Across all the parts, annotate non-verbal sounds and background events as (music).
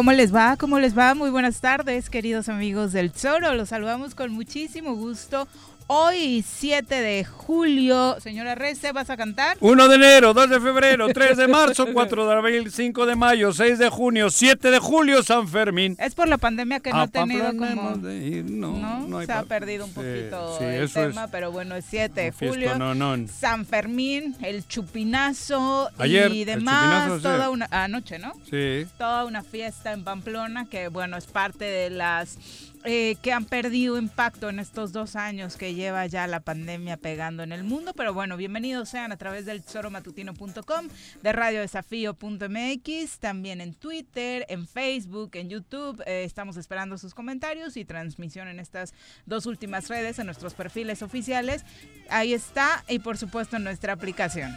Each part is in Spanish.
¿Cómo les va? ¿Cómo les va? Muy buenas tardes, queridos amigos del Zoro. Los saludamos con muchísimo gusto. Hoy, 7 de julio, señora Rece, ¿vas a cantar? 1 de enero, 2 de febrero, 3 de marzo, 4 de abril, 5 de mayo, 6 de junio, 7 de julio, San Fermín. Es por la pandemia que no A he tenido como... de ir, no, ¿no? no hay Se ha perdido un Sí, poquito sí, el eso es tema, pero bueno, es 7 de julio. no, no. San Fermín, el chupinazo Ayer, y demás, sí. toda una anoche, ¿no? Sí. Toda una fiesta en Pamplona que bueno, es parte de las eh, que han perdido impacto en estos dos años que lleva ya la pandemia pegando en el mundo, pero bueno, bienvenidos sean a través del tesoromatutino.com, de radiodesafío.mx, también en Twitter, en Facebook, en YouTube, eh, estamos esperando sus comentarios y transmisión en estas dos últimas redes, en nuestros perfiles oficiales, ahí está, y por supuesto en nuestra aplicación.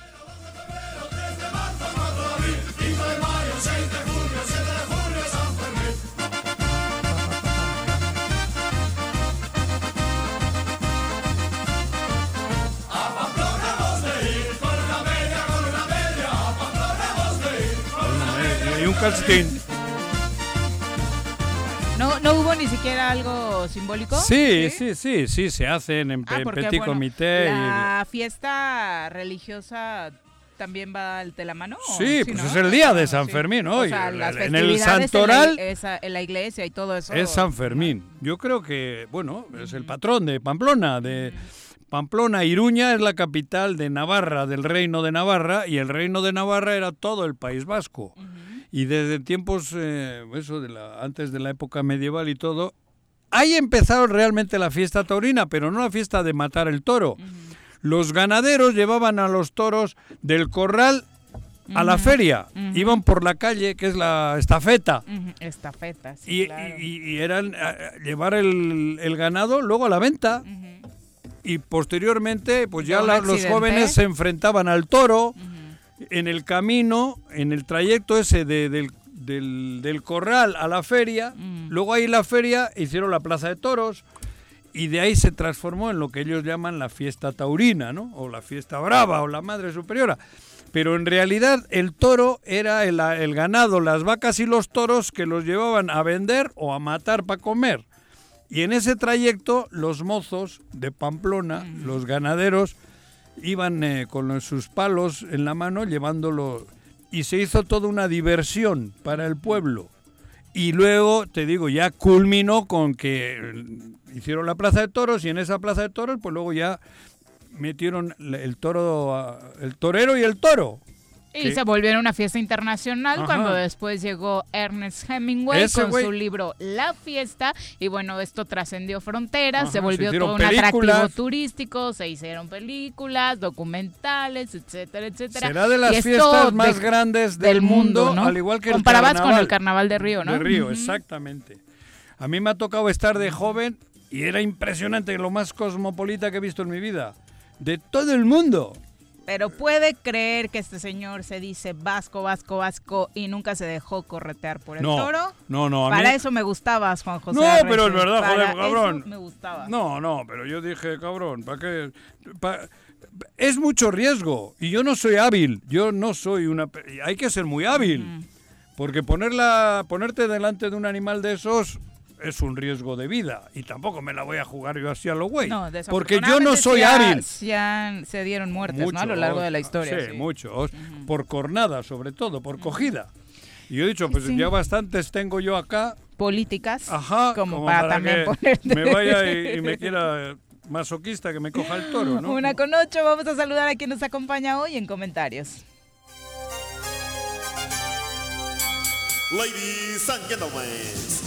Calcetín. ¿No, ¿No hubo ni siquiera algo simbólico? Sí, sí, sí, sí, se hacen en, Ah, en porque, petit bueno, comité. y- La fiesta religiosa también va de la mano. Sí, pues ¿no? es el día de San sí. Fermín O hoy. sea, las en el santoral En la, esa- en la iglesia y todo eso. es San Fermín. Yo creo que, bueno, es el patrón de Pamplona, de Pamplona. Iruña es la capital de Navarra, del Reino de Navarra, y el Reino de Navarra era todo el País Vasco. Y desde tiempos, eh, eso, de la, antes de la época medieval y todo, ahí empezaron realmente la fiesta taurina, pero no la fiesta de matar el toro. Los ganaderos llevaban a los toros del corral a la feria. Iban por la calle, que es la estafeta. Estafeta, sí, Y, claro. y- y eran eh, llevar el, el ganado luego a la venta. Y posteriormente, pues ya la- los jóvenes se enfrentaban al toro. En el camino, en el trayecto ese de- del, del- del corral a la feria. Mm. Luego ahí la feria hicieron la plaza de toros y de ahí se transformó en lo que ellos llaman la fiesta taurina, ¿no? O la fiesta brava o la madre superiora. Pero en realidad el toro era el, el ganado, las vacas y los toros que los llevaban a vender o a matar para comer. Y en ese trayecto los mozos de Pamplona, los ganaderos, iban eh, con sus palos en la mano llevándolo y se hizo toda una diversión para el pueblo. Y luego, te digo, ya culminó con que eh, hicieron la plaza de toros y en esa plaza de toros, pues luego ya metieron el toro, el torero y el toro. Y Sí. se volvieron una fiesta internacional Ajá. cuando después llegó Ernest Hemingway Ese con güey. su libro La Fiesta y bueno, esto trascendió fronteras, Ajá, se volvió todo un atractivo turístico, se hicieron películas, documentales, etcétera, etcétera. Será de las fiestas más de- grandes del, mundo, ¿no? al igual que Comparabas el con carnaval. el carnaval de Río, ¿no? De Río, exactamente. A mí me ha tocado estar de joven y era impresionante, lo más cosmopolita que he visto en mi vida. De todo el mundo. Pero puede creer que este señor se dice vasco, vasco, vasco y nunca se dejó corretear por el No, toro. no, no, a Para mí- eso me gustabas, Juan José. No, pero es verdad, Para joder, eso cabrón. me gustaba. No, no, pero yo dije, cabrón, ¿para qué? Pa- es mucho riesgo y yo no soy hábil, yo no soy una... Hay que ser muy hábil, porque ponerla, ponerte delante de un animal de esos es un riesgo de vida y tampoco me la voy a jugar yo así a lo güey, No, porque yo no soy ha- hábil. sí han- se dieron muertes ¿no? a lo Muchos, largo de la historia. Sí, sí. muchos. Por cornada, sobre todo, por cogida. Y yo he dicho, pues Sí. ya bastantes tengo yo acá, Políticas, ajá, como, para, también que ponerte. me vaya y, (laughs) y me quiera masoquista que me coja el toro, ¿no? Una con ocho, vamos a saludar a quien nos acompaña hoy en comentarios. Ladies and gentlemen,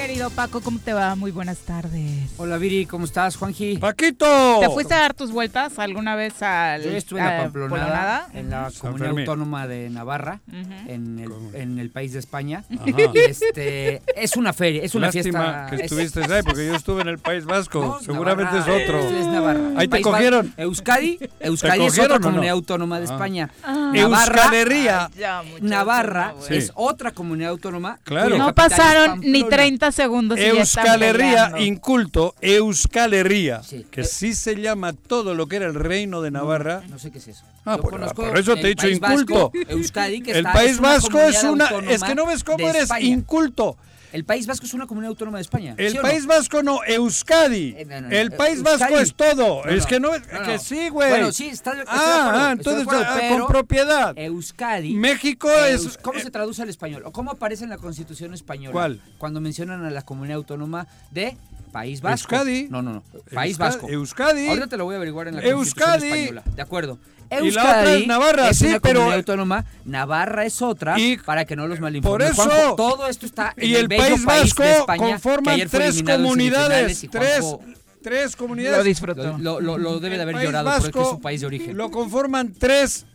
Querido Paco, ¿cómo te va? Muy buenas tardes. Hola Viri, ¿cómo estás, Juanji? ¡Paquito! ¿Te fuiste a dar tus vueltas alguna vez al Yo estuve en la a Pamplonada, en la San Comunidad Fermín. Autónoma de Navarra, en, el, en el país de España. Y este, es una feria, es una Lástima fiesta. que es- estuviste ahí, porque yo estuve en el País Vasco. No, Seguramente Navarra, es otro. Es Navarra. Ahí te País Vasco- cogieron. Euskadi, Euskadi es otra no? comunidad autónoma de Ah. España. Ya, muchachos, Navarra no, Sí. güey. es otra comunidad autónoma. Claro. No pasaron ni Pamplona. 30 segundos y Euskal Herria, inculto, Euskal Herria, Sí. que sí se llama todo lo que era el reino de Navarra. No sé qué es eso. Ah, Yo por- eso te he dicho inculto. Vasco, Euskadi, que el está- País es una Vasco es una... Es que no ves cómo eres España. inculto. El País Vasco es una comunidad autónoma de España. El ¿sí o no? País Vasco no, Euskadi. Eh, no, no, no, el eh, País Euskadi. Vasco es todo. Es que no es... que sí, güey. Bueno, sí, está, estoy de acuerdo, Ah, ah, entonces acuerdo, ah, con propiedad. Euskadi. México Eus- es... ¿Cómo eh, se traduce al español? ¿O cómo aparece en la Constitución española? ¿Cuál? Cuando mencionan a la comunidad autónoma de País Vasco. Euskadi. No, no, no. País Vasco. Euskadi. Ahorita te lo voy a averiguar en la Euskadi. Constitución española. De acuerdo. Y la otra es Navarra, es sí, una pero- comunidad autónoma. Navarra es otra. Y- para que no los Por malinformes. eso. Juanjo, todo esto está en y el bello País Vasco de España, que conforman tres comunidades. Tres, tres Lo comunidades. disfrutó. Lo, lo- lo debe de haber llorado porque es su país de origen. Lo conforman tres.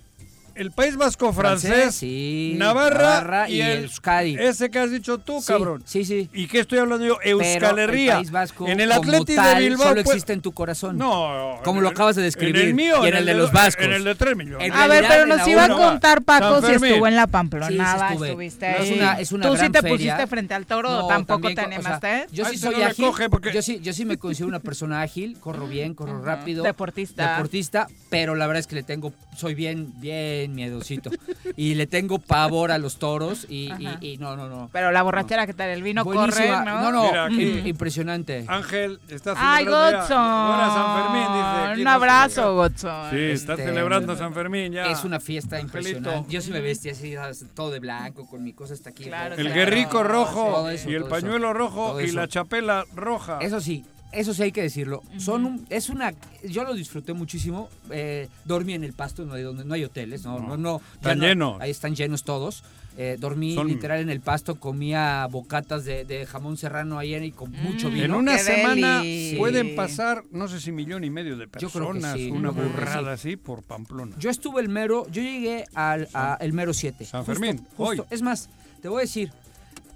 El País Vasco francés, sí, Navarra, Navarra y, y el Euskadi. Ese que has dicho tú, Sí, cabrón. Sí, sí. ¿Y qué estoy hablando yo? Euskal el Herria. País Vasco, en el Atlético de Bilbao. solo pues- existe en tu corazón. No. Como lo el- acabas de describir. En el mío. Y en el de los vascos. En el de 3 millones. En A ver, pero nos iba a contar Paco si estuvo en la Pamplonada, Sí, sí estuve. estuviste ahí. es una- es una Tú sí gran te feria. pusiste frente al toro, No, tampoco te animaste. yo Ay, sí soy ágil. Yo sí, yo sí me considero una persona ágil, corro bien, corro rápido. Deportista. Deportista, pero la verdad es que le tengo, soy bien, bien miedosito. y le tengo pavor a los toros y, Ajá. y- y no, no, no. Pero la borrachera, ¿qué tal? El vino corre, Buenísima. ¿no? No, no, Mira, impresionante. Ángel está celebrando ya. Godson. Ahora San Fermín, dice. Un abrazo. Godson. Sí, está Este, celebrando San Fermín ya. Es una fiesta Angelito. impresionante. Yo sí me vestí así, todo de blanco, con mi cosa hasta aquí. Claro, El claro. guerrico rojo eso, y el eso. pañuelo rojo y la chapela roja. Eso sí, eso sí hay que decirlo. Son un- es una, yo lo disfruté muchísimo. eh, dormí en el pasto, no hay donde, no hay hoteles, no, no, no. Están no- llenos. Ahí están llenos todos. Eh, dormí Son- literal en el pasto, comía bocatas de, de jamón serrano ayer y con mucho vino. En una Qué semana deli. pueden pasar, no sé si millón y medio de Yo creo que personas, sí, una yo creo que burrada así por Pamplona. Yo estuve el mero, yo llegué al a el mero 7. San Fermín, hoy. Es más, te voy a decir,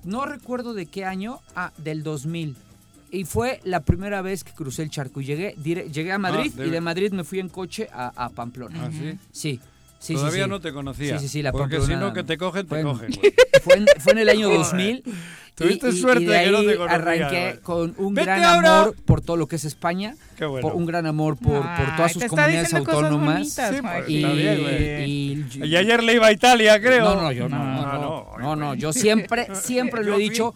no recuerdo de qué año, ah, del 2000. Y fue la primera vez que crucé el charco y llegué, dire- llegué a Madrid debe- y de Madrid me fui en coche a, a Pamplona. ¿Ah, sí? Sí, sí, Todavía sí, sí. no te conocía. Sí, sí, sí, la Porque si no, que te cogen, te Bueno, cogen. güey. (laughs) Fue en, fue en el año Joder. 2000. Tuviste suerte y de de que no ahí te conocía, arranqué güey. con un ¡Vete gran ahora! amor por todo lo que es España, Qué bueno. por un gran amor por, por Ay, todas sus comunidades autónomas. bonitas, Sí, pues. Y, bien, y- Y ayer le iba a Italia, creo. No, no, yo no, Ah, no, no, no, no, no, yo siempre, siempre (laughs) lo he dicho.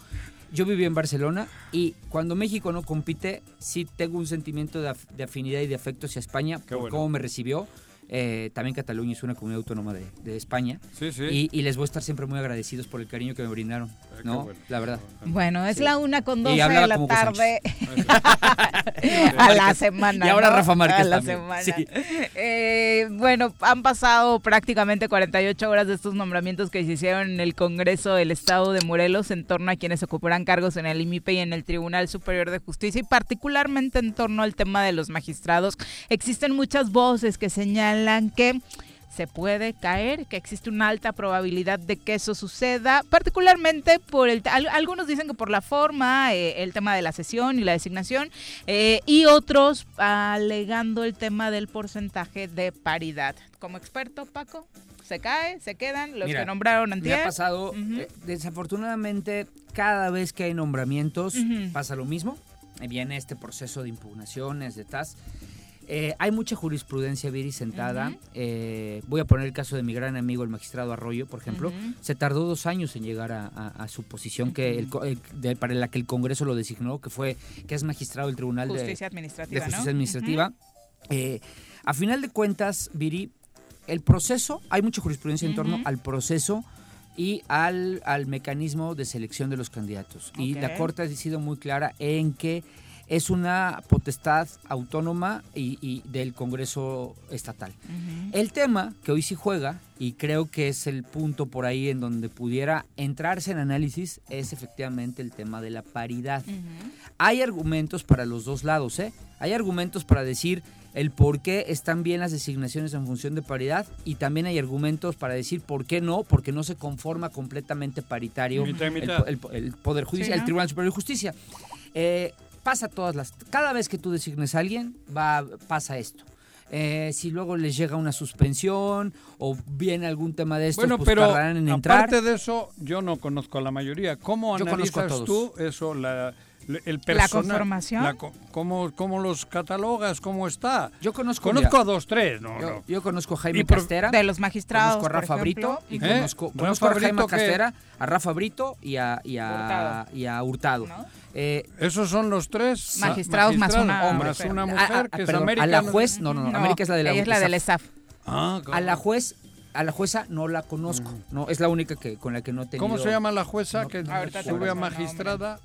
Yo viví en Barcelona y cuando México no compite, sí tengo un sentimiento de, af- de afinidad y de afecto hacia España por bueno. cómo me recibió. Eh, también Cataluña es una comunidad autónoma de, de España Sí, sí. y, y les voy a estar siempre muy agradecidos por el cariño que me brindaron. ¿No? bueno. La verdad. Bueno, es Sí. la una con 12 de la tarde (laughs) (laughs) a la semana. Y ahora ¿no? Rafa Márquez A la también. semana. Sí. Eh, bueno, han pasado prácticamente 48 horas de estos nombramientos que se hicieron en el Congreso del Estado de Morelos en torno a quienes ocuparán cargos en el IMIPE y en el Tribunal Superior de Justicia y particularmente en torno al tema de los magistrados. Existen muchas voces que señalan que se puede caer, que existe una alta probabilidad de que eso suceda, particularmente por el, al- algunos dicen que por la forma, eh, el tema de la sesión y la designación, eh, y otros alegando el tema del porcentaje de paridad. Como experto, Paco, se cae, se quedan los Mira, que nombraron Me antier. ha pasado, eh, desafortunadamente, cada vez que hay nombramientos pasa lo mismo. Viene este proceso de impugnaciones, de TAS. Eh, hay mucha jurisprudencia, Viri, sentada. Eh, voy a poner el caso de mi gran amigo, el magistrado Arroyo, por ejemplo. Se tardó dos años en llegar a, a- a su posición que el co- el- de- para la que el Congreso lo designó, que fue que es magistrado del Tribunal de- Justicia de administrativa, Justicia ¿no? Administrativa. Eh, a final de cuentas, Viri, el proceso, hay mucha jurisprudencia en torno al proceso y al, al mecanismo de selección de los candidatos. Y la. Corte ha sido muy clara en que es una potestad autónoma y, y del Congreso estatal. El tema que hoy sí juega, y creo que es el punto por ahí en donde pudiera entrarse en análisis, es efectivamente el tema de la paridad. Hay argumentos para los dos lados, ¿eh? Hay argumentos para decir el por qué están bien las designaciones en función de paridad y también hay argumentos para decir por qué no, porque no se conforma completamente paritario Mitad el, mitad. po- el po- el Poder Judicial, Sí, el. Tribunal Superior de Justicia. Eh, pasa todas las... Cada vez que tú designes a alguien, va, pasa esto. Eh, si luego les llega una suspensión o viene algún tema de estos, Bueno, pues pero tardarán en entrar. aparte de eso, yo no conozco a la mayoría. ¿Cómo Yo analizas tú eso, la, el personal? conformación? la cómo, ¿Cómo los catalogas? ¿Cómo está? Yo conozco, Conozco a dos, tres, no, yo, no. yo conozco a Jaime Y Castera. De los magistrados, Conozco a Rafa por ejemplo. Brito y ¿Eh? conozco, conozco a Jaime ¿qué? Castera, a Rafa Brito y a, y a, Hurtado. y a Hurtado. ¿no? Eh, Esos son los tres Magistrados más una más una a- mujer a- que es perdón, América. a la juez, no, no, no, América es la de la ella es la del ESAF. ESAF. Ah, A la juez, a la jueza no la conozco. No, es la única que con la que no he tenido. ¿Cómo se llama la jueza No, que te sube a magistrada?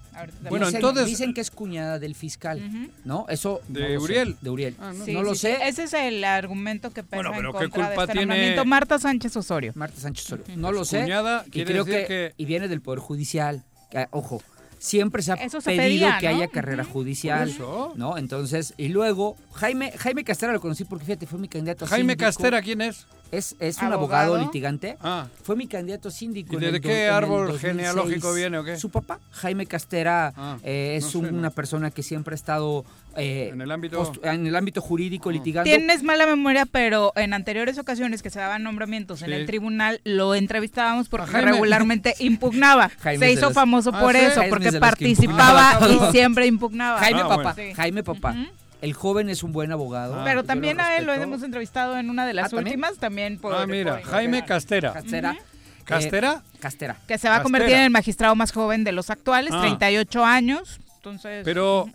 Bueno, dicen, entonces- dicen que es cuñada del fiscal. ¿no? Eso ¿De no lo sé, Uriel? de Uriel. Ah, no. Sí, no lo sí, sé. sí. Ese es el argumento que pesa Bueno, pero en ¿qué de culpa este tiene-. Marta Sánchez Osorio. Marta Sánchez Osorio. No lo sé. Cuñada Y creo decir que, que... y viene del poder judicial. Que, ojo, siempre se ha Eso se pedido pedía, que ¿no? haya carrera judicial. Por eso. ¿No? Entonces, y luego, Jaime, Jaime Castera lo conocí porque fíjate, fue mi candidato a Jaime síndico. Castera, ¿quién es? Es, es un abogado, Abogado. litigante. Ah, Fue mi candidato síndico. ¿Y en de el qué árbol 2006. genealógico viene o qué? Su papá, Jaime Castera, Ah, eh, es no sé, un- no. una persona que siempre ha estado eh, en el ámbito... post- en el ámbito jurídico litigando. Tienes mala memoria, pero en anteriores ocasiones que se daban nombramientos en el tribunal, lo entrevistábamos porque regularmente (laughs) impugnaba. Jaime se hizo los- famoso Ah, por ¿sí? eso, porque participaba y siempre impugnaba. Jaime Ah, papá, bueno. Jaime papá. El joven es un buen abogado. Ah, Pero yo también a él lo hemos entrevistado en una de las Ah, ¿también? últimas, también por... Ah, mira, por- Jaime Castera. Castera. ¿Castera? eh, Castera. Que se va a Castera. convertir en el magistrado más joven de los actuales, Ah. 38 años. Entonces, Pero,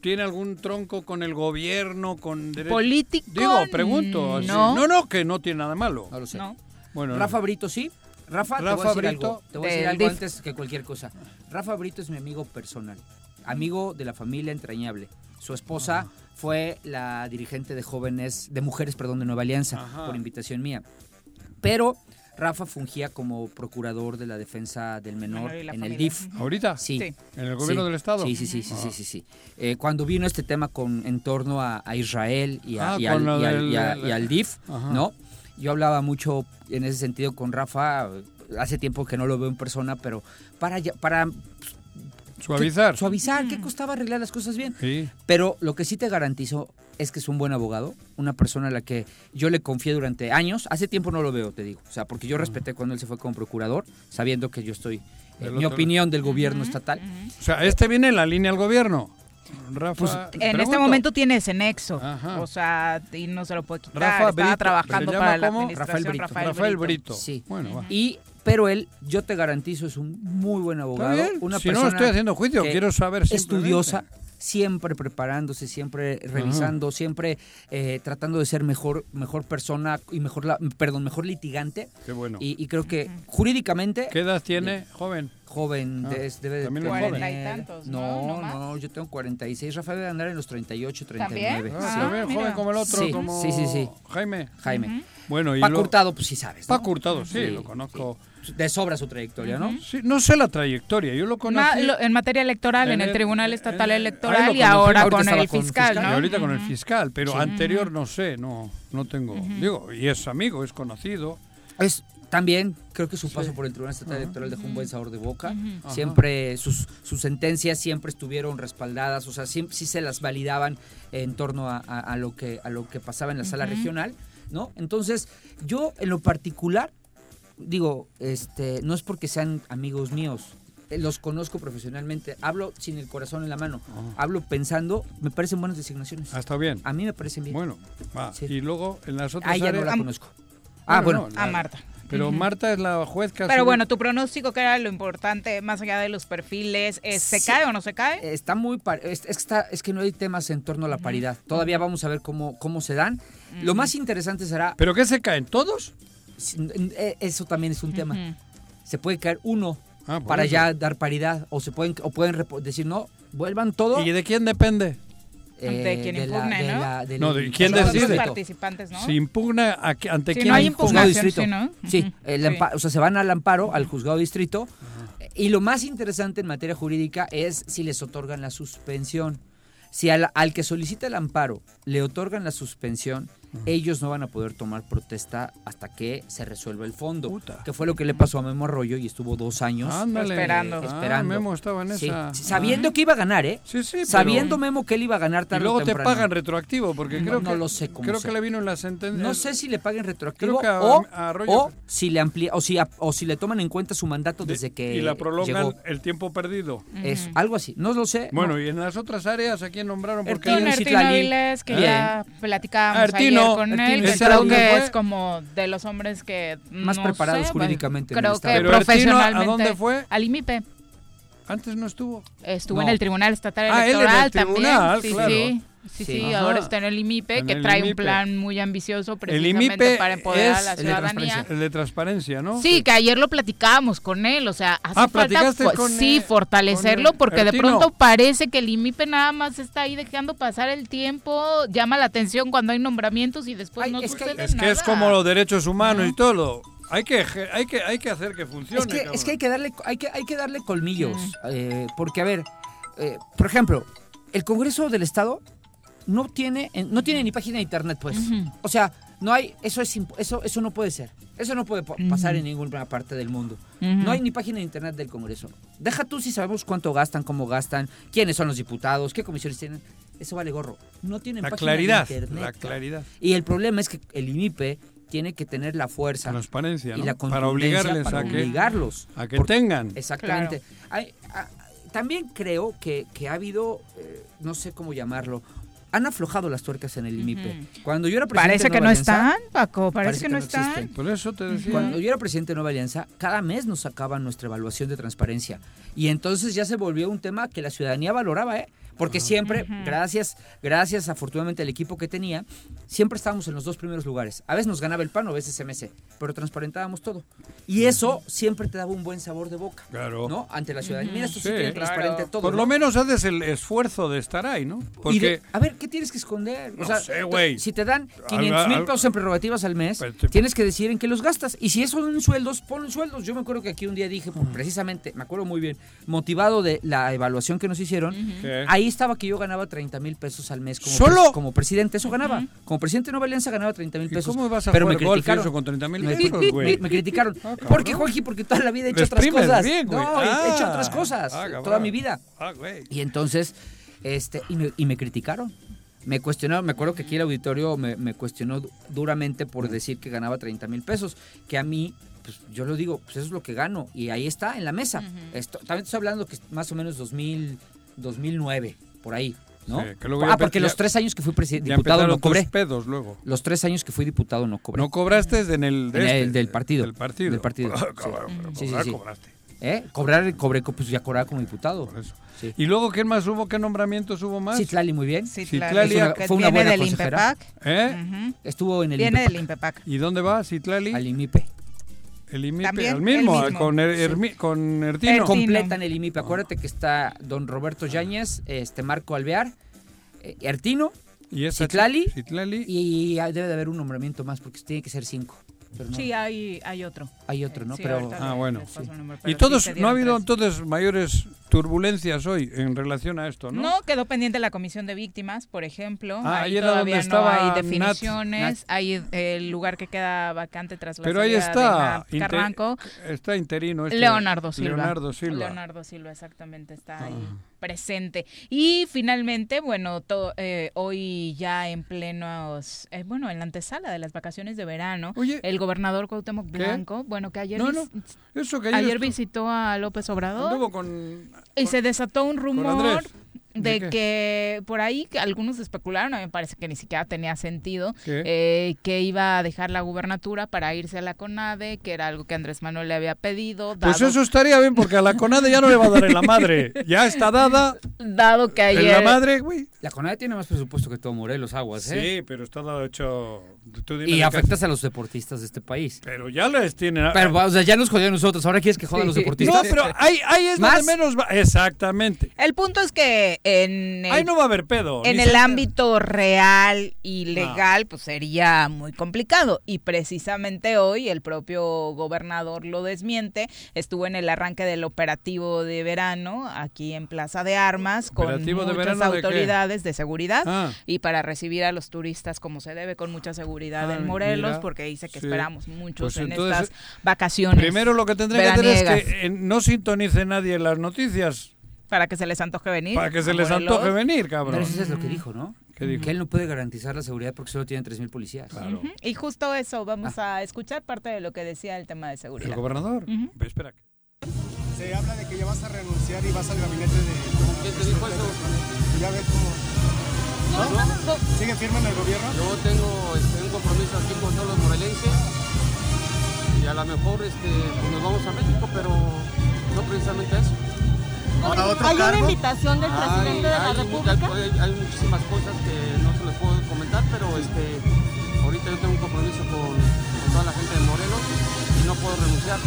¿tiene algún tronco con el gobierno, con derecho? político. Digo, pregunto. así. No, no, no, que no tiene nada malo. No lo sé. no. Bueno, Rafa Brito sí. Rafa, te voy a Rafa decir Brito. algo. Te voy a decir algo DIF. antes que cualquier cosa. Rafa Brito es mi amigo personal. Amigo de la familia entrañable. Su esposa fue la dirigente de jóvenes, de mujeres, perdón, de Nueva Alianza, Ajá. por invitación mía. Pero Rafa fungía como procurador de la defensa del menor en el. DIF. ¿ahorita? Sí. Sí. ¿En el gobierno Sí. del Estado? Sí, sí, sí, sí, Ah. sí, sí, sí. Eh, cuando vino este tema con, en torno a, a Israel y, a- Ah, y con al, lo y al- del- y a- del- y al DIF, Ajá. ¿no? Yo hablaba mucho en ese sentido con Rafa, hace tiempo que no lo veo en persona, pero para, ya- para Suavizar. suavizar, ¿qué costaba arreglar las cosas bien? Sí. Pero lo que sí te garantizo es que es un buen abogado, una persona a la que yo le confié durante años. Hace tiempo no lo veo, te digo. O sea, porque yo respeté cuando él se fue como procurador, sabiendo que yo estoy, Del en mi otro opinión, del gobierno estatal. O sea, este viene en la línea al gobierno. Rafa. Pues, En pregunto. este momento tiene ese nexo. Ajá. O sea, y no se lo puede quitar. Rafa Estaba Brito, trabajando ¿se llama para la administración Rafael Brito. Rafael, Rafael Brito. Brito. Sí. Bueno, va. Y, pero él, yo te garantizo, es un muy buen abogado. bien. Una si no persona estoy haciendo juicio, quiero saber estudiosa, siempre preparándose, siempre revisando, siempre eh, tratando de ser mejor, mejor persona y mejor, la- perdón, mejor litigante. Qué bueno. Y, y creo que jurídicamente ¿Qué edad tiene, joven? joven Ah, de- debe de también es tener- joven. Cuarenta y tantos, ¿no? No, ¿No no, yo tengo 46. Rafael debe andar en los 38, 39. ¿También? Ah, Sí. mira. joven como el otro, Sí, como sí, sí, sí. Jaime. Jaime. Bueno, y Paco lo- Hurtado, pues sí sabes. ¿no? Paco Hurtado, sí, Sí, lo conozco. De sobra su trayectoria, ¿no? Sí, no sé la trayectoria, yo lo conocí. Ma- lo- en materia electoral, en, en el, el- Tribunal Estatal en Electoral y ahora con el con fiscal, fiscal. ¿no? Y ahorita con el fiscal, pero Sí. anterior no sé, no, no tengo. Digo, y es amigo, es conocido. Es también creo que su paso Sí. por el Tribunal Estatal Electoral dejó un buen sabor de boca. Siempre sus, sus sentencias siempre estuvieron respaldadas, o sea, sí, sí se las validaban en torno a, a- a lo que a lo que pasaba en la sala regional, ¿no? Entonces, yo en lo particular digo, este, no es porque sean amigos míos, eh, los conozco profesionalmente, hablo sin el corazón en la mano, hablo pensando, me parecen buenas designaciones. Ah, está bien. A mí me parecen bien. Bueno, va. Sí. Y luego en las otras a ella no la conozco. Ah, bueno. no, A Marta. Pero Marta es la juez que ha Pero bueno, tu pronóstico, que era lo importante, más allá de los perfiles, ¿es, ¿se Sí. cae o no se cae? Está muy par- es, es que está, es que no hay temas en torno a la paridad. Todavía vamos a ver cómo, cómo se dan. Lo más interesante será ¿Pero qué se caen todos? Eh, eso también es un tema. Se puede caer uno Ah, para eso. ya dar paridad o se pueden o pueden decir no, vuelvan todo ¿Y de quién depende? De quien impugne, ¿no? del- No, ¿de quién decide? participantes, ¿no? Si impugna a ante Si quién no hay impugna? Distrito. sí, ¿no? Sí, Ujú. el Sí. ampa- o sea, se van al amparo, al juzgado distrito. Y lo más interesante en materia jurídica es si les otorgan la suspensión. Si al, al que solicita el amparo le otorgan la suspensión, ellos no van a poder tomar protesta hasta que se resuelva el fondo. Puta. Que fue lo que le pasó a Memo Arroyo y estuvo dos años Ándale. Esperando. Ah, esperando. Memo estaba en Sí, esa. sabiendo que iba a ganar, ¿eh? Sí, sí, pero- Sabiendo Memo que él iba a ganar Y tarde luego o te pagan retroactivo, porque No, creo no que. lo sé cómo Creo sea. que le vino en la sentencia. No sé si le paguen retroactivo Creo que a- o, a Arroyo- o si le amplía o si, a- o si le toman en cuenta su mandato desde que Y la prolongan llegó. el tiempo perdido. Es algo así. No lo sé. Bueno, no. y en las otras áreas, ¿a quién nombraron? Porque Ertino Ertino. Avilés, que Bien. ya platicábamos Ertino, con él, que ¿ese creo que fue? es como de los hombres que Más no preparados sé, jurídicamente Creo que Pero Ertino, ¿a profesionalmente. dónde fue? Al IMIPE. antes no estuvo. Estuvo No. en el Tribunal Estatal Ah, él en el Electoral tribunal, también. Sí, claro. sí. Sí, Sí. sí, Ajá. ahora está en el IMIPE, En que el trae un IMIPE. plan muy ambicioso El precisamente IMIPE para empoderar a la el de ciudadanía. transparencia. El de transparencia, ¿no? Sí, que ayer lo platicábamos con él, o sea, hace Ah, falta ¿platicaste fo- con, sí eh, fortalecerlo con, porque de pronto parece que el IMIPE nada más está ahí dejando pasar el tiempo, llama la atención cuando hay nombramientos y después Ay, no es que- sucede Es que es como los derechos humanos Ajá. y todo. Hay que, hay que, hay que hacer que funcione. Es que, es que hay que darle, hay que, hay que darle colmillos. eh, porque, a ver, eh, por ejemplo, el Congreso del Estado no tiene, no tiene ni página de internet, pues. O sea, no hay, eso es eso, eso no puede ser. Eso no puede pasar en ninguna parte del mundo. No hay ni página de internet del Congreso. Deja tú si sabemos cuánto gastan, cómo gastan, quiénes son los diputados, qué comisiones tienen. Eso vale gorro. No tienen La página claridad, de internet. la claridad. Y el problema es que el IMIPE tiene que tener la fuerza Transparencia, y ¿no? la Para obligarles para a que, obligarlos. a que Porque- tengan. Exactamente. Hay- a- también creo que, que ha habido, eh, no sé cómo llamarlo, han aflojado las tuercas en el IMIPE. Cuando yo era presidente Parece de que Nueva no Alianza- están, Paco, parece, que, no están. existen. Por eso te decía. Cuando yo era presidente de Nueva Alianza, cada mes nos sacaban nuestra evaluación de transparencia. Y entonces ya se volvió un tema que la ciudadanía valoraba, ¿eh? Porque siempre, gracias, gracias afortunadamente al equipo que tenía, siempre estábamos en los dos primeros lugares. A veces nos ganaba el PAN o a veces MS, pero transparentábamos todo. Y eso siempre te daba un buen sabor de boca. Claro. ¿No? Ante la ciudadanía. Mira, esto sí, Sí, tiene transparente claro. todo. Por ¿no? lo menos haces el esfuerzo de estar ahí, ¿no? Y Porque de- a ver, ¿qué tienes que esconder? No sé, güey. Si te dan 500 mil pesos en prerrogativas al mes, Pero te- tienes que decidir en qué los gastas. Y si eso son sueldos, ponlo en sueldos. Yo me acuerdo que aquí un día dije, pues, precisamente, me acuerdo muy bien, motivado de la evaluación que nos hicieron, ¿Qué? ahí estaba que yo ganaba 30 mil pesos al mes como, ¿Solo? pres- como presidente. Eso ganaba. Como presidente de Nueva Alianza ganaba 30 mil ¿Y pesos. cómo vas a pero me jugar golf y criticaron. eso con 30 mil Me, pesos, me- güey? me criticaron. Ah, cabrón. ¿Por qué, Juanji? Porque toda la vida he hecho otras cosas. bien, no, he hecho Ah. otras cosas. Ah, toda mi vida. Ah, güey. Y entonces, este, y me, y me criticaron. Me cuestionaron, me acuerdo que aquí el auditorio me, me cuestionó du- duramente por decir que ganaba 30 mil pesos, que a mí, pues yo lo digo, pues eso es lo que gano, y ahí está, en la mesa. Esto, también estoy hablando que es más o menos 2000, 2009, por ahí, ¿no? Sí, que luego ah, porque los tres años que fui diputado no cobré. pedos luego. Los tres años que fui diputado no cobré. No cobraste en el, de En este, el del partido. Del partido. Del partido, Ah, sí. Sí, sí, cobraste. ¿Eh? Cobrar, cobré, pues ya cobraba como diputado. Por eso. Sí. ¿Y luego quién más hubo? ¿Qué nombramientos hubo más? Citlali, muy bien. Citlali claro, fue una buena del consejera. ¿Eh? Ujú. Estuvo en el Viene INPEPAC, del INPEPAC. ¿Y dónde va Citlali? al IMIPE. El IMIPE, También, el mismo, el mismo. Con, Er- Hermi- con Ertino. Ertino. Completan el IMIPE. Acuérdate que está don Roberto Yáñez, este Marco Alvear, eh, Ertino y Citlali. Citlali. y debe de haber un nombramiento más porque tiene que ser cinco. Pero no, Sí, hay, hay otro. hay otro, ¿no? Sí, pero Ah, bueno. el número, y pero sí todos, no ha habido tres. entonces mayores turbulencias hoy en relación a esto, ¿no? No, quedó pendiente la comisión de víctimas, por ejemplo. Ah, ahí todavía no hay definiciones. Nat. Hay el lugar que queda vacante tras la Pero ahí de está. Inte- Carranco. Está interino. este, Leonardo Silva. Leonardo Silva. Leonardo Silva, exactamente, está ahí Ah. presente. Y finalmente, bueno, eh, hoy ya en plenos, eh, bueno, en la antesala de las vacaciones de verano, Oye, el gobernador Cuauhtémoc Blanco, bueno, que ayer, No, eso que ayer, visitó a López Obrador anduvo con... y se desató un rumor. ¿De que por ahí que algunos especularon, a mí me parece que ni siquiera tenía sentido, eh, que iba a dejar la gubernatura para irse a la CONADE, que era algo que Andrés Manuel le había pedido, Pues dado, eso estaría bien porque a la CONADE ya no le va a dar en la madre. Ya está dada dado que en ayer... la madre, güey. la CONADE tiene más presupuesto que todo Morelos Aguas, ¿eh? Sí, pero está dado hecho... Y afectas a los deportistas de este país. Pero ya les tienen... Pero, o sea, ya nos jodió a nosotros. Ahora quieres que jodan los Sí. no, deportistas. pero ahí, ahí es donde ¿Más? menos va. Exactamente. El punto es que en el, Ahí no va a haber pedo. en el ámbito real y legal, pues sería muy complicado. Y precisamente hoy el propio gobernador lo desmiente. Estuvo en el arranque del operativo de verano aquí en Plaza de Armas con ¿Operativo de muchas de autoridades de, seguridad Ah. y para recibir a los turistas como se debe con mucha seguridad Ah, en Morelos, mira. porque dice que Sí. esperamos muchos Pues en entonces, estas vacaciones. Primero lo que tendría que hacer es que eh, no sintonice nadie las noticias para que se les antoje venir. para que se les Morelos. antoje venir, Pero cabrón. eso es lo que dijo, ¿no? ¿Qué dijo? Que él no puede garantizar la seguridad porque solo tiene 3.000 policías. Claro. Ujú, Y justo eso, vamos a escuchar parte de lo que decía el tema de ¿El seguridad. gobernador? Ujú. Ve, Espera. Se habla de que ya vas a renunciar y vas al gabinete de... ¿Quién te dijo eso? Ya ves cómo... ¿No? ¿Sigue firme en el gobierno? Yo tengo este, un compromiso aquí con todos los morelenses y a lo mejor este, pues nos vamos a México, pero no precisamente eso. ¿Para otro Hay una invitación del presidente de la hay, República. hay- hay muchísimas cosas que no se les puedo comentar, pero este, ahorita yo tengo un compromiso con, con toda la gente de Morelos y no puedo renunciar.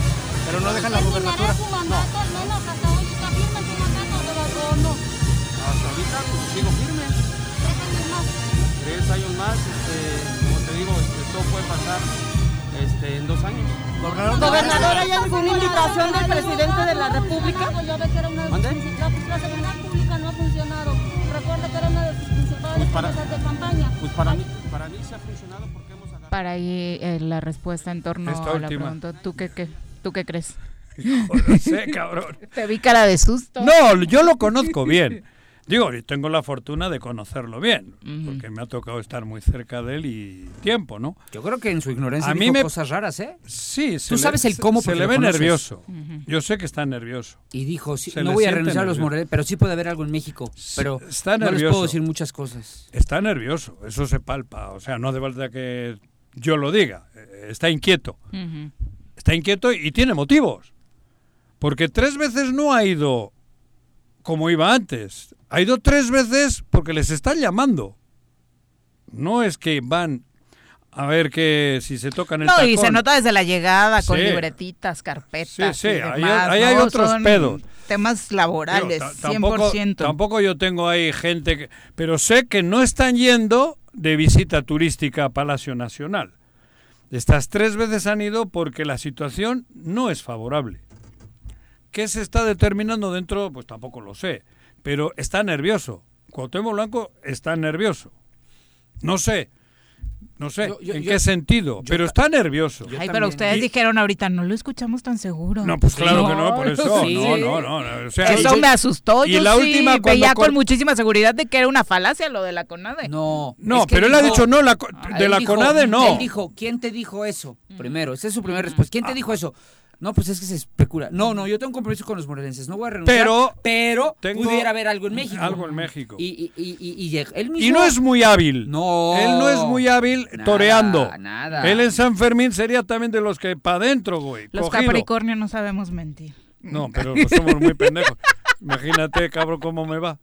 Pero no dejan la ¿Terminará gubernatura. su mandato al menos hasta hoy? ¿Está firme su mandato o no? Hasta ahorita pues, sigo firme. ¿Tres años más? Este, como te digo, este, todo puede pasar este, en dos años. Gobernador, ¿Gobernador, hay alguna invitación del presidente de la República? ¿Mande? La seguridad pública no ha funcionado. Recuerda que era una de sus principales Pues para- promesas de campaña. Pues para mí, para mí se ha funcionado porque hemos agarrado... Para ahí eh, la respuesta en torno Esta a la última. pregunta. ¿Tú qué, qué, ¿Tú qué crees? Hijo, no sé, cabrón. (laughs) Te vi cara de susto. No, yo lo conozco bien. Digo, y tengo la fortuna de conocerlo bien, porque me ha tocado estar muy cerca de él y tiempo, ¿no? Yo creo que en su ignorancia A mí dijo me- cosas raras, ¿eh? Sí, se Tú le- sabes el cómo Se le ve conoces. nervioso. Yo sé que está nervioso. Y dijo, sí, no voy a renunciar a los nervioso. Morelos, pero sí puede haber algo en México. Pero está no les nervioso. puedo decir muchas cosas. Está nervioso, eso se palpa. O sea, no hace falta que yo lo diga. Eh, Está inquieto. Está inquieto y tiene motivos. Porque tres veces no ha ido como iba antes. Ha ido tres veces porque les están llamando. No es que van a ver que si se tocan el No, y se nota desde la llegada con Sí. libretitas, carpetas. Sí, sí, y ahí demás, hay- ahí hay ¿no? otros Son pedos. Temas Digo, laborales, ta- 100%. Tampoco, tampoco yo tengo ahí gente que... Pero sé que no están yendo de visita turística a Palacio Nacional. Estas tres veces han ido porque la situación no es favorable. ¿Qué se está determinando dentro? Pues tampoco lo sé. Pero está nervioso. Cuauhtémoc Blanco está nervioso. No sé. No sé Yo- yo- en yo- qué sentido, pero está nervioso. Ay, pero ustedes Y- dijeron ahorita, no lo escuchamos tan seguro. No, pues claro Sí. que no, por eso. Sí. No, no, no. no, o sea, Eso yo- me asustó. y Yo la sí última veía con muchísima seguridad de que era una falacia lo de la CONADE. No. No, es que pero él ha dicho no, la, co- Ah, de la dijo- CONADE no. Él dijo, ¿quién te dijo eso? Primero, esa es su primera respuesta. ¿Quién te dijo eso? No, pues es que se especula. No, no, yo tengo un compromiso con los morelenses. No voy a renunciar. Pero pero tengo pudiera haber algo en México. Algo en México. Y, y, y, y, él mismo. Y no es muy hábil. No. Él no es muy hábil Nada, toreando. nada. Él en San Fermín sería también de los que para adentro, güey. Los cogido. Capricornio no sabemos mentir. No, pero somos muy pendejos. Imagínate, cabrón, cómo me va.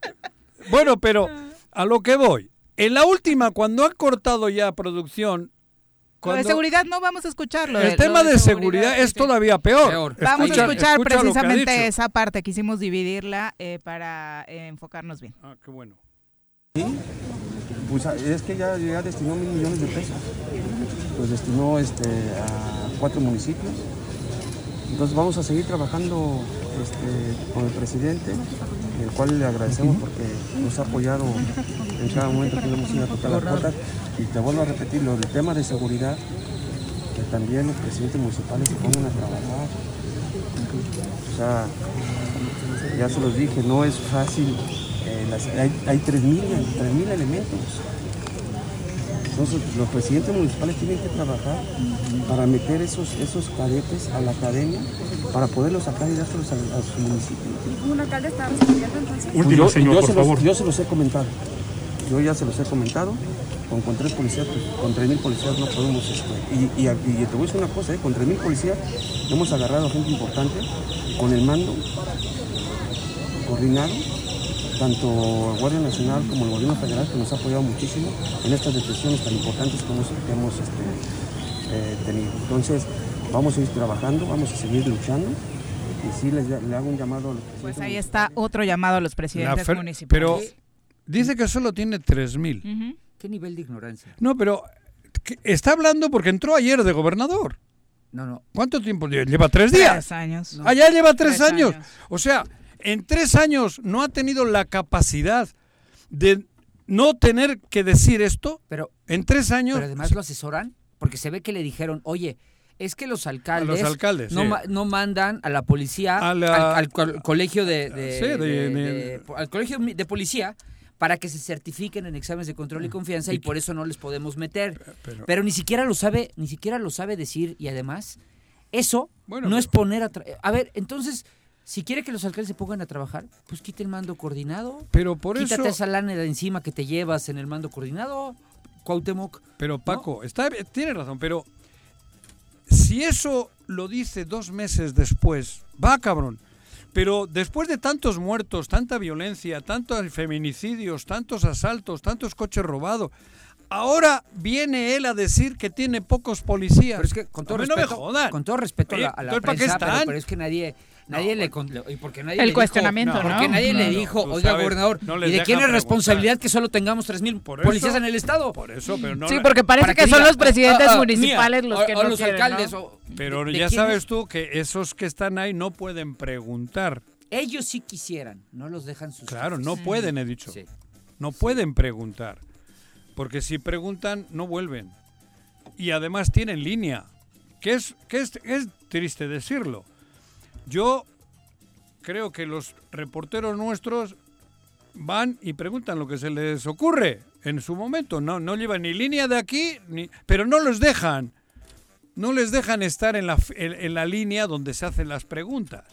Bueno, pero a lo que voy. En la última, cuando ha cortado ya producción. De seguridad no vamos a escucharlo. el tema de seguridad es todavía peor. Peor. Vamos Escucha- a escuchar escucha precisamente esa parte. Quisimos dividirla eh, para eh, enfocarnos bien. Ah, qué bueno. Pues es que ya, ya destinó mil millones de pesos. Los destinó este, a cuatro municipios. Entonces vamos a seguir trabajando este, con el presidente, el cual le agradecemos porque nos ha apoyado en cada momento que hemos ido a tocar las puertas. Y te vuelvo a repetir, lo del tema de seguridad, que también los presidentes municipales se pongan a trabajar. O sea, ya se los dije, no es fácil. eh, las- hay hay 3.000 3.000 elementos. Entonces, los presidentes municipales tienen que trabajar para meter esos, esos cadetes a la academia para poderlos sacar y dárselos a, a su municipio. ¿Un alcalde está respondiendo entonces? Pues yo, yo se los, yo se los he comentado. Yo ya se los he comentado. Con, con tres policías, pues, con tres mil policías no podemos. este, y, y, y te voy a decir una cosa, ¿eh? con tres mil policías hemos agarrado gente importante con el mando coordinado, tanto el Guardia Nacional como el Gobierno Federal, que nos ha apoyado muchísimo en estas decisiones tan importantes que hemos, que hemos este, eh, tenido. Entonces, vamos a ir trabajando, vamos a seguir luchando. Y sí, les, le hago un llamado a los Pues presidentes ahí está otro llamado a los La presidentes fer- municipales. pero dice que solo tiene 3.000. Ujú. ¿Qué nivel de ignorancia? No, pero está hablando porque entró ayer de gobernador. No, no. ¿Cuánto tiempo? lle- Lleva tres días. Tres años. Ah, ya lleva tres, Tres años. años. O sea, en tres años no ha tenido la capacidad de no tener que decir esto. Pero, En tres años. pero además lo asesoran porque se ve que le dijeron, oye, es que los alcaldes, alcaldes, no, sí. ma- no mandan a la policía A la- al, al co- colegio de, de- Sí, de- al colegio de policía para que se certifiquen en exámenes de control y confianza y por eso no les podemos meter. pero- Pero ni siquiera lo sabe, ni siquiera lo sabe decir y además eso Bueno, no pero- es poner a a ver, entonces si quiere que los alcaldes se pongan a trabajar, pues quite el mando coordinado. Pero por Quítate eso. esa lana de encima que te llevas en el mando coordinado, Cuauhtémoc. Pero Paco, está, tiene razón, pero si eso lo dice dos meses después, va cabrón. Pero después de tantos muertos, tanta violencia, tantos feminicidios, tantos asaltos, tantos coches robados, ahora viene él a decir que tiene pocos policías. Pero es que con todo no me respeto, jodan. con todo respeto a la, a la entonces, ¿para qué prensa, pero es que nadie nadie le con- y porque nadie El le dijo- cuestionamiento, ¿no? porque nadie le dijo, oiga, sabes, gobernador, no ¿y de quién es responsabilidad que solo tengamos 3000 Por eso- policías en el estado? Por eso, pero no. Sí, porque parece que, son diga, los presidentes ah, ah, municipales mía, los o- que o no los quieren, alcaldes ¿no? o- Pero ya sabes es? tú que esos que están ahí no pueden preguntar. Ellos sí quisieran, no los dejan sus Claro, jefes. no pueden, he dicho. Sí. No pueden preguntar. Porque si preguntan, no vuelven. Y además tienen línea. Que es, que es, es triste decirlo. Yo creo que los reporteros nuestros van y preguntan lo que se les ocurre en su momento. No, no llevan ni línea de aquí, ni, pero no los dejan. No les dejan estar en la, en, en la línea donde se hacen las preguntas.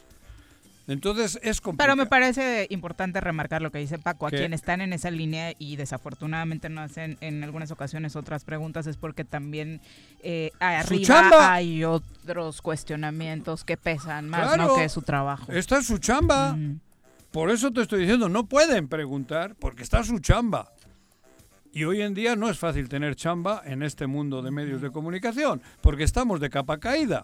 Entonces es complicado. Pero me parece importante remarcar lo que dice Paco. A ¿Qué? quienes están en esa línea y desafortunadamente no hacen en algunas ocasiones otras preguntas es porque también eh, arriba hay otros cuestionamientos que pesan más Claro. ¿no? que su trabajo. Esta es su chamba. Por eso te estoy diciendo, no pueden preguntar porque está su chamba. Y hoy en día no es fácil tener chamba en este mundo de medios de comunicación, porque estamos de capa caída.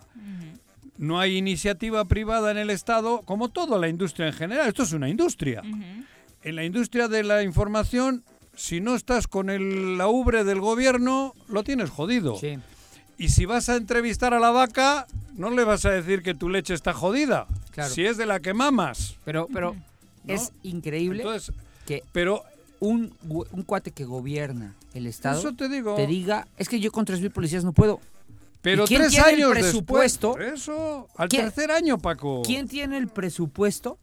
No hay iniciativa privada en el Estado, como toda la industria en general. Esto es una industria. En la industria de la información, si no estás con el, la ubre del gobierno, lo tienes jodido. Sí. Y si vas a entrevistar a la vaca, no le vas a decir que tu leche está jodida. Claro. Si es de la que mamas. Pero pero ¿No? es increíble Entonces, que pero un, un cuate que gobierna el estado eso te digo. te diga, es que yo con 3000 policías no puedo. Pero ¿y quién tres tiene el años presupuesto? después. Eso, al ¿Quién- tercer año, Paco. ¿Quién tiene el presupuesto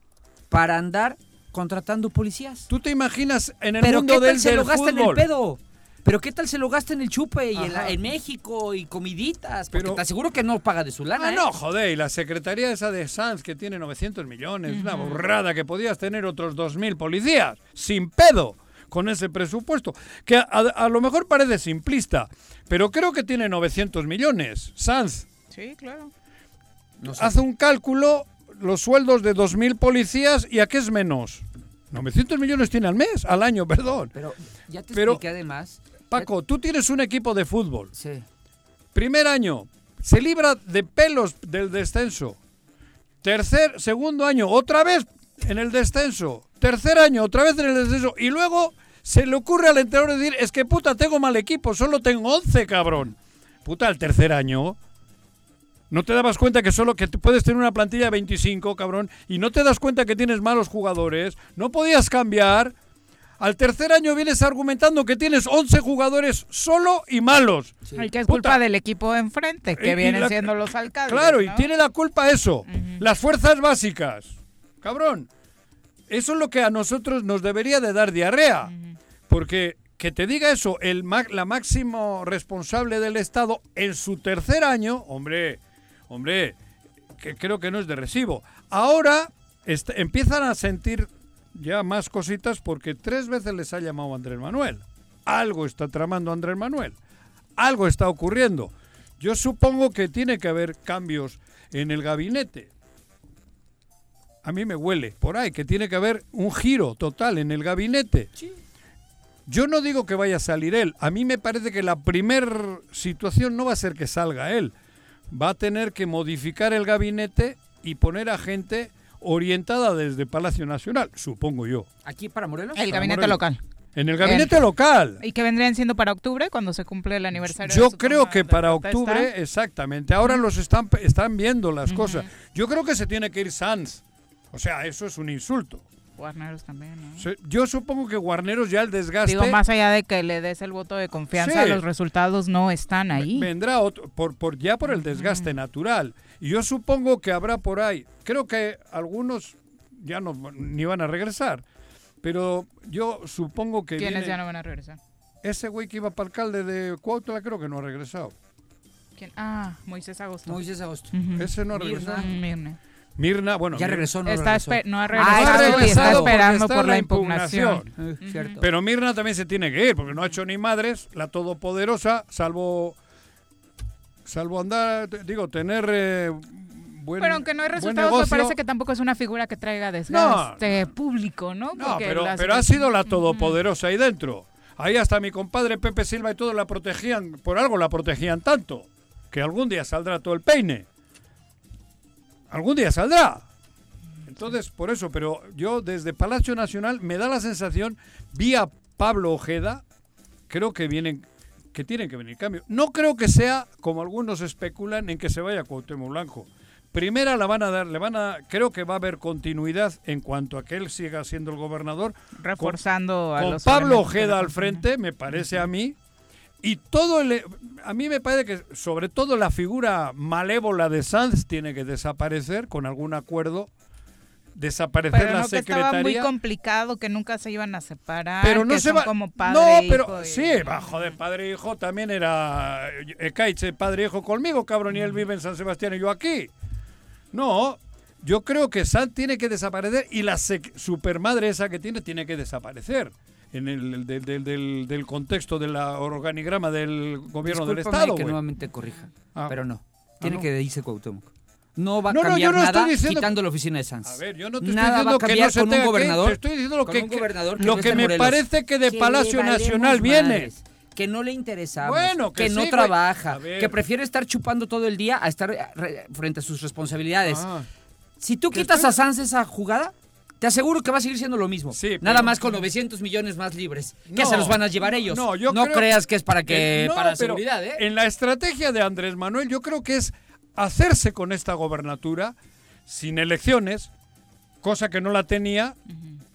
para andar contratando policías? ¿Tú te imaginas en el Pero mundo ¿qué tal del, se del lo gasta en el pedo? ¿Pero qué tal se lo gasta en el chupe y en, la- en México y comiditas? Porque Pero- te aseguro que no paga de su lana, Ah, ¿eh? no, joder, y la secretaría esa de Sanz que tiene 900 millones, una burrada que podías tener otros 2.000 policías, sin pedo, con ese presupuesto, que a, a lo mejor parece simplista, pero creo que tiene 900 millones, Sanz. Sí, claro. No sé. Hace un cálculo, los sueldos de 2.000 policías y a qué es menos. 900 millones tiene al mes, al año, (laughs) perdón. Pero ya te Pero- expliqué además. Paco, tú tienes un equipo de fútbol. Sí. Primer año, se libra de pelos del descenso. Tercer, segundo año, otra vez en el descenso. Tercer año, otra vez en el descenso. Y luego se le ocurre al entrenador decir, es que puta, tengo mal equipo, solo tengo 11, cabrón. Puta, el tercer año. ¿No te dabas cuenta que solo que puedes tener una plantilla de 25, cabrón? Y no te das cuenta que tienes malos jugadores. No podías cambiar. Al tercer año vienes argumentando que tienes 11 jugadores solo y malos. Y que es Puta. culpa del equipo de enfrente, que y vienen la- siendo los alcaldes. Claro, y tiene la culpa eso. Las fuerzas básicas. Cabrón. Eso es lo que a nosotros nos debería de dar diarrea. Porque que te diga eso el la máximo responsable del Estado en su tercer año, hombre, hombre, que creo que no es de recibo. Ahora empiezan a sentir ya más cositas porque tres veces les ha llamado Andrés Manuel. Algo está tramando Andrés Manuel. Algo está ocurriendo. Yo supongo que tiene que haber cambios en el gabinete. A mí me huele por ahí que tiene que haber un giro total en el gabinete. Yo no digo que vaya a salir él. A mí me parece que la primer situación no va a ser que salga él. Va a tener que modificar el gabinete y poner a gente orientada desde Palacio Nacional, supongo yo. ¿Aquí para Morelos? El Para gabinete Morelos. local. En el gabinete local. ¿Y que vendrían siendo para octubre, cuando se cumple el aniversario? de Yo su creo que de para protesta? octubre, exactamente. Ahora los están, están viendo las cosas. Yo creo que se tiene que ir Sanz. O sea, eso es un insulto. Guarneros también, ¿no? Yo supongo que Guarneros ya el desgaste Digo, más allá de que le des el voto de confianza, Sí. los resultados no están ahí. vendrá otro, por, por, ya por el desgaste natural. Y yo supongo que habrá por ahí, creo que algunos ya no ni van a regresar, pero yo supongo que ¿Quiénes viene- ya no van a regresar? ese güey que iba para alcalde de Cuautla creo que no ha regresado. ¿Quién? Ah, Moisés Agosto. Moisés Agosto. Ese no ha regresado. Mirna. Mirna, bueno, Ya regresó, no Está regresó. espe- no ha Ah, regresado y está regresado porque esperando está por la impugnación. cierto. Pero Mirna también se tiene que ir, porque no ha hecho ni madres, la todopoderosa, salvo salvo andar, digo, tener eh, buen Pero aunque no hay resultados, me parece que tampoco es una figura que traiga desgaste público, ¿no? No, Porque pero, las- pero ha sido la todopoderosa ahí dentro. Ahí hasta mi compadre Pepe Silva y todo la protegían, por algo la protegían tanto, que algún día saldrá todo el peine. Algún día saldrá. Entonces, por eso, pero yo desde Palacio Nacional me da la sensación, vía Pablo Ojeda, creo que vienen que tienen que venir cambios. No creo que sea como algunos especulan en que se vaya Cuauhtémoc Blanco. Primera la van a dar, le van a creo que va a haber continuidad en cuanto a que él siga siendo el gobernador reforzando a con los Pablo Ojeda al frente, me parece a mí, y todo el, a mí me parece que sobre todo la figura malévola de Sanz tiene que desaparecer con algún acuerdo, desaparecer Pero la no que estaba muy secretaría. complicado, que nunca se iban a separar, Pero no que se son va. como padre no, e pero hijo y- sí, bajo de padre e hijo también era Ekaitze, padre e hijo conmigo, cabrón, y él vive en San Sebastián y yo aquí. No, yo creo que Sanz tiene que desaparecer y la supermadre esa que tiene tiene que desaparecer en el, el del, del- del- del contexto del organigrama del gobierno del Discúlpame Estado. que nuevamente corrija, Ah. pero no. Tiene no? que irse Cuauhtémoc. No va a No, no, cambiar yo no estoy nada diciendo- quitando la oficina de Sanz. A ver, yo no te estoy Nada va diciendo que no se con un tenga que- gobernador. te estoy diciendo lo que, lo que me parece que de Que Palacio Nacional viene. madres, Que no le interesamos, Bueno, que que, sí, no trabaja, que prefiere estar chupando todo el día a estar eh, re- frente a sus responsabilidades. Ah. Si tú quitas estoy- a Sanz esa jugada, te aseguro que va a seguir siendo lo mismo. Sí, Nada más con 900 millones más libres. Que No, se los van a llevar ellos. No, yo creo- creas que es para que Eh, no, para seguridad, ¿eh? En la estrategia de Andrés Manuel, yo creo que es hacerse con esta gobernatura sin elecciones, cosa que no la tenía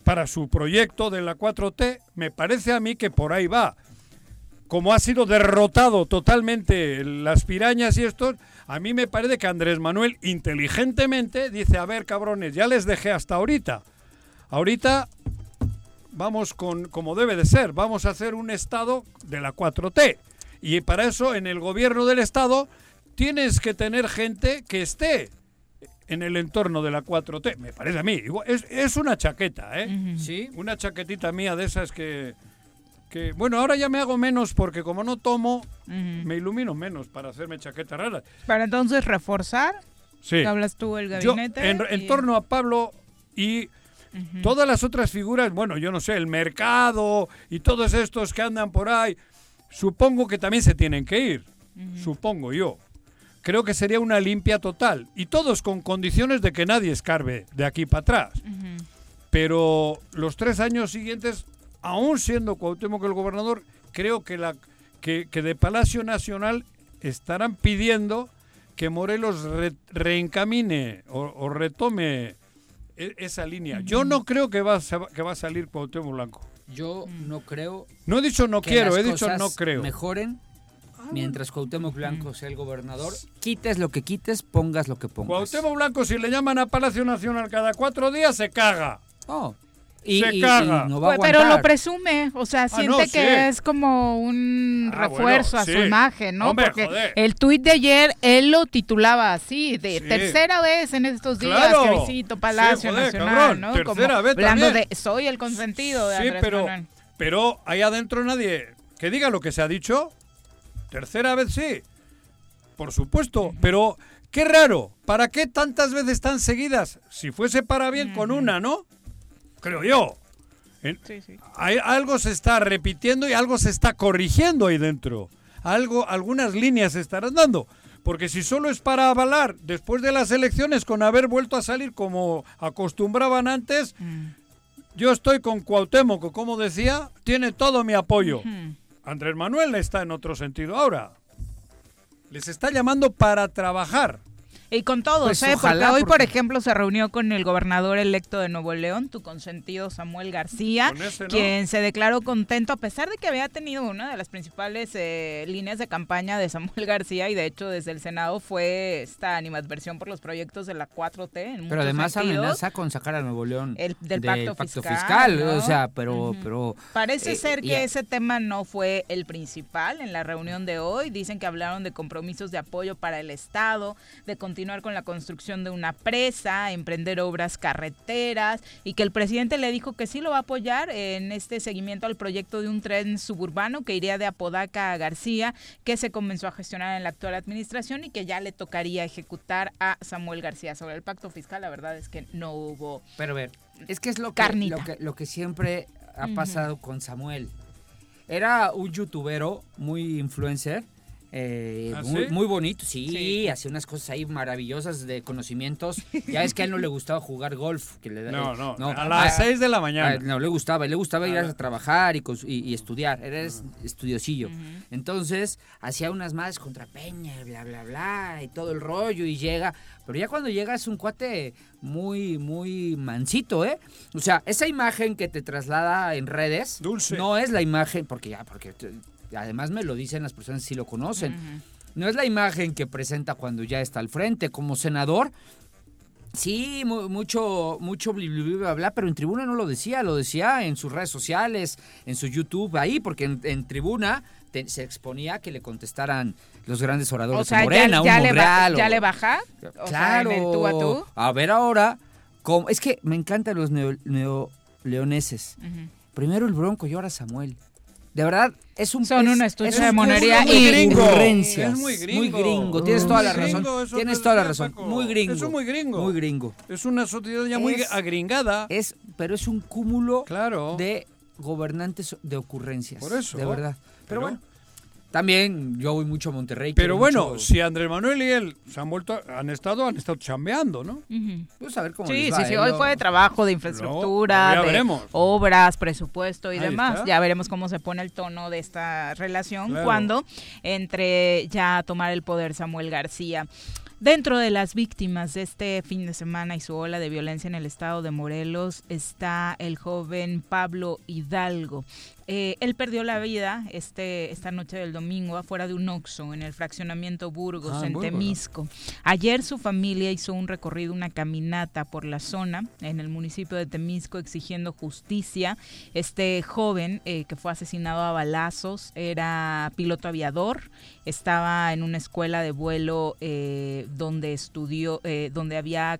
para su proyecto de la 4T. Me parece a mí que por ahí va. Como ha sido derrotado totalmente las pirañas y estos, a mí me parece que Andrés Manuel inteligentemente dice, a ver cabrones, ya les dejé hasta ahorita. Ahorita vamos con como debe de ser, vamos a hacer un estado de la 4T. Y para eso en el gobierno del estado tienes que tener gente que esté en el entorno de la 4T, me parece a mí. Es, es una chaqueta, ¿eh? Sí. Una chaquetita mía de esas que, que... Bueno, ahora ya me hago menos porque como no tomo, me ilumino menos para hacerme chaquetas raras. Para entonces reforzar Sí. ¿Qué hablas tú, el gabinete? en, en y- torno a Pablo y todas las otras figuras, bueno, yo no sé, el mercado y todos estos que andan por ahí, supongo que también se tienen que ir. Supongo yo. Creo que sería una limpia total. Y todos con condiciones de que nadie escarbe de aquí para atrás. Pero los tres años siguientes, aún siendo Cuauhtémoc el gobernador, creo que, la, que, que de Palacio Nacional estarán pidiendo que Morelos re- reencamine o, o retome e- esa línea. Yo no creo que va, a que va a salir Cuauhtémoc Blanco. Yo no creo No he dicho no que quiero, las he dicho no creo. mejoren mientras Cuauhtémoc Blanco sea el gobernador. Quites lo que quites, pongas lo que pongas. Cuauhtémoc Blanco, si le llaman a Palacio Nacional cada cuatro días, se caga. Oh. Y, Se y- y caga. no va a Pues, pero lo presume, o sea, siente no, que sí. es como un Ah, refuerzo bueno, a su sí. imagen, ¿no? Hombre, Porque joder. el tuit de ayer él lo titulaba así, de Sí. tercera vez en estos días Claro. que visito Palacio Sí, joder, Nacional, cabrón, ¿no? tercera como vez hablando también. de soy el consentido de Sí, Andrés pero, Manuel. pero ahí adentro nadie que diga lo que se ha dicho. Tercera vez sí, por supuesto. Pero qué raro, ¿para qué tantas veces tan seguidas? Si fuese para bien con una, ¿no? Creo yo. En- Sí, sí. hay- algo se está repitiendo y algo se está corrigiendo ahí dentro. Algo, algunas líneas se estarán dando. Porque si solo es para avalar después de las elecciones con haber vuelto a salir como acostumbraban antes, yo estoy con Cuauhtémoc, que, como decía, tiene todo mi apoyo. Andrés Manuel está en otro sentido ahora. Les está llamando para trabajar. Y con todos, Pues ¿eh? porque hoy, por ejemplo, se reunió con el gobernador electo de Nuevo León, tu consentido Samuel García, Con ese, ¿no? quien se declaró contento a pesar de que había tenido una de las principales eh, líneas de campaña de Samuel García y de hecho desde el Senado fue esta animadversión por los proyectos de la 4T. En Pero además sentidos. amenaza con sacar a Nuevo León El- del pacto fiscal, fiscal, ¿no? o sea, pero, pero Parece eh, ser que ese tema no fue el principal en la reunión de hoy. Dicen que hablaron de compromisos de apoyo para el Estado, de continuar con la construcción de una presa, emprender obras carreteras y que el presidente le dijo que sí lo va a apoyar en este seguimiento al proyecto de un tren suburbano que iría de Apodaca a García, que se comenzó a gestionar en la actual administración y que ya le tocaría ejecutar a Samuel García. Sobre el pacto fiscal, la verdad es que no hubo Pero a ver, es que es lo que, Carnita. lo que, lo que siempre ha pasado con Samuel. Era un youtubero muy influencer. Eh, ¿Ah, muy, sí? muy bonito, sí, Sí. hacía unas cosas ahí maravillosas de conocimientos. Ya es que a él no le gustaba jugar golf. Que le, No, eh, no, a las ah, 6 de la mañana. no le gustaba, le gustaba ir a trabajar y, cons- y- y estudiar, era es- estudiosillo. Entonces hacía unas madres contra Peña, bla, bla, bla, y todo el rollo, y llega. Pero ya cuando llega es un cuate muy, muy mansito, ¿eh? O sea, esa imagen que te traslada en redes Dulce. no es la imagen, porque ya, porque además me lo dicen las personas sí lo conocen. No es la imagen que presenta cuando ya está al frente como senador. Sí, mu- mucho, mucho bla, bla, pero en tribuna no lo decía, lo decía en sus redes sociales, en su YouTube, ahí, porque en, en tribuna te- se exponía que le contestaran los grandes oradores O sea, de Morena, ya, un le, ya o- le baja. O sea, claro. en el tú a tú. A ver ahora, cómo- es que me encantan los neo, neo- leoneses. Primero el Bronco y ahora Samuel. De verdad, es un Son es- un estudio es de monería y- gringo. Es Ocurrencias. muy gringo. Muy gringo. Tienes toda la razón. Tienes toda la razón. Paco. Muy gringo. Es muy gringo. Muy gringo. Es una sociedad ya muy agringada. Es, pero es un cúmulo Claro. de gobernantes de ocurrencias. Por eso. De verdad. Pero, Pero- bueno. También yo voy mucho a Monterrey. Pero bueno, mucho- si Andrés Manuel y él se han vuelto, han estado, han estado chambeando, ¿no? Ujú. Vamos a ver cómo Sí, les sí, va, sí. ¿eh? Hoy fue de trabajo, de infraestructura, ya de veremos. obras, presupuesto y Ahí demás. está. Ya veremos cómo se pone el tono de esta relación Claro. cuando entre ya a tomar el poder Samuel García. Dentro de las víctimas de este fin de semana y su ola de violencia en el estado de Morelos está el joven Pablo Hidalgo. Eh, él perdió la vida este, esta noche del domingo afuera de un Oxxo en el fraccionamiento Burgos, Ah, en Burgos. Temisco. Ayer su familia hizo un recorrido, una caminata por la zona en el municipio de Temisco exigiendo justicia. Este joven eh, que fue asesinado a balazos era piloto aviador, estaba en una escuela de vuelo eh, donde estudió, eh, donde había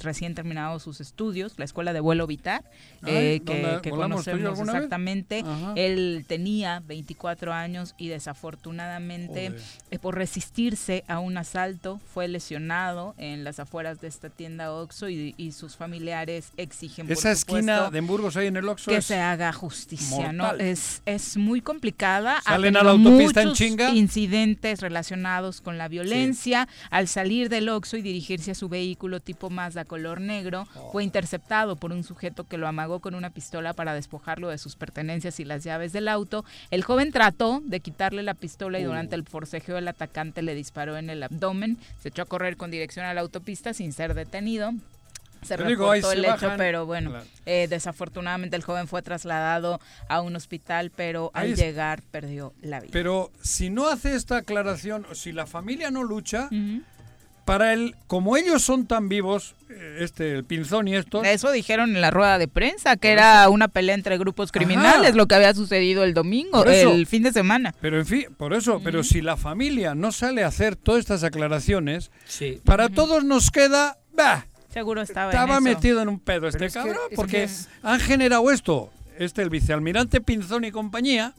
recién terminado sus estudios, la escuela de vuelo Vitar, Ay, eh, que, ¿dónde que volamos tú y yo conocemos exactamente. Él tenía 24 años y desafortunadamente eh, por resistirse a un asalto fue lesionado en las afueras de esta tienda Oxxo y, y sus familiares exigen por Esa esquina supuesto, de Burgos ahí en el Oxxo que se haga justicia, ¿no? Es, es muy complicada. Salen a la autopista en chinga. incidentes relacionados con la violencia. Al salir del Oxxo y dirigirse a su vehículo tipo Mazda color negro, Oh. fue interceptado por un sujeto que lo amagó con una pistola para despojarlo de sus pertenencias y las llaves del auto. El joven trató de quitarle la pistola y Uh. durante el forcejeo el atacante le disparó en el abdomen. Se echó a correr con dirección a la autopista sin ser detenido. Se digo, reportó se el hecho, bajan. pero bueno, Claro. eh, desafortunadamente el joven fue trasladado a un hospital, pero al llegar perdió la vida. Pero si no hace esta aclaración, si la familia no lucha, Ujú. Para él, como ellos son tan vivos, eh, este, el pinzón y estos, Eso dijeron en la rueda de prensa, que era una pelea entre grupos criminales, lo que había sucedido el domingo, eso. el fin de semana. pero en fin, por eso, pero si la familia no sale a hacer todas estas aclaraciones, Sí. para todos nos queda, bah, Seguro estaba, en estaba eso. metido en un pedo este es que- cabrón, es porque es- han generado esto, este, el vicealmirante Pinzón y compañía,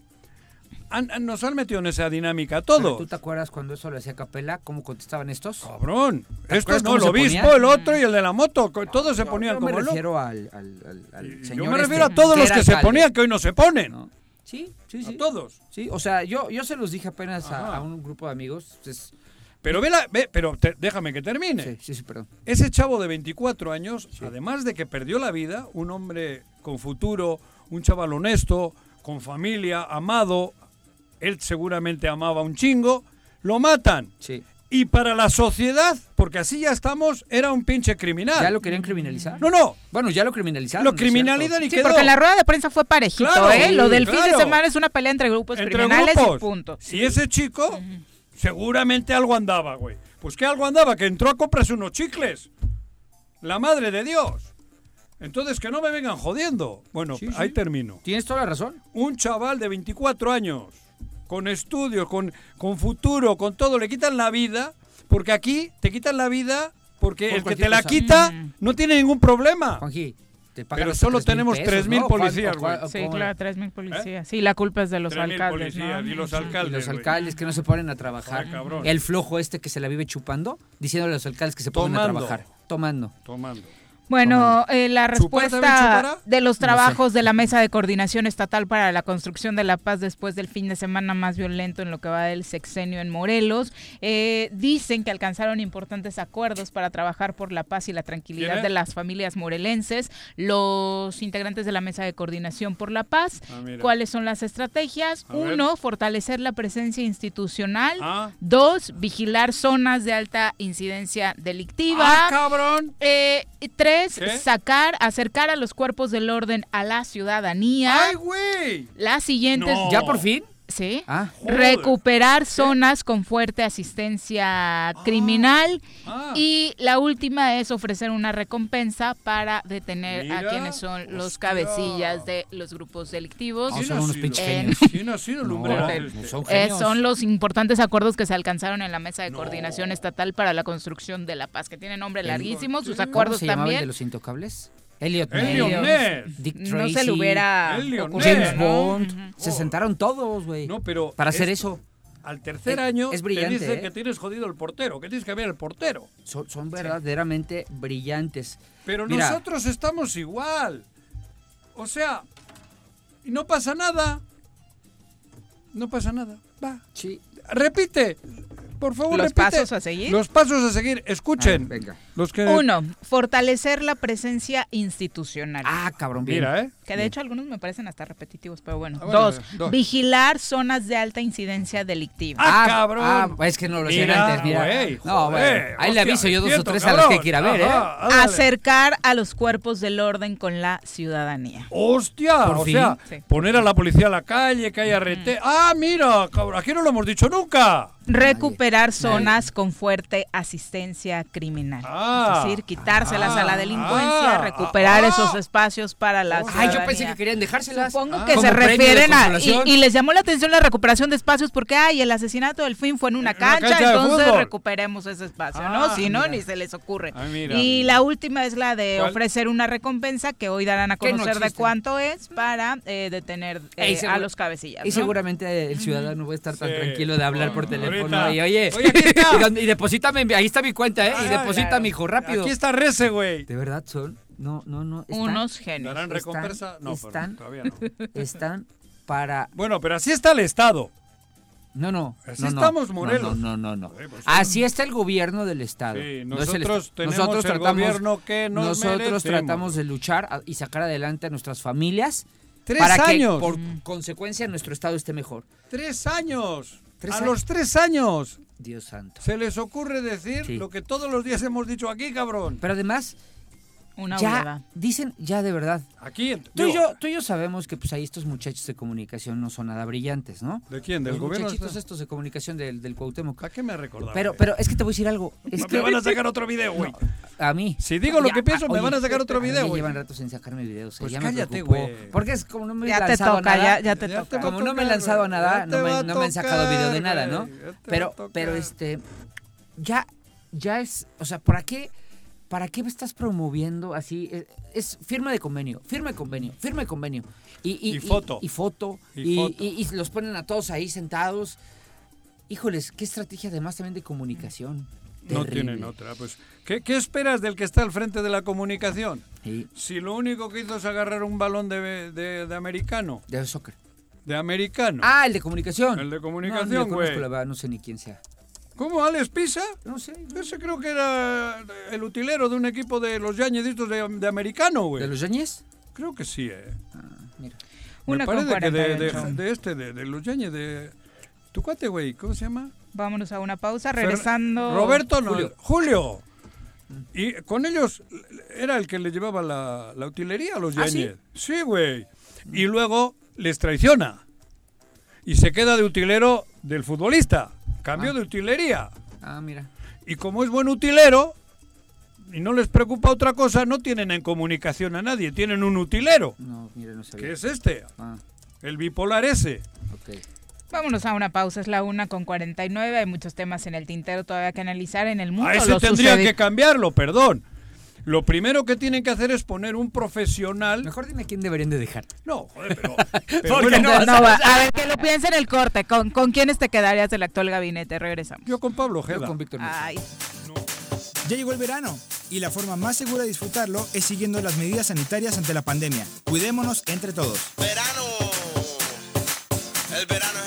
han- han- nos han metido en esa dinámica todo. ¿Tú te acuerdas cuando eso lo hacía Capela? ¿Cómo contestaban estos? Cabrón, ¿Te estos no, el obispo, ponían? el otro y el de la moto, todos se ponían Yo como me refiero al, al, al- al Yo señor me este, refiero a todos los que se ponían que hoy no se ponen. ¿no? Sí, sí, A sí. todos. Sí, o sea, yo, yo se los dije apenas a, un grupo de amigos. Pero ve, la- ve, pero te- déjame que termine. sí, sí, sí, perdón. Ese chavo de 24 años, además de que perdió la vida, un hombre con futuro, un chaval honesto, con familia, amado, él seguramente amaba un chingo, lo matan. Sí. Y para la sociedad, porque así ya estamos, era un pinche criminal. ¿Ya lo querían criminalizar? No, no, Bueno, ya lo criminalizaron. lo criminalidad y Sí, quedó. porque la rueda de prensa fue parejito, Claro, ¿eh? Lo del fin de semana es una pelea entre grupos Entre criminales grupos. y punto. Y ese chico, seguramente algo andaba, güey. Pues que algo andaba, que entró a comprarse unos chicles. La madre de Dios. Entonces, que no me vengan jodiendo. Bueno, Sí, sí. ahí termino. Tienes toda la razón. Un chaval de 24 años, con estudios, con, con futuro, con todo, le quitan la vida, porque aquí te quitan la vida porque Por el que te la cosa. quita Mm. no tiene ningún problema. Juanji, te Pero solo 3,000 tenemos pesos, 3,000 ¿no? ¿Cuál- policías, güey. Sí, claro, tres mil policías. Sí, la culpa es de los 3,000 alcaldes, policías ¿no? y los alcaldes. Y los alcaldes que no se ponen a trabajar. Ay, cabrón. El flojo este que se la vive chupando, diciéndole a los alcaldes que se pongan a trabajar. Tomando. Tomando. Bueno, eh, la ¿Chupar también respuesta de los trabajos de la Mesa de Coordinación Estatal para la Construcción de la Paz después del fin de semana más violento en lo que va del sexenio en Morelos, eh, dicen que alcanzaron importantes acuerdos para trabajar por la paz y la tranquilidad de las familias morelenses. Los integrantes de la Mesa de Coordinación por la Paz, Ah. ¿cuáles son las estrategias? A ver. Uno, fortalecer la presencia institucional. Ah, Dos, vigilar zonas de alta incidencia delictiva. ah cabrón. Eh, y tres, ¿Qué? sacar, acercar a los cuerpos del orden a la ciudadanía. ¡Ay, güey! Las siguientes, No. ¿Ya por fin? Sí. Ah. Recuperar zonas con fuerte asistencia criminal. Ah. Y la última es ofrecer una recompensa para detener Mira, a quienes son los cabecillas de los grupos delictivos. Este? son Eh, son los importantes acuerdos que se alcanzaron en la Mesa de No. Coordinación Estatal para la Construcción de la Paz, que tiene nombre larguísimo, sus ¿Cómo acuerdos ¿Cómo se el de también. los intocables? Elliot Elliot Ness, Ness. Dick No Tracy, se le hubiera Elliot ocurrido, Ness. James ¿no? Bond. Ujú. Se sentaron todos, güey. No, pero para hacer es- eso. Al tercer Es- año es brillante, te dice ¿eh? que tienes jodido el portero, que tienes que ver el portero. Son, son verdaderamente brillantes. Pero Mira. nosotros estamos igual. O sea, y no pasa nada. No pasa nada. Va. Sí. Repite. Por favor, Los repite. pasos a seguir. Los pasos a seguir. Escuchen. Ah, venga. Los que Uno, fortalecer la presencia institucional. Ah, cabrón, bien. Mira, ¿eh? Que de hecho algunos me parecen hasta repetitivos, pero bueno. Ah, bueno, dos, dos. vigilar zonas de alta incidencia delictiva. Ah, cabrón. Ah, es que no lo hacían antes, mira. güey, no, bueno. Ahí le aviso yo dos o tres a las que quiera ver, ¿eh? Acercar a los cuerpos del orden con la ciudadanía. ¡Hostia! Por o fin. sea, Sí. poner a la policía a la calle, que haya rete. ¡Ah, mira! cabrón, Aquí no lo hemos dicho nunca. Recuperar recuperar zonas con fuerte asistencia criminal. Ah. es decir, quitárselas a la delincuencia, Ah. recuperar Ah. esos espacios para la Ay, yo pensé que querían dejárselas. Supongo Ah. que se refieren a... Y, les llamó la atención la recuperación de espacios porque, ay, el asesinato del fin fue en una cancha, entonces recuperemos ese espacio, Ah, ¿no? Si no, mira. ni se les ocurre. Ah, mira. y la última es la de ¿Cuál? ofrecer una recompensa que hoy darán a no conocer de cuánto es para eh, detener eh, Ey, a los cabecillas. Y ¿no? seguramente el ciudadano va a estar tan tranquilo de hablar por teléfono. ahorita. Y oye, Oye, aquí está. (laughs) y, y deposítame, ahí está mi cuenta, ¿eh? Y deposita, mi hijo, rápido. Aquí está Rece, güey. De verdad son, no, no, no. están- Unos genios. ¿Darán están- recompensa? No, pero están- todavía no. (laughs) Están para. Bueno, pero así está el Estado. No, no. Así no, estamos, no, Morelos. No, no, no. no. Pues, Así está el gobierno del Estado. Sí, no es el nosotros Estado. tenemos nosotros el tratamos, gobierno que nos Nosotros merecemos. tratamos de luchar y sacar adelante a nuestras familias. Tres para años. que, por consecuencia, nuestro Estado esté mejor. Tres años. Tres a años. los tres años Dios santo. se les ocurre decir Sí. lo que todos los días hemos dicho aquí, cabrón. Pero además, Una ya dicen, ya de verdad. Aquí. Tú y, yo, tú y yo sabemos que pues ahí estos muchachos de comunicación no son nada brillantes, ¿no? ¿De quién? ¿Del Los gobierno? muchachitos estos de comunicación del, del Cuauhtémoc. ¿A qué me recordaba? Pero, pero es que te voy a decir algo. (laughs) Es me que van a sacar otro video, güey. a mí. Si digo lo Ya, que pienso, ah, me van a sacar otro video, güey. llevan rato sin sacarme videos. eh, Pues ya cállate, güey. Porque es como no me he Ya te lanzado toca, nada. ya, ya te Ya toca. te a como no me he lanzado a nada, no me, a no me han sacado video de nada, ¿no? a Pero, pero este, ya, ya es, o sea, ¿para qué, para qué me estás promoviendo así? Es, es firma de convenio, firma de convenio, firma de convenio. Y, Y foto. Y, foto. Y Y, foto. y- y los ponen a todos ahí sentados. Híjoles, qué estrategia además también de comunicación. No Terrible. tienen otra. Pues, ¿qué, qué esperas del que está al frente de la comunicación? Sí, Si lo único que hizo es agarrar un balón de, de, de americano. de soccer. De americano. Ah, el de comunicación. El de comunicación, güey. la verdad, no sé ni quién sea. ¿Cómo? ¿Alex Pisa? No sé. Ese creo que era el utilero de un equipo de los Yañeditos de, de americano, güey. ¿De los Yañez? Creo que sí, eh. Ah, mira. Una Me parece con que de, de, 48. de este, de, de los Yañez, de... ¿Tu cuate, güey? ¿Cómo se llama? Vámonos a una pausa, Fer- regresando. Roberto, no. Julio. Julio. Y con ellos era el que le llevaba la, la utilería a los ¿Ah, sí? Yañez. Sí, güey. Y luego les traiciona. Y se queda de utilero del futbolista. Cambio Ah. de utilería. Ah, mira. Y como es buen utilero y no les preocupa otra cosa, no tienen en comunicación a nadie, tienen un utilero, No, mira, no sabía. que es este, Ah, el bipolar ese. ok. Vámonos a una pausa, es la una con 49. Hay muchos temas en el tintero todavía que analizar en el mundo. A ese tendría que cambiarlo, perdón. Lo primero que tienen que hacer es poner un profesional. Mejor dime quién deberían de dejar. No, joder, pero. (laughs) pero Porque no No, va, a ver, que lo piense en el corte. ¿Con, con quiénes te quedarías del actual gabinete? Regresamos. Yo con Pablo Yo Ojeda. con Víctor. Ay, Ya llegó el verano y la forma más segura de disfrutarlo es siguiendo las medidas sanitarias ante la pandemia. Cuidémonos entre todos. Verano. El verano es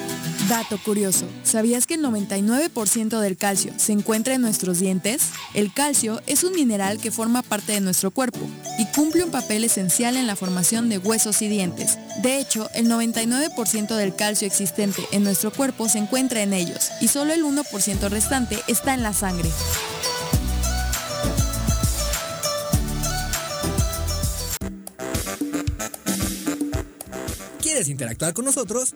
Dato curioso, ¿sabías que el 99% del calcio se encuentra en nuestros dientes? El calcio es un mineral que forma parte de nuestro cuerpo y cumple un papel esencial en la formación de huesos y dientes. De hecho, el 99% del calcio existente en nuestro cuerpo se encuentra en ellos y solo el 1% restante está en la sangre. ¿Quieres interactuar con nosotros?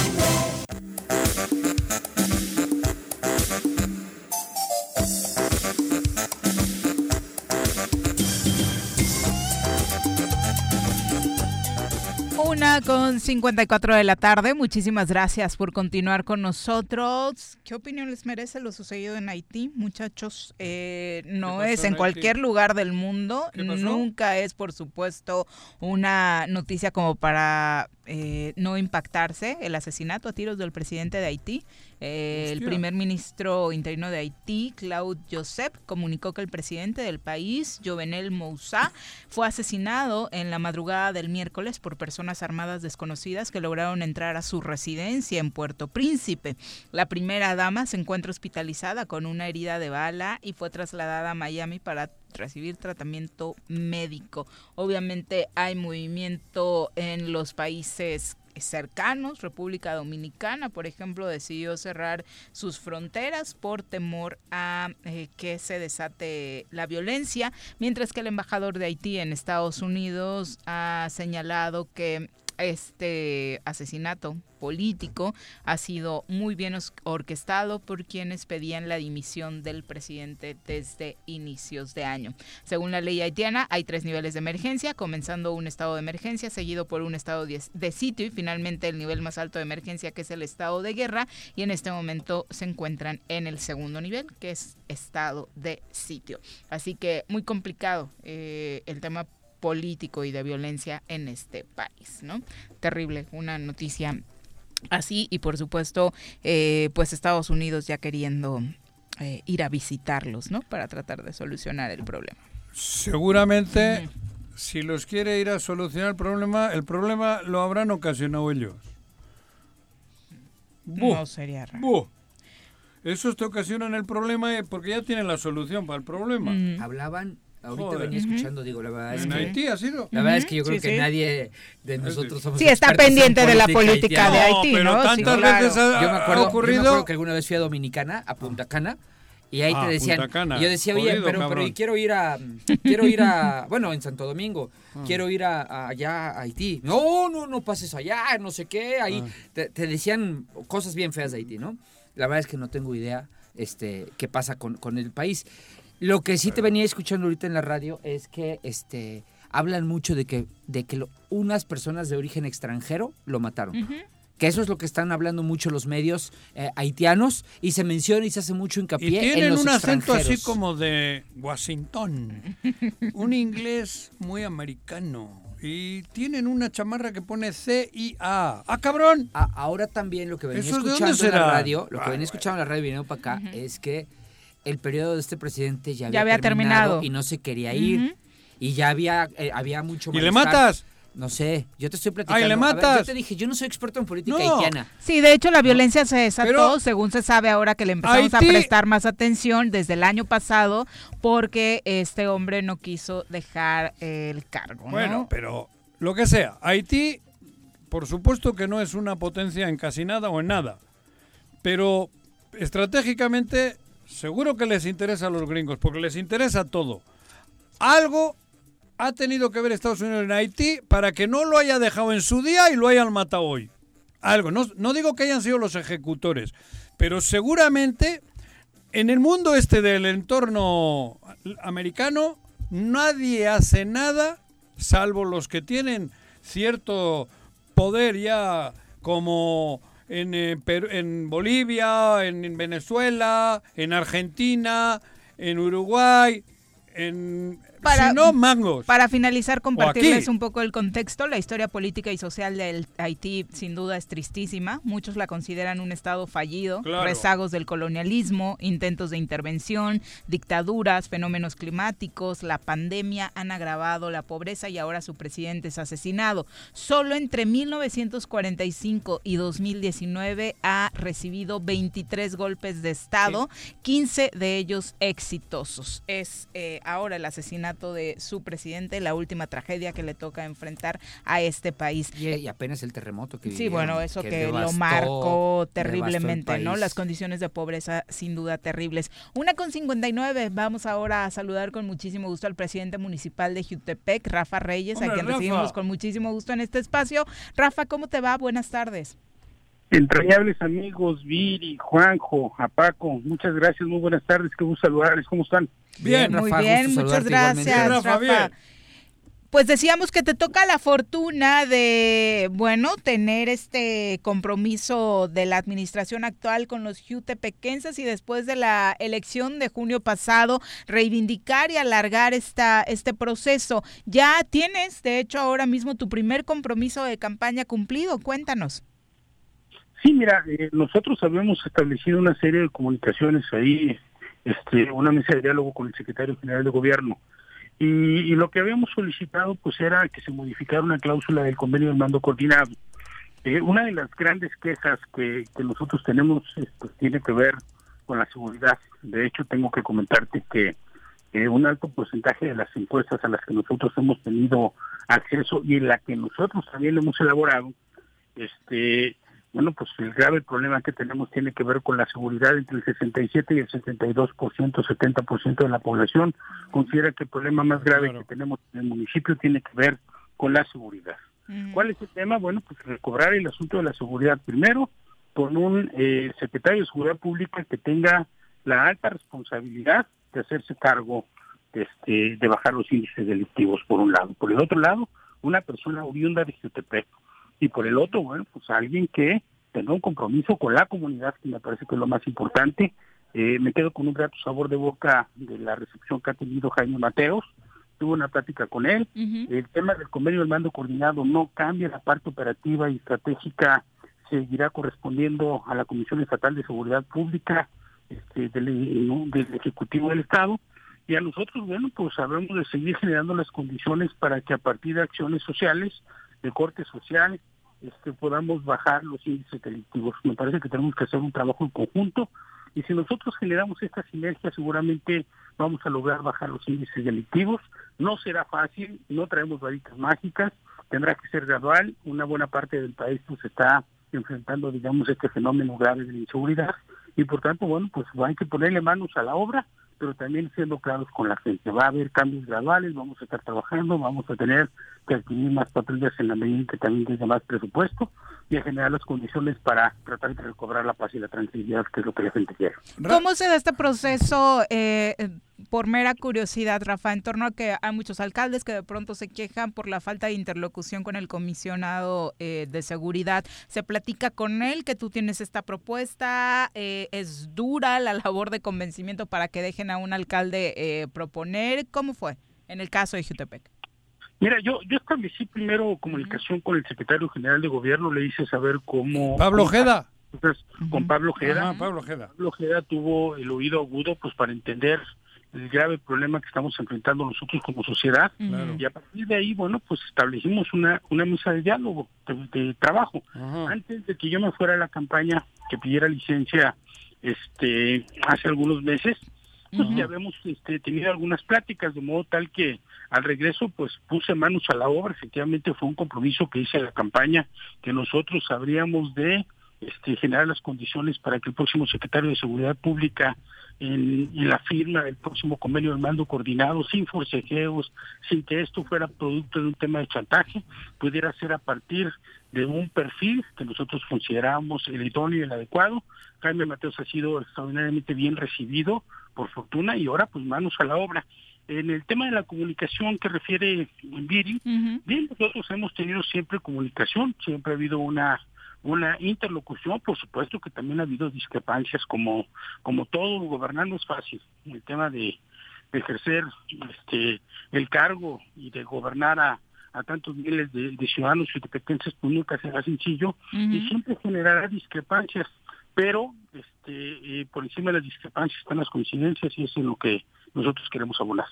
Una con 54 de la tarde. Muchísimas gracias por continuar con nosotros. ¿Qué opinión les merece lo sucedido en Haití, muchachos? Eh, no es en en cualquier lugar del mundo. Nunca es, por supuesto, una noticia como para eh, no impactarse el asesinato a tiros del presidente de Haití. Eh, el primer ministro interino de Haití, Claude Joseph, comunicó que el presidente del país, Jovenel Moussa, fue asesinado en la madrugada del miércoles por personas armadas desconocidas que lograron entrar a su residencia en Puerto Príncipe. La primera dama se encuentra hospitalizada con una herida de bala y fue trasladada a Miami para recibir tratamiento médico. Obviamente hay movimiento en los países cercanos, República Dominicana, por ejemplo, decidió cerrar sus fronteras por temor a eh, que se desate la violencia, mientras que el embajador de Haití en Estados Unidos ha señalado que este asesinato político ha sido muy bien orquestado por quienes pedían la dimisión del presidente desde inicios de año. Según la ley haitiana, hay tres niveles de emergencia, comenzando un estado de emergencia, seguido por un estado de, de sitio y finalmente el nivel más alto de emergencia, que es el estado de guerra, y en este momento se encuentran en el segundo nivel, que es estado de sitio. Así que muy complicado eh, el tema político y de violencia en este país, ¿no? Terrible, una noticia así y por supuesto, eh, pues Estados Unidos ya queriendo eh, ir a visitarlos, ¿no? Para tratar de solucionar el problema. Seguramente, si los quiere ir a solucionar el problema, el problema lo habrán ocasionado ellos. Buh, No sería raro. buh. Esos te ocasionan el problema eh, porque ya tienen la solución para el problema. Hablaban, ahorita Joder. venía escuchando, digo, la verdad es ¿En que... Haití ha sido? La verdad es que yo creo sí, que sí. nadie de nosotros somos Sí, está pendiente de la política haitiana. de Haití, pero ¿no? Sí, tantas claro. veces ha, Yo me ha acuerdo, yo ocurrido... me acuerdo que alguna vez fui a Dominicana, a Punta Cana, y ahí Ah, te decían, Punta Cana. y yo decía, oye, pero, pero quiero ir a, quiero ir a, (laughs) bueno, en Santo Domingo, Ah. quiero ir a, a- allá a Haití. No, no, no pases allá, no sé qué, ahí Ah. te, te decían cosas bien feas de Haití, ¿no? La verdad es que no tengo idea, este, qué pasa con, con el país. Lo que sí te venía escuchando ahorita en la radio es que, este, hablan mucho de que, de que lo- unas personas de origen extranjero lo mataron que eso es lo que están hablando mucho los medios eh, haitianos y se menciona y se hace mucho Y hincapié en tienen los un acento así como de Washington. (laughs) un inglés muy americano. Y tienen una chamarra que pone C-I-A. ¡Ah, cabrón! A- ahora también lo que venía ¿Esos de dónde escuchando en la radio, lo que venía escuchando en la radio viniendo para acá es que el periodo de este presidente ya había, Ya había terminado. y no se quería ir y ya había eh, había mucho ¿Y le malestar. matas? No sé, yo te estoy platicando. Ay, le A ver, matas. yo te dije, yo no soy experto en política No. haitiana. Sí, de hecho la violencia se desató, Pero- según se sabe ahora que le empezamos Haití- a prestar más atención desde el año pasado, porque este hombre no quiso dejar el cargo. ¿no? Bueno, pero lo que sea. Haití, por supuesto que no es una potencia en casi nada o en nada. Pero estratégicamente, seguro que les interesa a los gringos, porque les interesa todo. Algo ha tenido que ver Estados Unidos en Haití para que no lo haya dejado en su día y lo hayan matado hoy. Algo. No, no digo que hayan sido los ejecutores, pero seguramente en el mundo este del entorno americano nadie hace nada salvo los que tienen cierto poder ya como en, eh, Perú- en Bolivia, en, en Venezuela, en Argentina, en Uruguay, en... Para- si no, mangos. Para finalizar, compartirles un poco el contexto. La historia política y social del Haití sin duda es tristísima. Muchos la consideran un estado fallido, Claro. rezagos del colonialismo, intentos de intervención, dictaduras, fenómenos climáticos, la pandemia han agravado la pobreza y ahora su presidente es asesinado. Solo entre 1945 y 2019 ha recibido 23 golpes de estado, 15 de ellos exitosos. Es eh, ahora el asesinato de su presidente, la última tragedia que le toca enfrentar a este país. Y, y apenas el terremoto que Sí, vivieron, bueno, eso que, devastó- lo marcó terriblemente, ¿no? Las condiciones de pobreza sin duda terribles. Una con 59, vamos ahora a saludar con muchísimo gusto al presidente municipal de Jutepec, Rafa Reyes, a quien Rafa. recibimos con muchísimo gusto en este espacio. Rafa, ¿cómo te va? Buenas tardes. Entrañables amigos, Viri, Juanjo, a Paco, muchas gracias, muy buenas tardes, qué gusto saludarles, ¿cómo están? Bien, muy bien, muchas gracias, Rafa. Pues decíamos que te toca la fortuna de, bueno, tener este compromiso de la administración actual con los jutepequenses y después de la elección de junio pasado, reivindicar y alargar esta, este proceso. Ya tienes, de hecho, ahora mismo tu primer compromiso de campaña cumplido. Cuéntanos. Sí, mira, eh, nosotros habíamos establecido una serie de comunicaciones ahí, este, una mesa de diálogo con el secretario general de gobierno. Y, y lo que habíamos solicitado pues era que se modificara una cláusula del convenio del mando coordinado. Eh, una de las grandes quejas que, nosotros tenemos este, tiene que ver con la seguridad. De hecho, tengo que comentarte que eh, un alto porcentaje de las encuestas a las que nosotros hemos tenido acceso y en la que nosotros también hemos elaborado, este, bueno, pues el grave problema que tenemos tiene que ver con la seguridad entre el 67 y el 62%, 70% de la población considera que el problema más grave que tenemos en el municipio tiene que ver con la seguridad. ¿Cuál es el tema? Bueno, pues recobrar el asunto de la seguridad primero con un eh, secretario de Seguridad Pública que tenga la alta responsabilidad de hacerse cargo este, de bajar los índices delictivos, por un lado. Por el otro lado, una persona oriunda de Jutepec. Y por el otro, bueno, pues alguien que tenga un compromiso con la comunidad, que me parece que es lo más importante. Eh, me quedo con un grato sabor de boca de la recepción que ha tenido Jaime Mateos. Tuve una plática con él. El tema del convenio del mando coordinado no cambia la parte operativa y estratégica, seguirá correspondiendo a la Comisión Estatal de Seguridad Pública este, del, ¿no? del Ejecutivo del Estado. Y a nosotros, bueno, pues sabemos de seguir generando las condiciones para que a partir de acciones sociales, de corte social, este, podamos bajar los índices delictivos. Me parece que tenemos que hacer un trabajo en conjunto y si nosotros generamos esta sinergia seguramente vamos a lograr bajar los índices delictivos. No será fácil, no traemos varitas mágicas, tendrá que ser gradual. Una buena parte del país pues está enfrentando, digamos, este fenómeno grave de la inseguridad y por tanto, bueno, pues hay que ponerle manos a la obra, pero también siendo claros con la gente. Va a haber cambios graduales, vamos a estar trabajando, vamos a tener que adquirir más patrullas en la medida que también tenga más presupuesto y a generar las condiciones para tratar de recobrar la paz y la tranquilidad, que es lo que la gente quiere. ¿Cómo se este proceso, eh, por mera curiosidad, Rafa, en torno a que hay muchos alcaldes que de pronto se quejan por la falta de interlocución con el comisionado eh, de seguridad? ¿Se platica con él que tú tienes esta propuesta? Eh, ¿Es dura la labor de convencimiento para que dejen a un alcalde eh, proponer? ¿Cómo fue en el caso de Jutepec? Mira, yo, yo establecí primero comunicación con el secretario general de gobierno, le hice saber cómo... Pablo Ojeda. Entonces, con Pablo Ojeda. Ajá, Pablo Ojeda. Pablo Ojeda tuvo el oído agudo pues para entender el grave problema que estamos enfrentando nosotros como sociedad. Claro. y a partir de ahí bueno pues establecimos una una mesa de diálogo de, de trabajo. Antes de que yo me fuera a la campaña que pidiera licencia este hace algunos meses pues ya habíamos este, tenido algunas pláticas de modo tal que al regreso pues puse manos a la obra. Efectivamente fue un compromiso que hice a la campaña que nosotros habríamos de este, generar las condiciones para que el próximo secretario de Seguridad Pública en, en la firma del próximo convenio de mando coordinado, sin forcejeos, sin que esto fuera producto de un tema de chantaje, pudiera ser a partir de un perfil que nosotros consideramos el idóneo y el adecuado. Jaime Mateos ha sido extraordinariamente bien recibido, por fortuna, y ahora pues manos a la obra. En el tema de la comunicación que refiere Viri, bien, nosotros hemos tenido siempre comunicación, siempre ha habido una una interlocución, por supuesto que también ha habido discrepancias como como todo gobernar no es fácil. El tema de, de ejercer este el cargo y de gobernar a, a tantos miles de, de ciudadanos y pues nunca será sencillo y siempre generará discrepancias, pero este eh, por encima de las discrepancias están las coincidencias y eso es lo que nosotros queremos abonar.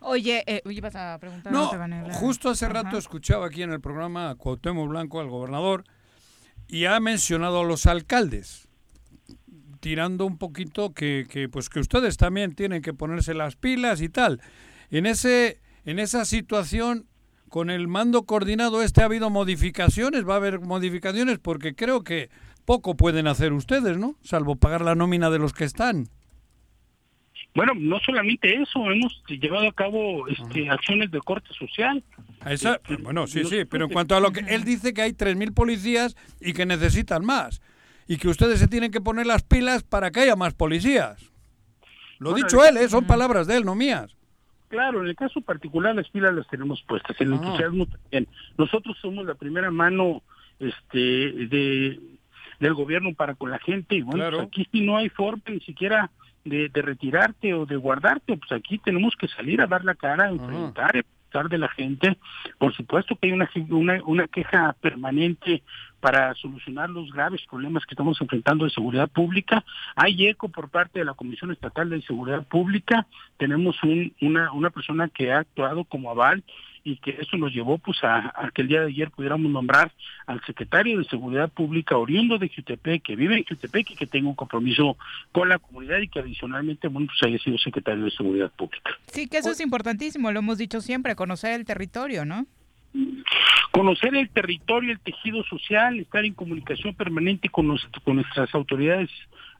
Oye, eh, ibas a preguntar. No, a justo hace rato Ajá. escuchaba aquí en el programa a Cuauhtémoc Blanco, al gobernador, y ha mencionado a los alcaldes, tirando un poquito que, que, pues que ustedes también tienen que ponerse las pilas y tal. En ese, en esa situación, con el mando coordinado este ha habido modificaciones, va a haber modificaciones porque creo que poco pueden hacer ustedes, ¿no? Salvo pagar la nómina de los que están. Bueno, no solamente eso, hemos llevado a cabo este, acciones de corte social. Esa- Este, bueno, sí, sí, pero en cuanto a lo que él dice que hay 3.000 policías y que necesitan más y que ustedes se tienen que poner las pilas para que haya más policías. Lo ha Bueno, dicho él, ¿eh? son palabras de él, no mías. Claro, en el caso particular las pilas las tenemos puestas, el Ajá. entusiasmo también. Nosotros somos la primera mano este de del gobierno para con la gente y bueno, Claro. pues aquí sí no hay forma ni siquiera de, de retirarte o de guardarte, pues aquí tenemos que salir a dar la cara, a enfrentar, de la gente. Por supuesto que hay una, una, una queja permanente para solucionar los graves problemas que estamos enfrentando de seguridad pública. Hay eco por parte de la Comisión Estatal de Seguridad Pública. Tenemos un, una, una persona que ha actuado como aval y que eso nos llevó pues a, a que el día de ayer pudiéramos nombrar al secretario de Seguridad Pública oriundo de Jutepec, que vive en Jutepec y que tenga un compromiso con la comunidad y que adicionalmente bueno pues haya sido secretario de Seguridad Pública. Sí, que eso es importantísimo, lo hemos dicho siempre, conocer el territorio, ¿no? conocer el territorio, el tejido social, estar en comunicación permanente con, nos- con nuestras autoridades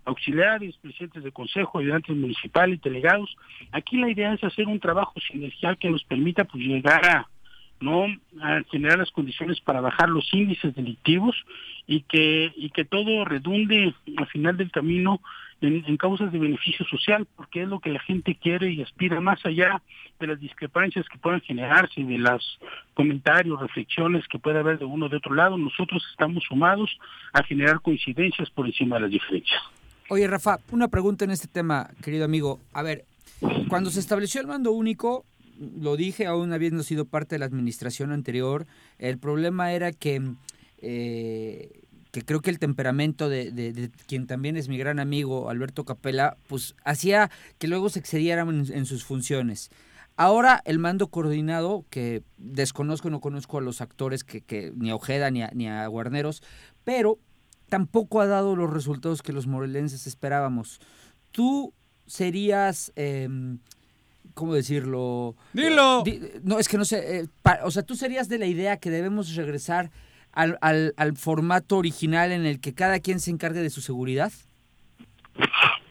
auxiliares, presidentes de consejo, ayudantes municipales, delegados. Aquí la idea es hacer un trabajo sinergial que nos permita pues llegar a no a generar las condiciones para bajar los índices delictivos y que y que todo redunde al final del camino en, en causas de beneficio social, porque es lo que la gente quiere y aspira más allá de las discrepancias que puedan generarse, de los comentarios, reflexiones que pueda haber de uno o de otro lado. Nosotros estamos sumados a generar coincidencias por encima de las diferencias. Oye, Rafa, una pregunta en este tema, querido amigo. A ver, cuando se estableció el mando único, lo dije aún habiendo sido parte de la administración anterior, el problema era que eh, que creo que el temperamento de, quien también es mi gran amigo, Alberto Capella, pues hacía que luego se excedieran en, en sus funciones. Ahora el mando coordinado, que desconozco, no conozco a los actores, que, que ni a Ojeda ni a, ni a Guarneros, pero tampoco ha dado los resultados que los morelenses esperábamos. Tú serías, em, ¿cómo decirlo? Dilo. Di- no, es que no sé, eh, pa- o sea, tú serías de la idea que debemos regresar al, al, al formato original en el que cada quien se encargue de su seguridad.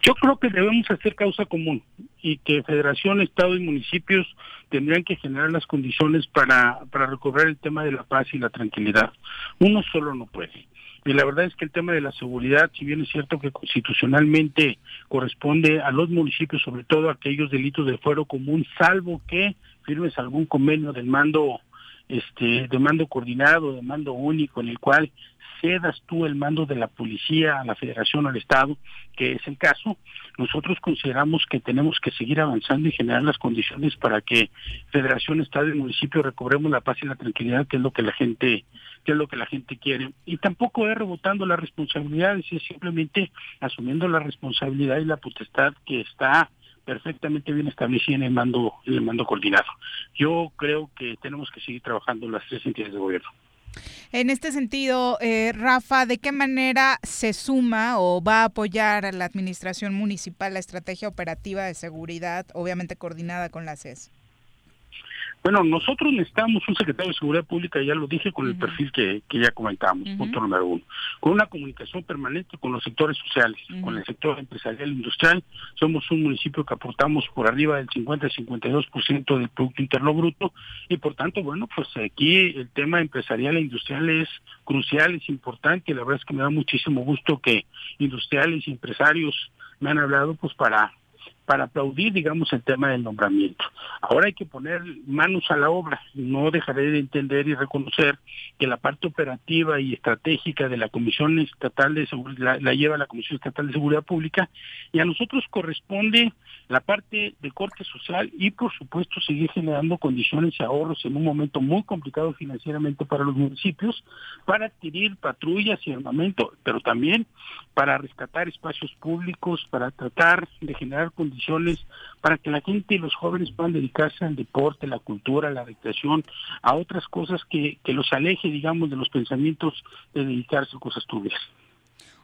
Yo creo que debemos hacer causa común y que Federación, Estado y municipios tendrían que generar las condiciones para, para recobrar el tema de la paz y la tranquilidad. Uno solo no puede. Y la verdad es que el tema de la seguridad, si bien es cierto que constitucionalmente corresponde a los municipios, sobre todo aquellos delitos de fuero común, salvo que firmes algún convenio del mando este de mando coordinado, de mando único, en el cual cedas tú el mando de la policía a la federación al Estado, que es el caso, nosotros consideramos que tenemos que seguir avanzando y generar las condiciones para que federación, Estado y municipio recobremos la paz y la tranquilidad, que es lo que la gente que es lo que la gente quiere. Y tampoco es rebotando las responsabilidades, es simplemente asumiendo la responsabilidad y la potestad que está perfectamente bien establecida en el mando en el mando coordinado. Yo creo que tenemos que seguir trabajando las tres entidades de gobierno. En este sentido, eh, Rafa, ¿de qué manera se suma o va a apoyar a la administración municipal la estrategia operativa de seguridad, obviamente coordinada con la CES? Bueno, nosotros necesitamos un secretario de Seguridad Pública, ya lo dije, con el perfil que, que ya comentamos, punto número uno. Con una comunicación permanente con los sectores sociales, con el sector empresarial e industrial. Somos un municipio que aportamos por arriba del 50-52% del Producto Interno Bruto. Y por tanto, bueno, pues aquí el tema empresarial e industrial es crucial, es importante. La verdad es que me da muchísimo gusto que industriales y empresarios me han hablado pues para para aplaudir, digamos, el tema del nombramiento. Ahora hay que poner manos a la obra. No dejaré de entender y reconocer que la parte operativa y estratégica de la Comisión Estatal de Seguridad la, la lleva la Comisión Estatal de Seguridad Pública y a nosotros corresponde la parte de corte social y, por supuesto, seguir generando condiciones y ahorros en un momento muy complicado financieramente para los municipios para adquirir patrullas y armamento, pero también para rescatar espacios públicos, para tratar de generar condiciones para que la gente y los jóvenes puedan dedicarse al deporte, la cultura, la recreación, a otras cosas que, que los aleje, digamos, de los pensamientos de dedicarse a cosas turbias.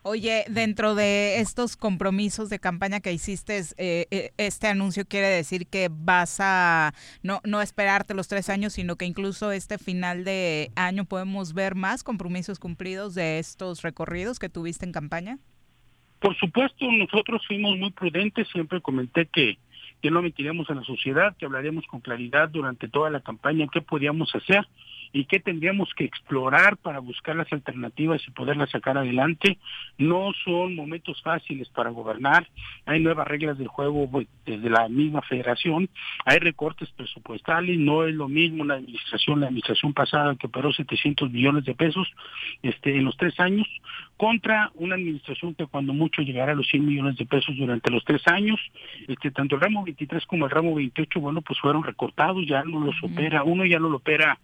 Oye, dentro de estos compromisos de campaña que hiciste, eh, eh, este anuncio quiere decir que vas a no, no esperarte los tres años, sino que incluso este final de año podemos ver más compromisos cumplidos de estos recorridos que tuviste en campaña. Por supuesto, nosotros fuimos muy prudentes, siempre comenté que, no mentiríamos a la sociedad, que hablaríamos con claridad durante toda la campaña qué podíamos hacer y qué tendríamos que explorar para buscar las alternativas y poderlas sacar adelante. No son momentos fáciles para gobernar, hay nuevas reglas del juego pues, desde la misma federación, hay recortes presupuestales, no es lo mismo la administración, la administración pasada que operó 700 millones de pesos este, en los tres años, contra una administración que cuando mucho llegará a los 100 millones de pesos durante los tres años, este, tanto el ramo 23 como el ramo 28, bueno, pues fueron recortados, ya no los opera, uno ya no lo opera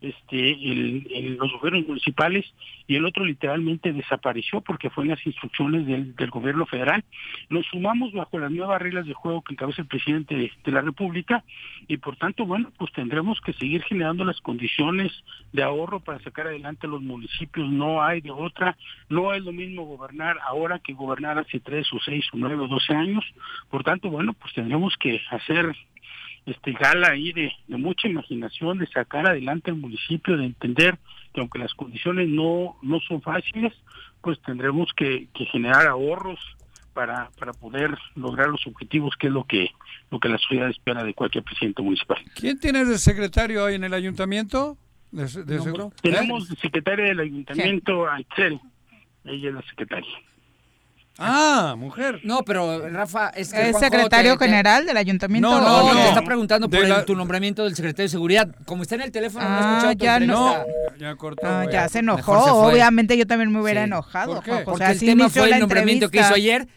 este el, los gobiernos municipales y el otro literalmente desapareció porque fue en las instrucciones del, del gobierno federal. Nos sumamos bajo las nuevas reglas de juego que encabeza el presidente de, de la República y por tanto, bueno, pues tendremos que seguir generando las condiciones de ahorro para sacar adelante los municipios. No hay de otra. No es lo mismo gobernar ahora que gobernar hace tres o seis o nueve o doce años. Por tanto, bueno, pues tendremos que hacer este gala ahí de, de mucha imaginación, de sacar adelante el municipio, de entender que aunque las condiciones no, no son fáciles, pues tendremos que, que generar ahorros para, para poder lograr los objetivos que es lo que lo que la sociedad espera de cualquier presidente municipal. ¿Quién tienes de secretario ahí en el ayuntamiento? De, de seguro? Tenemos de secretaria del ayuntamiento a Itzel, ella es la secretaria. Ah, mujer. No, pero Rafa, es que ¿Es Juanjo secretario te- te- general del ayuntamiento? No, no, no, te está preguntando por el- tu nombramiento del secretario de seguridad. Como está en el teléfono, no he Ah, ya no. entrevista. Ya cortó. Ah, ya se enojó. se. Obviamente yo también me hubiera Sí. enojado. ¿Por qué? Juanjo. O Porque sea, el tema inició fue la el nombramiento que hizo entrevista. ayer.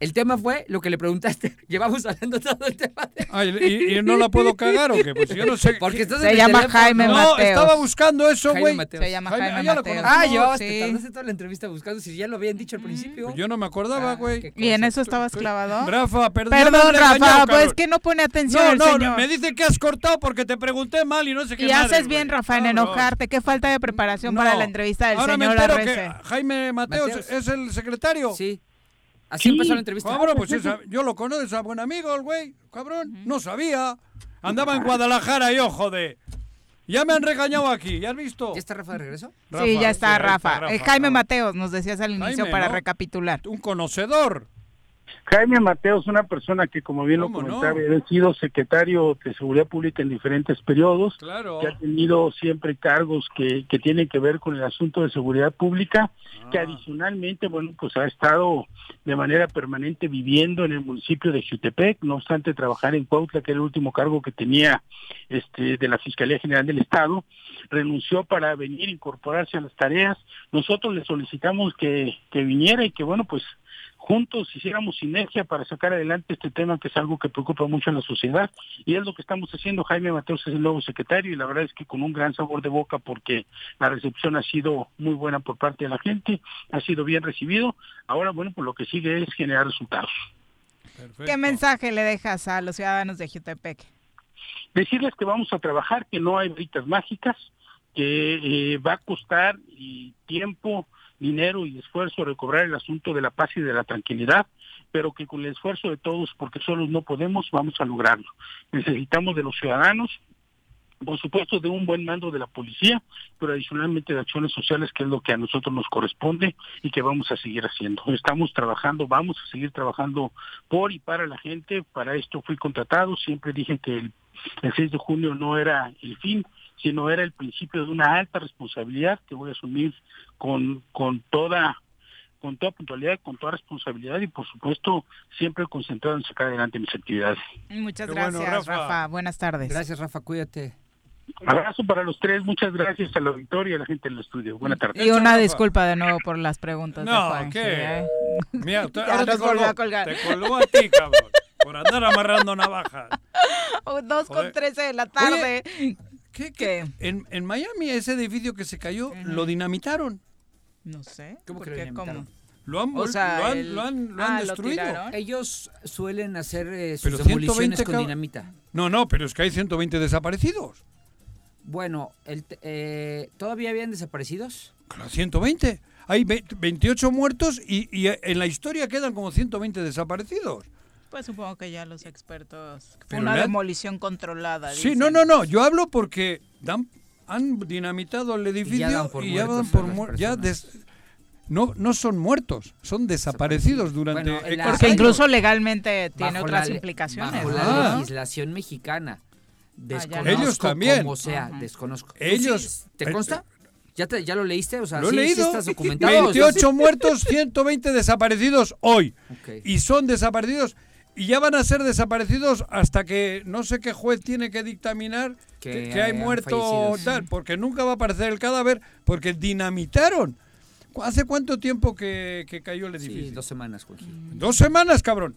El tema fue lo que le preguntaste. (laughs) Llevamos hablando todo el tema. De... Ay, ¿y, y no la puedo cagar o qué? Pues yo no sé. (laughs) Porque estás Se en el llama teléfono. Jaime no, Mateos. estaba buscando eso, güey. Se llama Jaime, Jaime, ya lo Mateos. conozco. Ah, Sí. te tardaste toda la entrevista buscando si ya lo habían dicho al principio. Pues yo no me acordaba, Ah, güey. qué ¿Y en eso estabas clavado? Rafa, perdón. Perdón, Rafa, pues es que no pone atención No, no, señor. me dice que has cortado porque te pregunté mal y no sé qué Y madre, haces bien. Rafa, en enojarte. Qué falta de preparación No. para la entrevista del Ahora me señor entero que Jaime Mateos, Mateos. es el secretario. Sí. Así empezó la entrevista. Cabrón, pues esa- yo lo conozco, es a buen amigo el güey, cabrón. No sabía. Andaba en Guadalajara yo, joder. Ya me han regañado aquí, ¿ya has visto? ¿Ya está Rafa de regreso? Rafa, sí, ya está Rafa. Eh, Jaime. Mateos, nos decías al inicio Jaime, para ¿no? recapitular. Un conocedor. Jaime Mateo es una persona que, como bien lo comentaba, ha sido secretario de Seguridad Pública en diferentes periodos, Claro. que ha tenido siempre cargos que, que tienen que ver con el asunto de seguridad pública, que adicionalmente, bueno, pues ha estado de manera permanente viviendo en el municipio de Jutepec, no obstante trabajar en Cuautla, que era el último cargo que tenía este de la Fiscalía General del Estado, renunció para venir a incorporarse a las tareas. Nosotros le solicitamos que, que viniera y que, bueno, pues juntos hiciéramos sinergia para sacar adelante este tema que es algo que preocupa mucho a la sociedad y es lo que estamos haciendo. Jaime Mateos es el nuevo secretario y la verdad es que con un gran sabor de boca porque la recepción ha sido muy buena por parte de la gente, ha sido bien recibido. Ahora, bueno, pues lo que sigue es generar resultados. ¿Qué mensaje le dejas a los ciudadanos de Jutepec? Decirles que vamos a trabajar, que no hay britas mágicas, que eh, va a costar y tiempo, dinero y esfuerzo recobrar el asunto de la paz y de la tranquilidad, pero que con el esfuerzo de todos, porque solos no podemos, vamos a lograrlo. Necesitamos de los ciudadanos, por supuesto de un buen mando de la policía, pero adicionalmente de acciones sociales, que es lo que a nosotros nos corresponde y que vamos a seguir haciendo. Estamos trabajando, vamos a seguir trabajando por y para la gente, para esto fui contratado, siempre dije que el, el 6 de junio no era el fin, sino era el principio de una alta responsabilidad que voy a asumir con, con toda con toda puntualidad, con toda responsabilidad y por supuesto siempre concentrado en sacar adelante mis actividades. Muchas Qué gracias, bueno, Rafa. Rafa. Buenas tardes. Gracias, Rafa, cuídate. Abrazo para los tres, muchas gracias a la auditoría y a la gente del estudio. Buenas tardes. Y una Rafa. disculpa de nuevo por las preguntas de No, Juanji, ¿qué? ¿eh? Mira, (laughs) te, ahora te colgó, a colgar. te colgó a ti, cabrón. Por andar amarrando navajas. (laughs) Dos con trece de la tarde. ¿Qué, ¿Qué? En, en Miami, ese edificio que se cayó, lo dinamitaron. No sé. ¿Cómo ¿Por que lo qué? ¿Cómo? Lo han, O sea, lo han, el- lo han- lo han Ah, ¿lo destruido. tiraron? Ellos suelen hacer eh, sus Pero demoliciones 120 con dinamita. No, no, pero es que hay 120 desaparecidos. Bueno, el eh, ¿todavía habían desaparecidos? Claro, 120. Hay ve- 28 muertos y, y en la historia quedan como 120 desaparecidos. Pues supongo que ya los expertos. Pero una le ha- demolición controlada. Sí, dicen. no, no, no. Yo hablo porque dan, han dinamitado el edificio y ya muertos dan por a las muer- ya des- no, no son muertos, son desaparecidos durante Bueno, en la- años. incluso legalmente tiene Bajo otras la implicaciones. Bajo ¿no? la Ah. legislación mexicana. Desconozco Ellos también. Como sea, desconozco. ¿Tú Ellos- sí- ¿Te consta? ¿Ya, te- ¿Ya lo leíste? O sea, Lo he sí, sí leído. estás documentado. 28 muertos, 120 desaparecidos hoy. Ok. Y son desaparecidos. Y ya van a ser desaparecidos hasta que no sé qué juez tiene que dictaminar Que que, que hay muerto fallecidos. tal. Porque nunca va a aparecer el cadáver porque dinamitaron. ¿Hace cuánto tiempo que, que cayó el edificio? Sí, dos semanas, Juanji. Dos semanas, cabrón.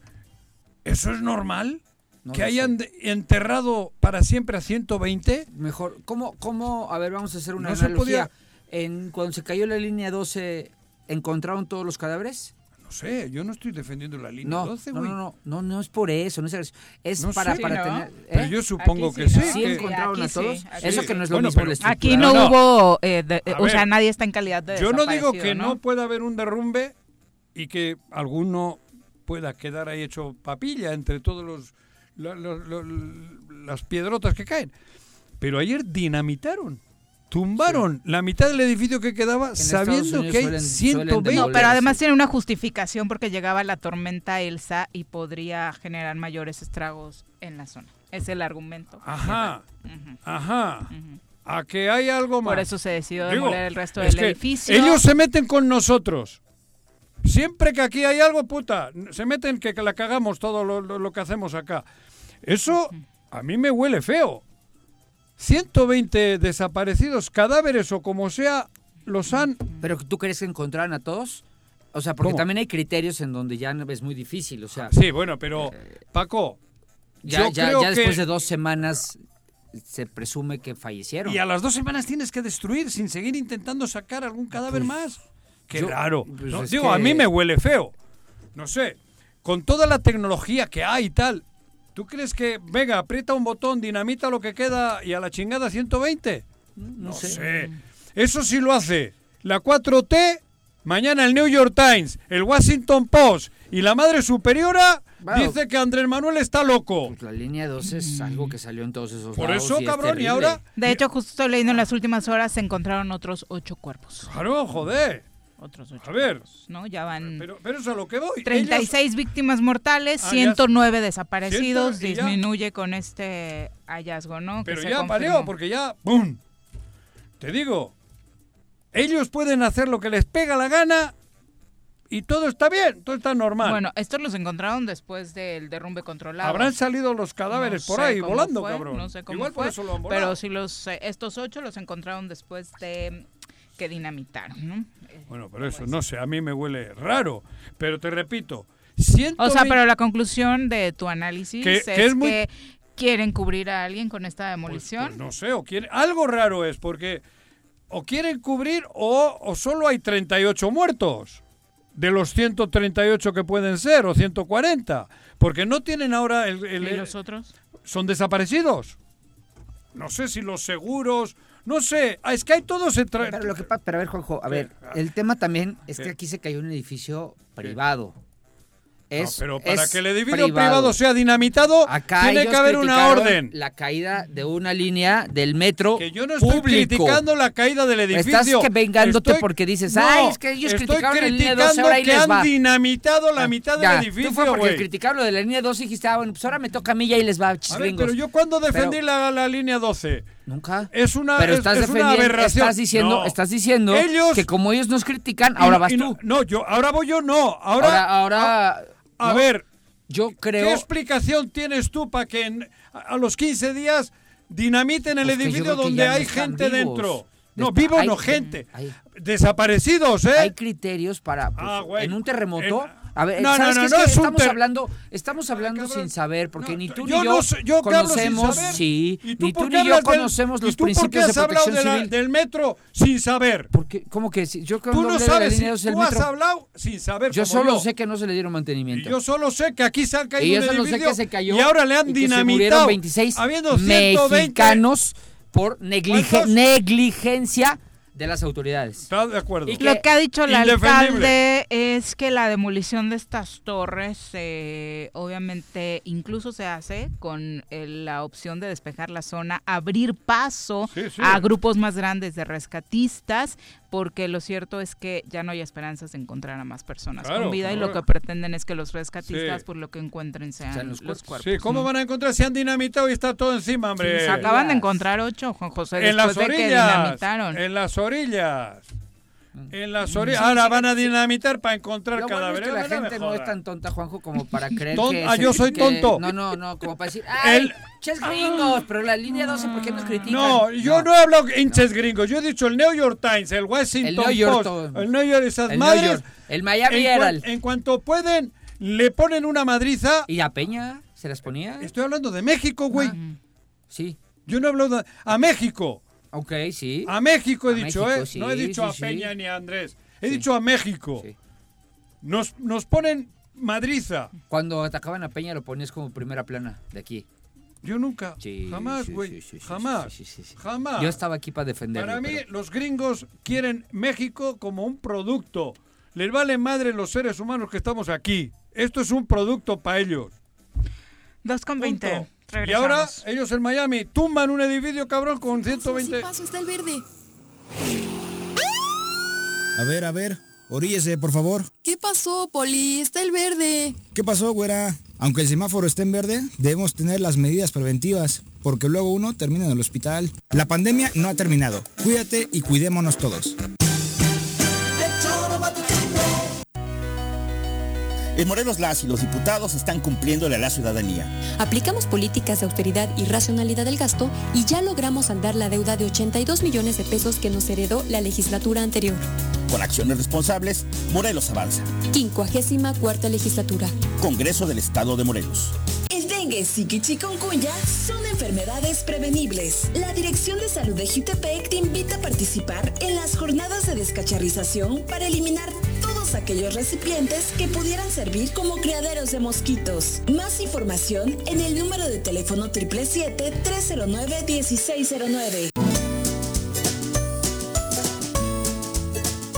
¿Eso es normal? No ¿Que hayan enterrado para siempre a 120? Mejor, ¿cómo, cómo? A ver, vamos a hacer una No se analogía. podía- En, cuando se cayó la línea 12, ¿encontraron todos los cadáveres? No sé, yo no estoy defendiendo la línea No, 12, no, güey. no, no, no, no es por eso, no es, eso. es No para, sé. para tener... Pero ¿eh? yo supongo Aquí que sí, sí. ¿no? ¿Sí que- encontraron a todos? Eso que no es lo Bueno, mismo pero-. Aquí no, hubo, eh, de- o sea, nadie está en calidad de Yo no digo que no pueda haber un derrumbe y que alguno pueda quedar ahí hecho papilla entre todos los, la- las piedrotas que caen. Pero ayer dinamitaron, tumbaron la mitad del edificio que quedaba sabiendo que hay suelen- suelen 120. No, pero además tiene una justificación porque llegaba la tormenta Elsa y podría generar mayores estragos en la zona. Es el argumento. Ajá, ajá. A que hay algo más. Por eso se decidió Digo, demoler el resto es del edificio. Ellos se meten con nosotros. Siempre que aquí hay algo, puta, se meten que, que la cagamos todo lo, lo- lo que hacemos acá. Eso a mí me huele feo. 120 desaparecidos, cadáveres o como sea, los han... ¿Pero tú crees que encontraron a todos? O sea, porque ¿Cómo? también hay criterios en donde ya no- es muy difícil, o sea... Sí, bueno, pero Paco, Ya, yo ya, creo ya después que- de dos semanas se presume que fallecieron. Y a las dos semanas tienes que destruir sin seguir intentando sacar algún cadáver Pues, más. Qué yo- raro. pues No, digo, que- a mí me huele feo. No sé. Con toda la tecnología que hay y tal, ¿tú crees que, venga, aprieta un botón, dinamita lo que queda y a la chingada 120? No, sé. Eso sí lo hace la 4T, mañana el New York Times, el Washington Post y la Madre Superiora Bueno. dice que Andrés Manuel está loco. Pues la línea 2 es algo que salió en todos esos Por lados eso, y es cabrón, y terrible. ahora- De hecho, justo estoy leyendo en las últimas horas se encontraron otros ocho cuerpos. Claro, joder. Otros ocho A ver. ¿no? Ya van Pero, pero es a lo que voy. 36 víctimas mortales, Ah, ya- 109 desaparecidos, ya- disminuye con este hallazgo, ¿no? Pero ya paleó, porque ya. ¡Bum! Te digo, ellos pueden hacer lo que les pega la gana y todo está bien, todo está normal. Bueno, estos los encontraron después del derrumbe controlado. Habrán salido los cadáveres No por ahí volando, fue, cabrón. No sé cómo Igual por fue, eso lo han volado. pero si los eh, estos ocho los encontraron después de que dinamitaron, ¿no? Bueno, pero eso, no sé, a mí me huele raro. Pero te repito, 120... O sea, pero la conclusión de tu análisis Que- es, que es muy- que quieren cubrir a alguien con esta demolición. Pues no sé, o quieren, algo raro es, porque o quieren cubrir o, o solo hay 38 muertos de los 138 que pueden ser, o 140, porque no tienen ahora el... el- ¿Y los otros? Son desaparecidos. No sé si los seguros, no sé, ah, es que hay todos... se tra- Pero, lo que pero a ver, Juanjo, a ver, el tema también es que aquí se cayó un edificio privado. Es, pero para es que el edificio privado sea dinamitado, Acá tiene que haber una orden. La caída de una línea del metro Que yo no estoy público. criticando la caída del edificio. Estás que vengándote Estoy- porque dices, No, ay, es que ellos estoy criticaron la línea 12, criticando ahora ahí que les han va. dinamitado la Ah, mitad del edificio, Tú fue porque güey. criticaron lo de la línea 12 y dijiste, ah, bueno, pues ahora me toca a mí y ahí les va, A ver, pero yo cuando defendí Pero- la, la línea 12. Nunca. Es una, Pero es- estás es una defendiendo, aberración. estás diciendo, No. estás diciendo Ellos- que como ellos nos critican, ahora vas y tú. no, No, yo, ahora voy yo, no. Ahora, Ahora, ahora, a, no, ver, yo creo. ¿qué explicación tienes tú para que en- a, a los 15 días dinamiten el Pues edificio donde hay gente vivos. dentro? No, vivos hay- no, gente. hay- Desaparecidos, ¿eh? Hay criterios para pues, Ah, güey. en un terremoto. En- a ver, No, ¿sabes no, no, Es que estamos hablando, estamos hablando sin saber, porque ni tú yo ni yo, yo conocemos, sí, ¿Y ni tú ni yo conocemos ¿Y los principios has de protección de la- civil. del metro sin saber? Porque, ¿Cómo que si- yo Tú no sabes, si 12 del tú has metro, hablado sin saber yo solo yo. sé que no se le dieron Y mantenimiento. yo solo sé que aquí se han Y caído yo un solo sé que se cayó y ahora le han y dinamitado 26 habiendo 120 mexicanos por negligencia de las autoridades. Está de acuerdo. Y que- Lo que ha dicho el alcalde es que la demolición de estas torres, eh, obviamente, incluso se hace con eh, la opción de despejar la zona, abrir paso Sí, sí. a grupos más grandes de rescatistas, porque lo cierto es que ya no hay esperanzas de encontrar a más personas Claro, con vida y lo que pretenden es que los rescatistas, Sí. por lo que encuentren, sean, Sean los, los cuerpos. Sí, ¿cómo ¿no? van a encontrar si han dinamitado y está todo encima, hombre? Sí, se acaban de encontrar ocho, Juan José, en las después de que orillas. dinamitaron. En las orillas. En las orillas. Sí, Ahora van a dinamitar para encontrar bueno es cadáveres. que la No gente no es tan tonta, Juanjo, como para creer Ton- que... ah, yo soy que- tonto. No, no, no, como para decir, (laughs) ¡ay, El- ches gringos! Pero la línea 12, ¿por qué nos critican? No, yo no, he hablado hinches gringos. Yo he dicho el New York Times, el Washington El New York Post, el New York, esas El New madres. York, el Miami en, cuan- Herald. en cuanto pueden, le ponen una madriza. ¿Y a Peña se las ponía? Estoy hablando de México, güey. Ah, Sí. Yo no hablo de... A México. Ok, sí. A México he A dicho, México, ¿eh? sí, no he dicho sí, a sí. Peña ni a Andrés. He Sí. dicho a México. Sí. Nos, nos ponen madriza. Cuando atacaban a Peña lo ponías como primera plana de aquí. Yo nunca. Sí, jamás, güey. sí, sí, sí, jamás. sí, sí, sí, sí. Jamás. Yo estaba aquí para defenderlo. Para mí, pero- los gringos quieren México como un producto. Les vale madre los seres humanos que estamos aquí. Esto es un producto para ellos. 2 con 20. Punto. Y ahora, ellos en Miami tumban un edificio, cabrón, con 120. Sí paso, está el verde. A ver, a ver, oríllese, por favor. ¿Qué pasó, Poli? Está el verde. ¿Qué pasó, güera? Aunque el semáforo esté en verde, debemos tener las medidas preventivas, porque luego uno termina en el hospital. La pandemia no ha terminado. Cuídate y cuidémonos todos. En Morelos las y los diputados están cumpliéndole a la ciudadanía. Aplicamos políticas de austeridad y racionalidad del gasto y ya logramos saldar la deuda de 82 millones de pesos que nos heredó la legislatura anterior. Con acciones responsables, Morelos avanza. 54 legislatura. Congreso del Estado de Morelos. El dengue, zika y chikungunya son enfermedades prevenibles. La Dirección de Salud de Jutepec te invita a participar en las jornadas de descacharrización para eliminar todos aquellos recipientes que pudieran servir como criaderos de mosquitos. Más información en el número de teléfono 777-309-1609.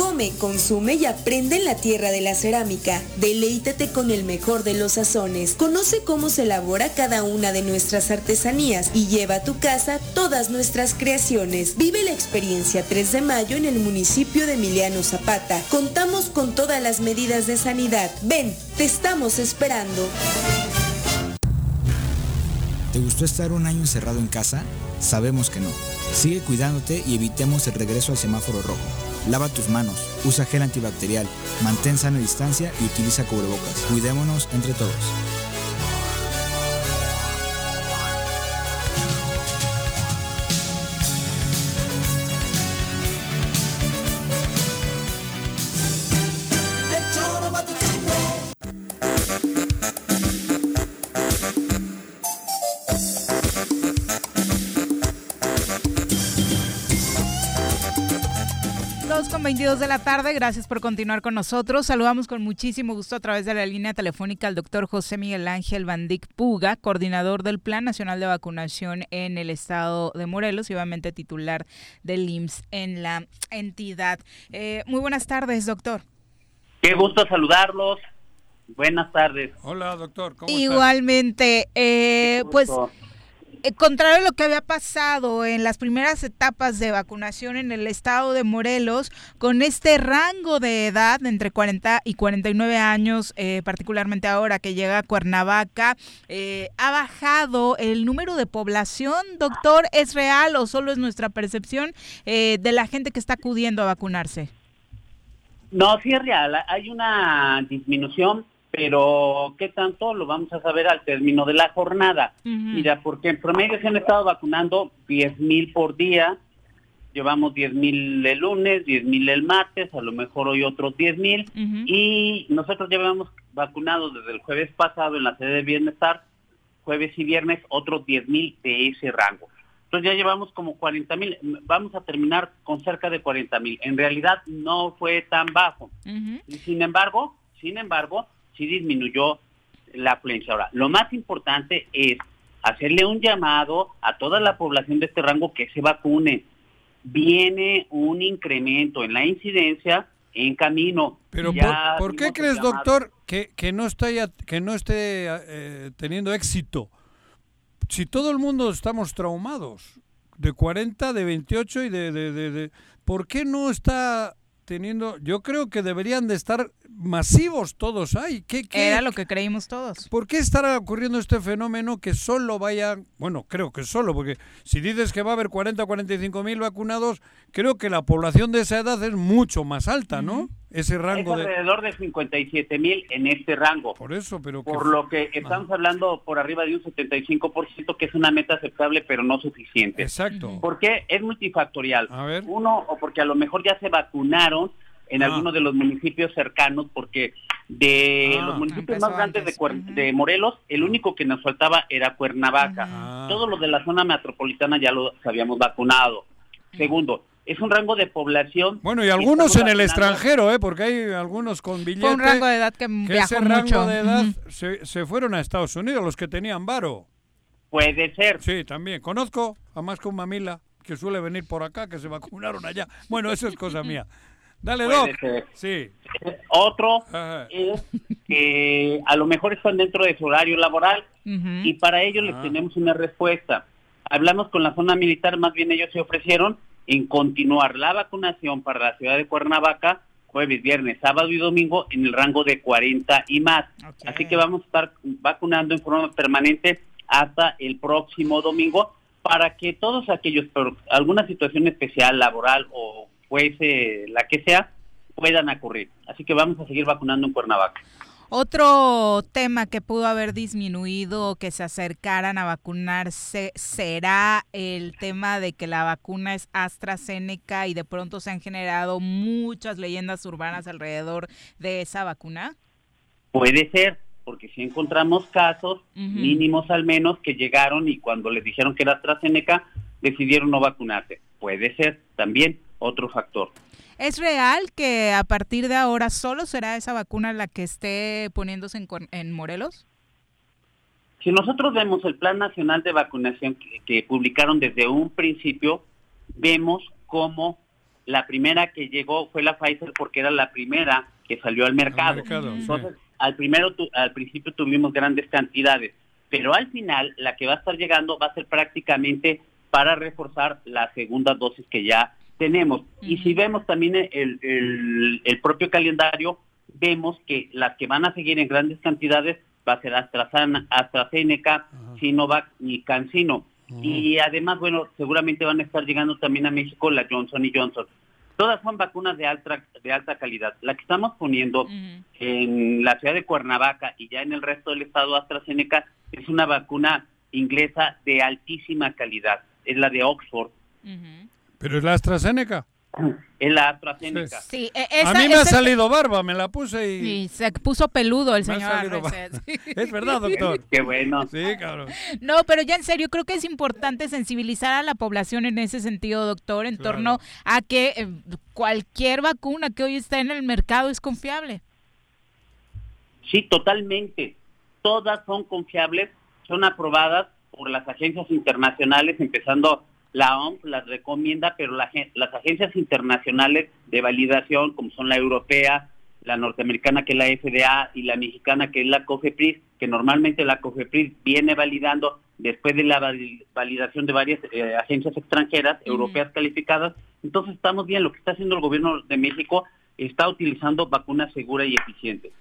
Come, consume y aprende en la tierra de la cerámica. Deleítate con el mejor de los sazones. Conoce cómo se elabora cada una de nuestras artesanías y lleva a tu casa todas nuestras creaciones. Vive la experiencia 3 de mayo en el municipio de Emiliano Zapata. Contamos con todas las medidas de sanidad. Ven, te estamos esperando. ¿Te gustó estar un año encerrado en casa? Sabemos que no. Sigue cuidándote y evitemos el regreso al semáforo rojo. Lava tus manos, usa gel antibacterial, mantén sana distancia y utiliza cubrebocas. Cuidémonos entre todos. 22 de la tarde, gracias por continuar con nosotros. Saludamos con muchísimo gusto a través de la línea telefónica al doctor José Miguel Ángel Bandic Puga, coordinador del Plan Nacional de Vacunación en el estado de Morelos y obviamente titular del IMSS en la entidad. Eh, muy buenas tardes, doctor. Qué gusto saludarlos. Buenas tardes. Hola, doctor. ¿cómo Igualmente, eh, pues eh, contrario a lo que había pasado en las primeras etapas de vacunación en el estado de Morelos, con este rango de edad entre 40 y 49 años, eh, particularmente ahora que llega a Cuernavaca, eh, ha bajado el número de población. Doctor, ¿es real o solo es nuestra percepción de la gente que está acudiendo a vacunarse? No, sí es real. Hay una disminución pero ¿qué tanto? Lo vamos a saber al término de la jornada. Mira, porque en promedio se han estado vacunando 10 mil por día, llevamos 10 mil el lunes, 10 mil el martes, a lo mejor hoy otros 10 mil, y nosotros llevamos vacunados desde el jueves pasado en la sede de bienestar, jueves y viernes, otros 10 mil de ese rango. Entonces ya llevamos como 40 mil, vamos a terminar con cerca de 40 mil. En realidad no fue tan bajo. Y sin embargo, sin embargo, sí disminuyó la afluencia. Ahora, lo más importante es hacerle un llamado a toda la población de este rango que se vacune. Viene un incremento en la incidencia en camino. Pero Ya ¿por, por qué crees, llamado. doctor, que, que no está ya- que no esté eh, teniendo éxito? Si todo el mundo estamos traumados, de 40, de 28 y de, de, de- de- ¿por qué no está teniendo? Yo creo que deberían de estar masivos todos ahí. ¿Qué, qué- Era lo que creímos todos. ¿Por qué estará ocurriendo este fenómeno que solo vayan, bueno, creo que solo, porque si dices que va a haber 40 o 45 mil vacunados, creo que la población de esa edad es mucho más alta, ¿no? Ese Es rango de... alrededor de 57 mil en este rango. Por eso, pero... Por lo que estamos hablando por arriba de un 75%, que es una meta aceptable, pero no suficiente. Exacto. ¿Por qué? Es multifactorial. Uno, o porque a lo mejor ya se vacunaron en Ah. algunos de los municipios cercanos, porque de Ah. los municipios más grandes de, Cuer- de Morelos, el único que nos faltaba era Cuernavaca. Todos los de la zona metropolitana ya los habíamos vacunado. Segundo, es un rango de población. Bueno, y que algunos en el extranjero, ¿eh? Porque hay algunos con billete... Fue un rango de edad que, que viajó ese rango mucho. de edad se, se fueron a Estados Unidos, los que tenían varo. Puede ser. Sí, también. Conozco a más con mamila que suele venir por acá, que se vacunaron allá. Bueno, eso es cosa mía. Dale, Puede Doc. ser. Sí. Otro es que a lo mejor están dentro de su horario laboral y para ello les Ah. tenemos una respuesta. Hablamos con la zona militar, más bien ellos se ofrecieron en continuar la vacunación para la ciudad de Cuernavaca jueves, viernes, sábado y domingo en el rango de 40 y más. Así que vamos a estar vacunando en forma permanente hasta el próximo domingo para que todos aquellos por alguna situación especial, laboral o fuese la que sea, puedan ocurrir. Así que vamos a seguir vacunando en Cuernavaca. Otro tema que pudo haber disminuido que se acercaran a vacunarse será el tema de que la vacuna es AstraZeneca y de pronto se han generado muchas leyendas urbanas alrededor de esa vacuna. Puede ser, porque si encontramos casos mínimos al menos que llegaron y cuando les dijeron que era AstraZeneca decidieron no vacunarse. Puede ser también otro factor. ¿Es real que a partir de ahora solo será esa vacuna la que esté poniéndose en, Morelos? Si nosotros vemos el Plan Nacional de Vacunación que, publicaron desde un principio, vemos cómo la primera que llegó fue la Pfizer porque era la primera que salió al mercado. Entonces, al, primero, al principio tuvimos grandes cantidades, pero al final la que va a estar llegando va a ser prácticamente para reforzar la segunda dosis que ya tenemos. Y si vemos también el, el, propio calendario, vemos que las que van a seguir en grandes cantidades va a ser AstraZeneca, AstraZeneca Sinovac y CanSino. Y además, bueno, seguramente van a estar llegando también a México la Johnson y Johnson. Todas son vacunas de alta, de alta calidad. La que estamos poniendo en la ciudad de Cuernavaca y ya en el resto del estado AstraZeneca es una vacuna inglesa de altísima calidad. Es la de Oxford. ¿Pero es la AstraZeneca? Es la AstraZeneca. Sí. E, a mí me ha salido barba, me la puse y... se puso peludo el señor. (laughs) es verdad, doctor. Qué bueno. Sí, cabrón. No, pero ya en serio, creo que es importante sensibilizar a la población en ese sentido, doctor, en torno a que eh, cualquier vacuna que hoy está en el mercado es confiable. Sí, totalmente. Todas son confiables, son aprobadas por las agencias internacionales, empezando la OMS las recomienda, pero las agencias internacionales de validación, como son la europea, la norteamericana que es la FDA y la mexicana que es la COFEPRIS, que normalmente la COFEPRIS viene validando después de la validación de varias eh, agencias extranjeras, europeas calificadas. Entonces estamos bien, lo que está haciendo el gobierno de México está utilizando vacunas seguras y eficientes.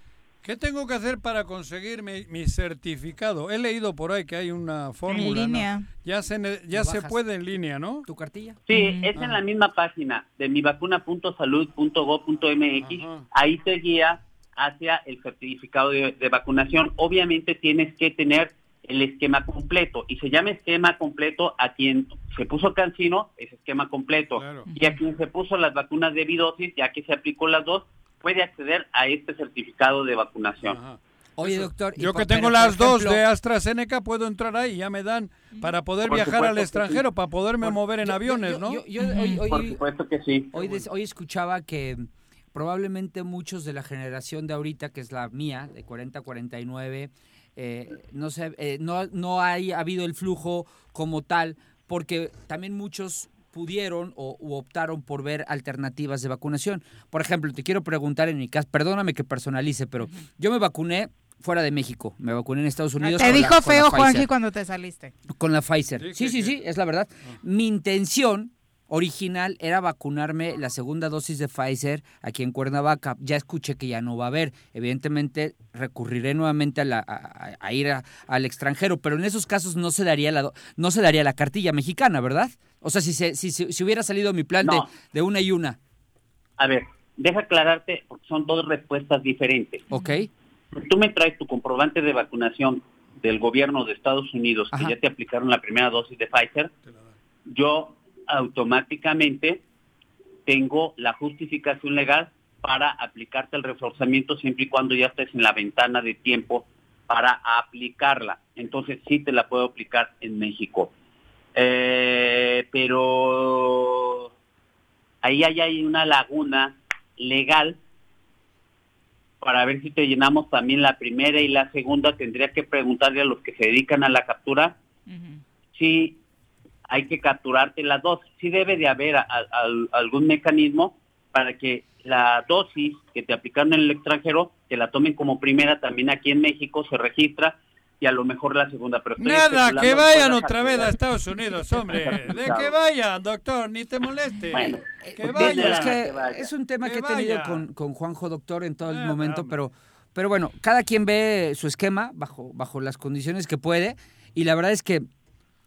¿Qué tengo que hacer para conseguir mi, certificado? He leído por ahí que hay una fórmula. En línea. Ya se, ya se puede en línea, ¿no? ¿Tu cartilla? Sí, es en la misma página de mivacuna.salud.gov.mx. Ahí te guía hacia el certificado de, vacunación. Obviamente tienes que tener el esquema completo y se llama esquema completo a quien se puso cancino, es esquema completo. Y a quien se puso las vacunas de bidosis, ya que se aplicó las dos, puede acceder a este certificado de vacunación. Oye, doctor. Yo que tengo las dos de AstraZeneca, puedo entrar ahí, ya me dan para poder viajar al extranjero, para poderme mover en aviones, ¿no? por supuesto que sí. Hoy, hoy escuchaba que probablemente muchos de la generación de ahorita, que es la mía, de 40-49, eh, no, sé, eh, no, no ha habido el flujo como tal, porque también muchos pudieron o optaron por ver alternativas de vacunación. Por ejemplo, te quiero preguntar en mi caso, perdóname que personalice, pero yo me vacuné fuera de México, me vacuné en Estados Unidos. Te dijo feo, Juanji, cuando te saliste. Con la Pfizer. Sí, sí, sí, es la verdad. Mi intención original era vacunarme la segunda dosis de Pfizer aquí en Cuernavaca. Ya escuché que ya no va a haber. Evidentemente recurriré nuevamente a, ir al extranjero, pero en esos casos no se daría la no se daría la cartilla mexicana, ¿verdad? O sea, si se, si, si, hubiera salido mi plan de, de, una y una. A ver, deja aclararte porque son dos respuestas diferentes. Ok. Tú me traes tu comprobante de vacunación del gobierno de Estados Unidos que ya te aplicaron la primera dosis de Pfizer. Yo automáticamente tengo la justificación legal para aplicarte el reforzamiento siempre y cuando ya estés en la ventana de tiempo para aplicarla. Entonces sí te la puedo aplicar en México. Eh, pero ahí hay una laguna legal para ver si te llenamos también la primera y la segunda. Tendría que preguntarle a los que se dedican a la captura si hay que capturarte las dos. Sí debe de haber algún mecanismo para que la dosis que te aplicaron en el extranjero, que la tomen como primera también aquí en México, se registra y a lo mejor la segunda. Pero Nada, que vayan otra vez a. Estados Unidos, hombre. De que vayan, doctor, ni te moleste. Bueno, que vayan. Es que es un tema Que que he tenido con, con Juanjo Doctor en todo el Ah, momento, hombre. pero, pero bueno, cada quien ve su esquema bajo, bajo las condiciones que puede y la verdad es que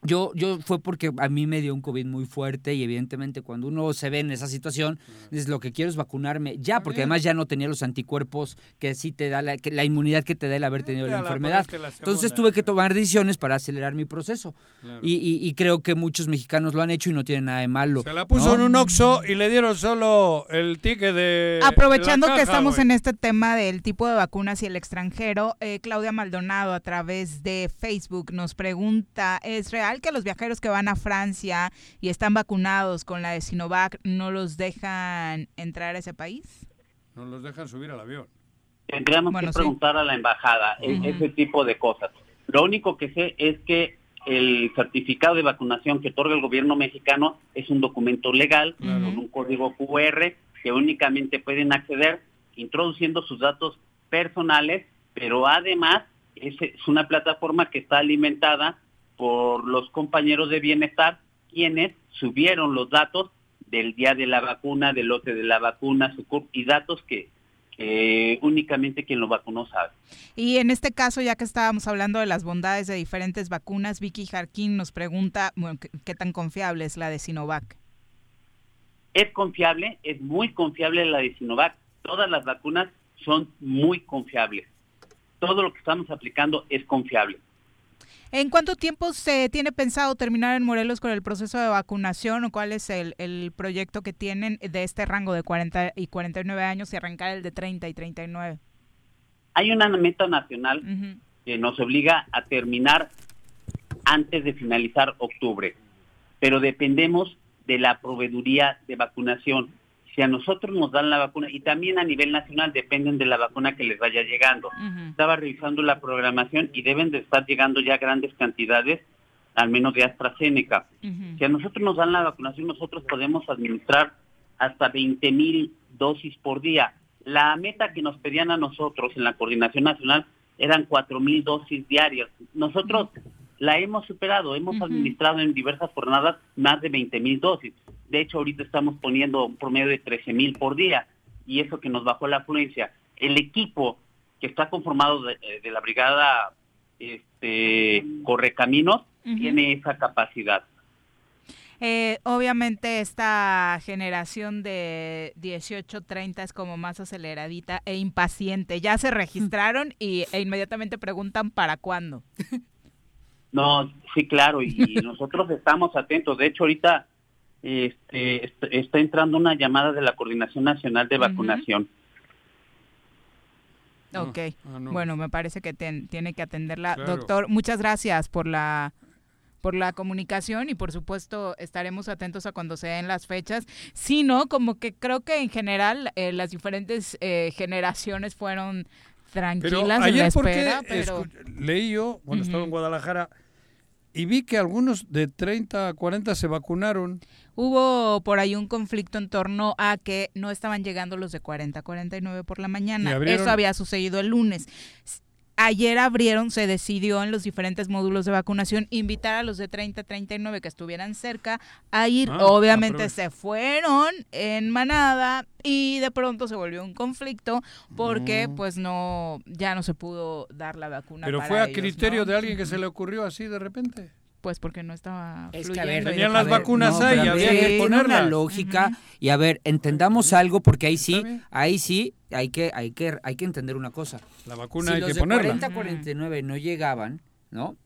yo, yo fue porque a mí me dio un COVID muy fuerte y evidentemente cuando uno se ve en esa situación, es lo que quiero es vacunarme ya, porque además ya no tenía los anticuerpos que sí te da la, que- la inmunidad que te da el haber tenido la enfermedad. la Entonces tuve que tomar decisiones para acelerar mi proceso. Claro. Y, y- y creo que muchos mexicanos lo han hecho y no tienen nada de malo. Se la puso ¿no? en un Oxxo y le dieron solo el ticket de. Aprovechando la que estamos en este tema del tipo de vacunas y el extranjero, eh, Claudia Maldonado a través de Facebook nos pregunta, ¿es real que los viajeros que van a Francia y están vacunados con la de Sinovac no los dejan entrar a ese país? No los dejan subir al avión. Tendríamos Bueno, que sí. preguntar a la embajada Ujú. ese tipo de cosas. Lo único que sé es que el certificado de vacunación que otorga el gobierno mexicano es un documento legal con un código QR que únicamente pueden acceder introduciendo sus datos personales, pero además es una plataforma que está alimentada por los compañeros de bienestar quienes subieron los datos del día de la vacuna, del lote de la vacuna, su y datos que, únicamente quien lo vacunó sabe. Y en este caso, ya que estábamos hablando de las bondades de diferentes vacunas, Vicky Jarquín nos pregunta bueno, ¿qué, qué tan confiable es la de Sinovac. Es confiable, es muy confiable la de Sinovac. Todas las vacunas son muy confiables. Todo lo que estamos aplicando es confiable. ¿En cuánto tiempo se tiene pensado terminar en Morelos con el proceso de vacunación o cuál es el, el proyecto que tienen de este rango de 40 y 49 años y arrancar el de 30 y 39? Hay una meta nacional que nos obliga a terminar antes de finalizar octubre, pero dependemos de la proveeduría de vacunación. Si a nosotros nos dan la vacuna, y también a nivel nacional dependen de la vacuna que les vaya llegando. Estaba revisando la programación y deben de estar llegando ya grandes cantidades, al menos de AstraZeneca. Si a nosotros nos dan la vacunación, nosotros podemos administrar hasta 20 mil dosis por día. La meta que nos pedían a nosotros en la coordinación nacional eran 4 mil dosis diarias. Nosotros la hemos superado, hemos administrado en diversas jornadas más de 20 mil dosis. De hecho, ahorita estamos poniendo un promedio de 13 mil por día y eso que nos bajó la afluencia. El equipo que está conformado de, de la brigada este, Correcaminos tiene esa capacidad. Eh, obviamente esta generación de 18-30 es como más aceleradita e impaciente. Ya se registraron y, e inmediatamente preguntan para cuándo. (laughs) No, sí, claro, y, y (laughs) nosotros estamos atentos. De hecho, ahorita este, est- está entrando una llamada de la Coordinación Nacional de Vacunación. Ok, ah, no. bueno, me parece que ten- tiene que atenderla. Claro. Doctor, muchas gracias por la por la comunicación y por supuesto estaremos atentos a cuando se den las fechas. Si no, como que creo que en general eh, las diferentes eh, generaciones fueron Pero tranquilas en la porque espera, pero... leí yo, cuando estaba en Guadalajara, y vi que algunos de 30 a 40 se vacunaron. Hubo por ahí un conflicto en torno a que no estaban llegando los de 40 a 49 por la mañana. Eso había sucedido el lunes. Ayer abrieron, se decidió en los diferentes módulos de vacunación invitar a los de 30 a 39 que estuvieran cerca a ir. Ah, Obviamente aprovecha. se fueron en manada y de pronto se volvió un conflicto porque No. pues no ya no se pudo dar la vacuna. Pero para fue a ellos, criterio ¿no? de alguien que se le ocurrió así de repente. Pues porque no estaba Es que, a ver, Tenían las ver, vacunas no, ahí, a había ver, que tiene una lógica y a ver, entendamos algo porque ahí sí, ahí sí hay que hay que hay que entender una cosa. La vacuna si hay los que de ponerla. 40 a 49 no llegaban, ¿no?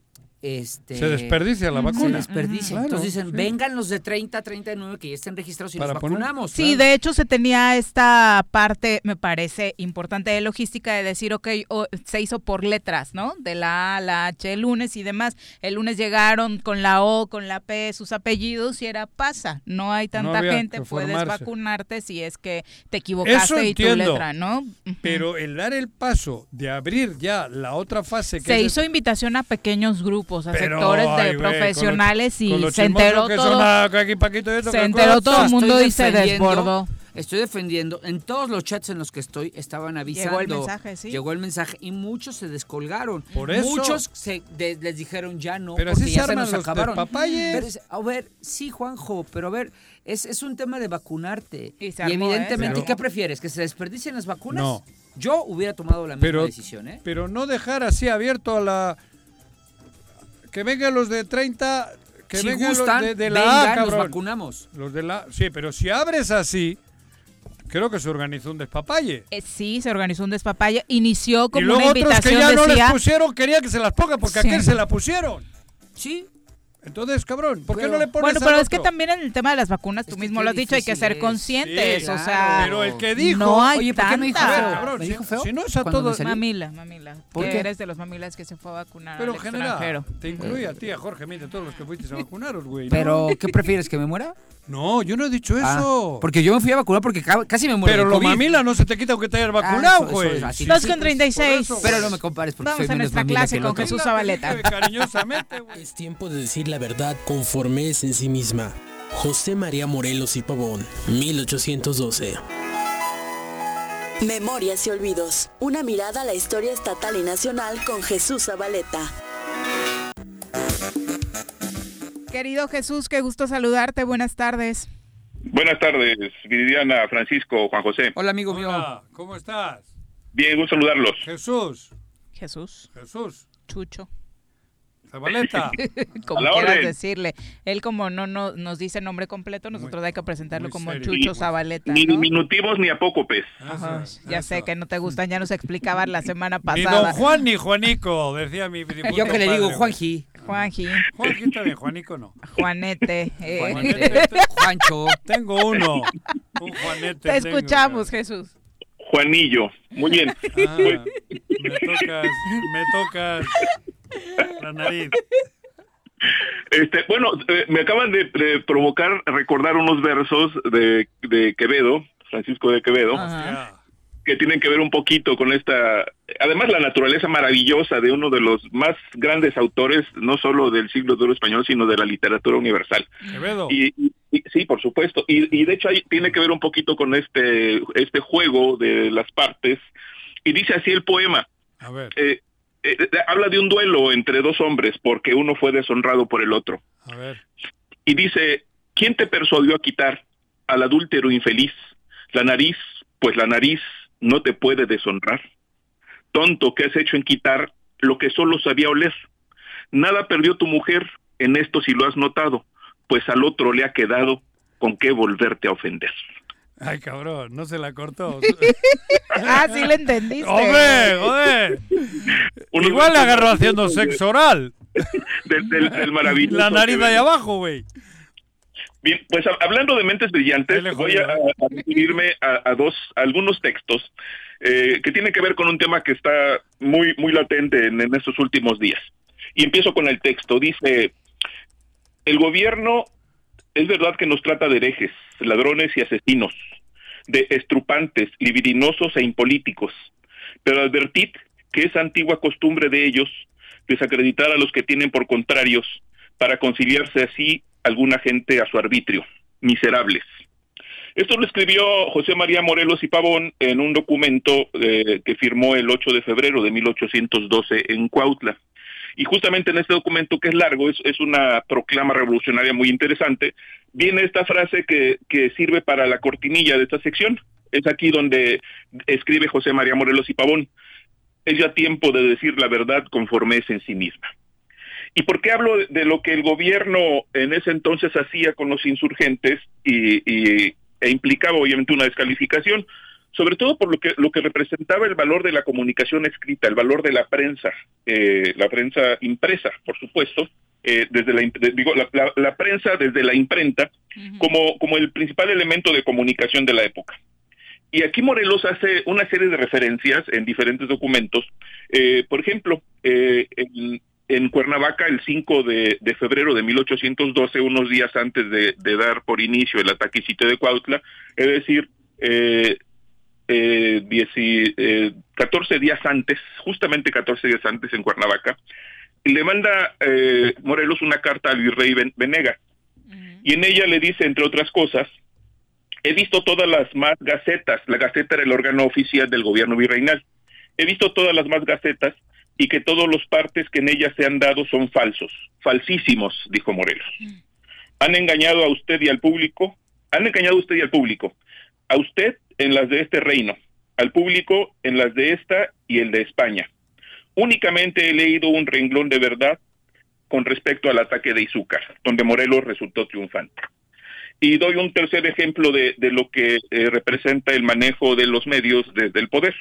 Este Se desperdicia la Se vacuna. desperdicia. Claro, Entonces dicen, sí. vengan los de 30 a 39 que ya estén registrados y Para los poner- vacunamos. Sí, de hecho se tenía esta parte, me parece, importante de logística de decir, ok, o- se hizo por letras, ¿no? De la A a la H el lunes y demás. El lunes llegaron con la O, con la P, sus apellidos y era pasa. No hay tanta gente, puedes vacunarte si es que te Eso equivocaste y tu entiendo. letra, ¿no? Pero el dar el paso de abrir ya la otra fase que Se es hizo invitación a pequeños grupos, a Pero, sectores ay, con profesionales con y se enteró que todo. son, que aquí Paquito y esto, se que enteró cosa. todo el mundo y se defendiendo- desbordó. Estoy defendiendo. En todos los chats en los que estoy estaban avisando. Llegó el mensaje, sí. Llegó el mensaje y muchos se descolgaron. Por eso. Muchos se, de- les dijeron ya no, Pero porque así se ya se arman nos los acabaron. despapalles. Pero es- a ver, sí, Juanjo, pero a ver, es, es un tema de vacunarte. Y Y, se armó, ¿eh? evidentemente, Pero- ¿qué prefieres? ¿Que se desperdicien las vacunas? No. Yo hubiera tomado la misma Pero, decisión, ¿eh? pero no dejar así abierto a la... Que vengan los de 30... Que Si vengan gustan, los de, de la vengan, A, nos cabrón. vacunamos. Los de la... Sí, pero si abres así, creo que se organizó un despapalle. Eh, sí, se organizó un despapalle. Inició y como luego una otros que invitación, ya no les decía... pusieron querían que se las pongan porque Sí. a aquel se la pusieron. Sí. Entonces, cabrón, ¿por qué Pero- no le pones Bueno, al pero es que también en el tema de las vacunas, tú mismo lo has dicho, hay que ser es. conscientes. Sí, o sea, Pero el que dijo- no hay Oye, ¿por qué me dijo feo? Cabrón, ¿Me si- dijo feo? si no es a todos-. Mamila, mamila. ¿Por qué? eres de los mamilas que se fue a vacunar Pero al en general, extranjero. te incluye a ti, a Jorge, mira, todos los que fuiste a (laughs) vacunaros, güey. ¿no? Pero, ¿qué prefieres? ¿Que me muera? No, yo no he dicho Ah, eso. porque yo me fui a vacunar porque ca- casi me muero. Pero lo mamila no se te quita aunque te hayas Ah, vacunado, güey. eso es así. Dos Sí, con 36. por eso, Pero no me compares porque Vamos soy a menos nuestra clase con. Jesús Zabaleta. Dile Cariñosamente, güey. Es tiempo de decir la verdad conforme es en sí misma. José María Morelos y Pavón, 1812. Memorias y olvidos. Una mirada a la historia estatal y nacional con Jesús Zabaleta. Querido Jesús, qué gusto saludarte. Buenas tardes. Buenas tardes, Viridiana, Francisco, Juan José. Hola, amigo mío. Hola, ¿cómo estás? Bien, gusto saludarlos. Jesús, Jesús, Jesús, Chucho, Zabaleta. (laughs) como A la quieras orden. decirle. Él como no, no nos dice nombre completo, nosotros hay que presentarlo como serio. Chucho Zabaleta, Ni ¿no? diminutivos ni apócopes. Ajá, ya eso. sé que no te gustan, ya nos explicaban la semana Ni pasada. don Juan ni Juanico, decía mi Yo que le digo. Juanji. Juanji, Juanji está bien, Juanico no. Juanete. eh. Juanete, Juancho. Tengo uno, un Juanete. Te escuchamos. Jesús. Juanillo. Muy bien. Ah, me tocas, me tocas (laughs) la nariz. Este, bueno, eh, me acaban de, de provocar recordar unos versos de, de Quevedo, Francisco de Quevedo, Ajá. que tienen que ver un poquito con esta, además la naturaleza maravillosa de uno de los más grandes autores, no solo del siglo de oro español, sino de la literatura universal. Quevedo. Y, y- y- sí, por supuesto. Y, y de hecho ahí tiene que ver un poquito con este, este juego de las partes. Y dice así el poema. A ver, eh, eh, habla de un duelo entre dos hombres porque uno fue deshonrado por el otro. a ver. Y dice, ¿quién te persuadió a quitar al adúltero infeliz la nariz? Pues la nariz no te puede deshonrar. Tonto, ¿qué has hecho en quitar lo que solo sabía oler? Nada perdió tu mujer en esto si lo has notado, pues al otro le ha quedado con qué volverte a ofender. Ay, cabrón, no se la cortó. (laughs) Ah, sí le entendiste. ¡Joder, joder! Igual le agarró haciendo sexo oral. (laughs) Del, del- del maravilloso La nariz de ahí abajo, güey. Bien, pues hab- hablando de mentes brillantes, voy a, a referirme a, a dos, a algunos textos eh, que tienen que ver con un tema que está muy, muy latente en, en estos últimos días. Y empiezo con el texto. Dice, el gobierno es verdad que nos trata de herejes, ladrones y asesinos, de estrupantes, libidinosos e impolíticos, pero advertid que es antigua costumbre de ellos desacreditar a los que tienen por contrarios para conciliarse así alguna gente a su arbitrio. Miserables. Esto lo escribió José María Morelos y Pavón en un documento eh, que firmó el 8 de febrero de 1812 en Cuautla. Y justamente en este documento, que es largo, es, una proclama revolucionaria muy interesante, viene esta frase que, que sirve para la cortinilla de esta sección. Es aquí donde escribe José María Morelos y Pavón. Es ya tiempo de decir la verdad conforme es en sí misma. ¿Y por qué hablo de, de lo que el gobierno en ese entonces hacía con los insurgentes y, y- e implicaba obviamente una descalificación? Sobre todo por lo que, lo que representaba el valor de la comunicación escrita, el valor de la prensa, eh, la prensa impresa, por supuesto, eh, desde la, de- digo, la, la- la prensa desde la imprenta como, como el principal elemento de comunicación de la época. Y aquí Morelos hace una serie de referencias en diferentes documentos. Eh, por ejemplo, eh, en, en Cuernavaca, el 5 de, de febrero de 1812, unos días antes de, de dar por inicio el ataque sitio de Cuautla, es decir, eh, eh, dieci- eh, 14 días antes, justamente 14 días antes en Cuernavaca, le manda eh, Morelos una carta al virrey Ben- Venega. Y en ella le dice, entre otras cosas, He visto todas las más gacetas, la gaceta era el órgano oficial del gobierno virreinal. He visto todas las más gacetas y que todos los partes que en ellas se han dado son falsos, falsísimos, dijo Morelos. Han engañado a usted y al público, han engañado a usted y al público, a usted en las de este reino, al público en las de esta y el de España. Únicamente he leído un renglón de verdad con respecto al ataque de Izúcar, donde Morelos resultó triunfante. Y doy un tercer ejemplo de, de lo que eh, representa el manejo de los medios desde el poder.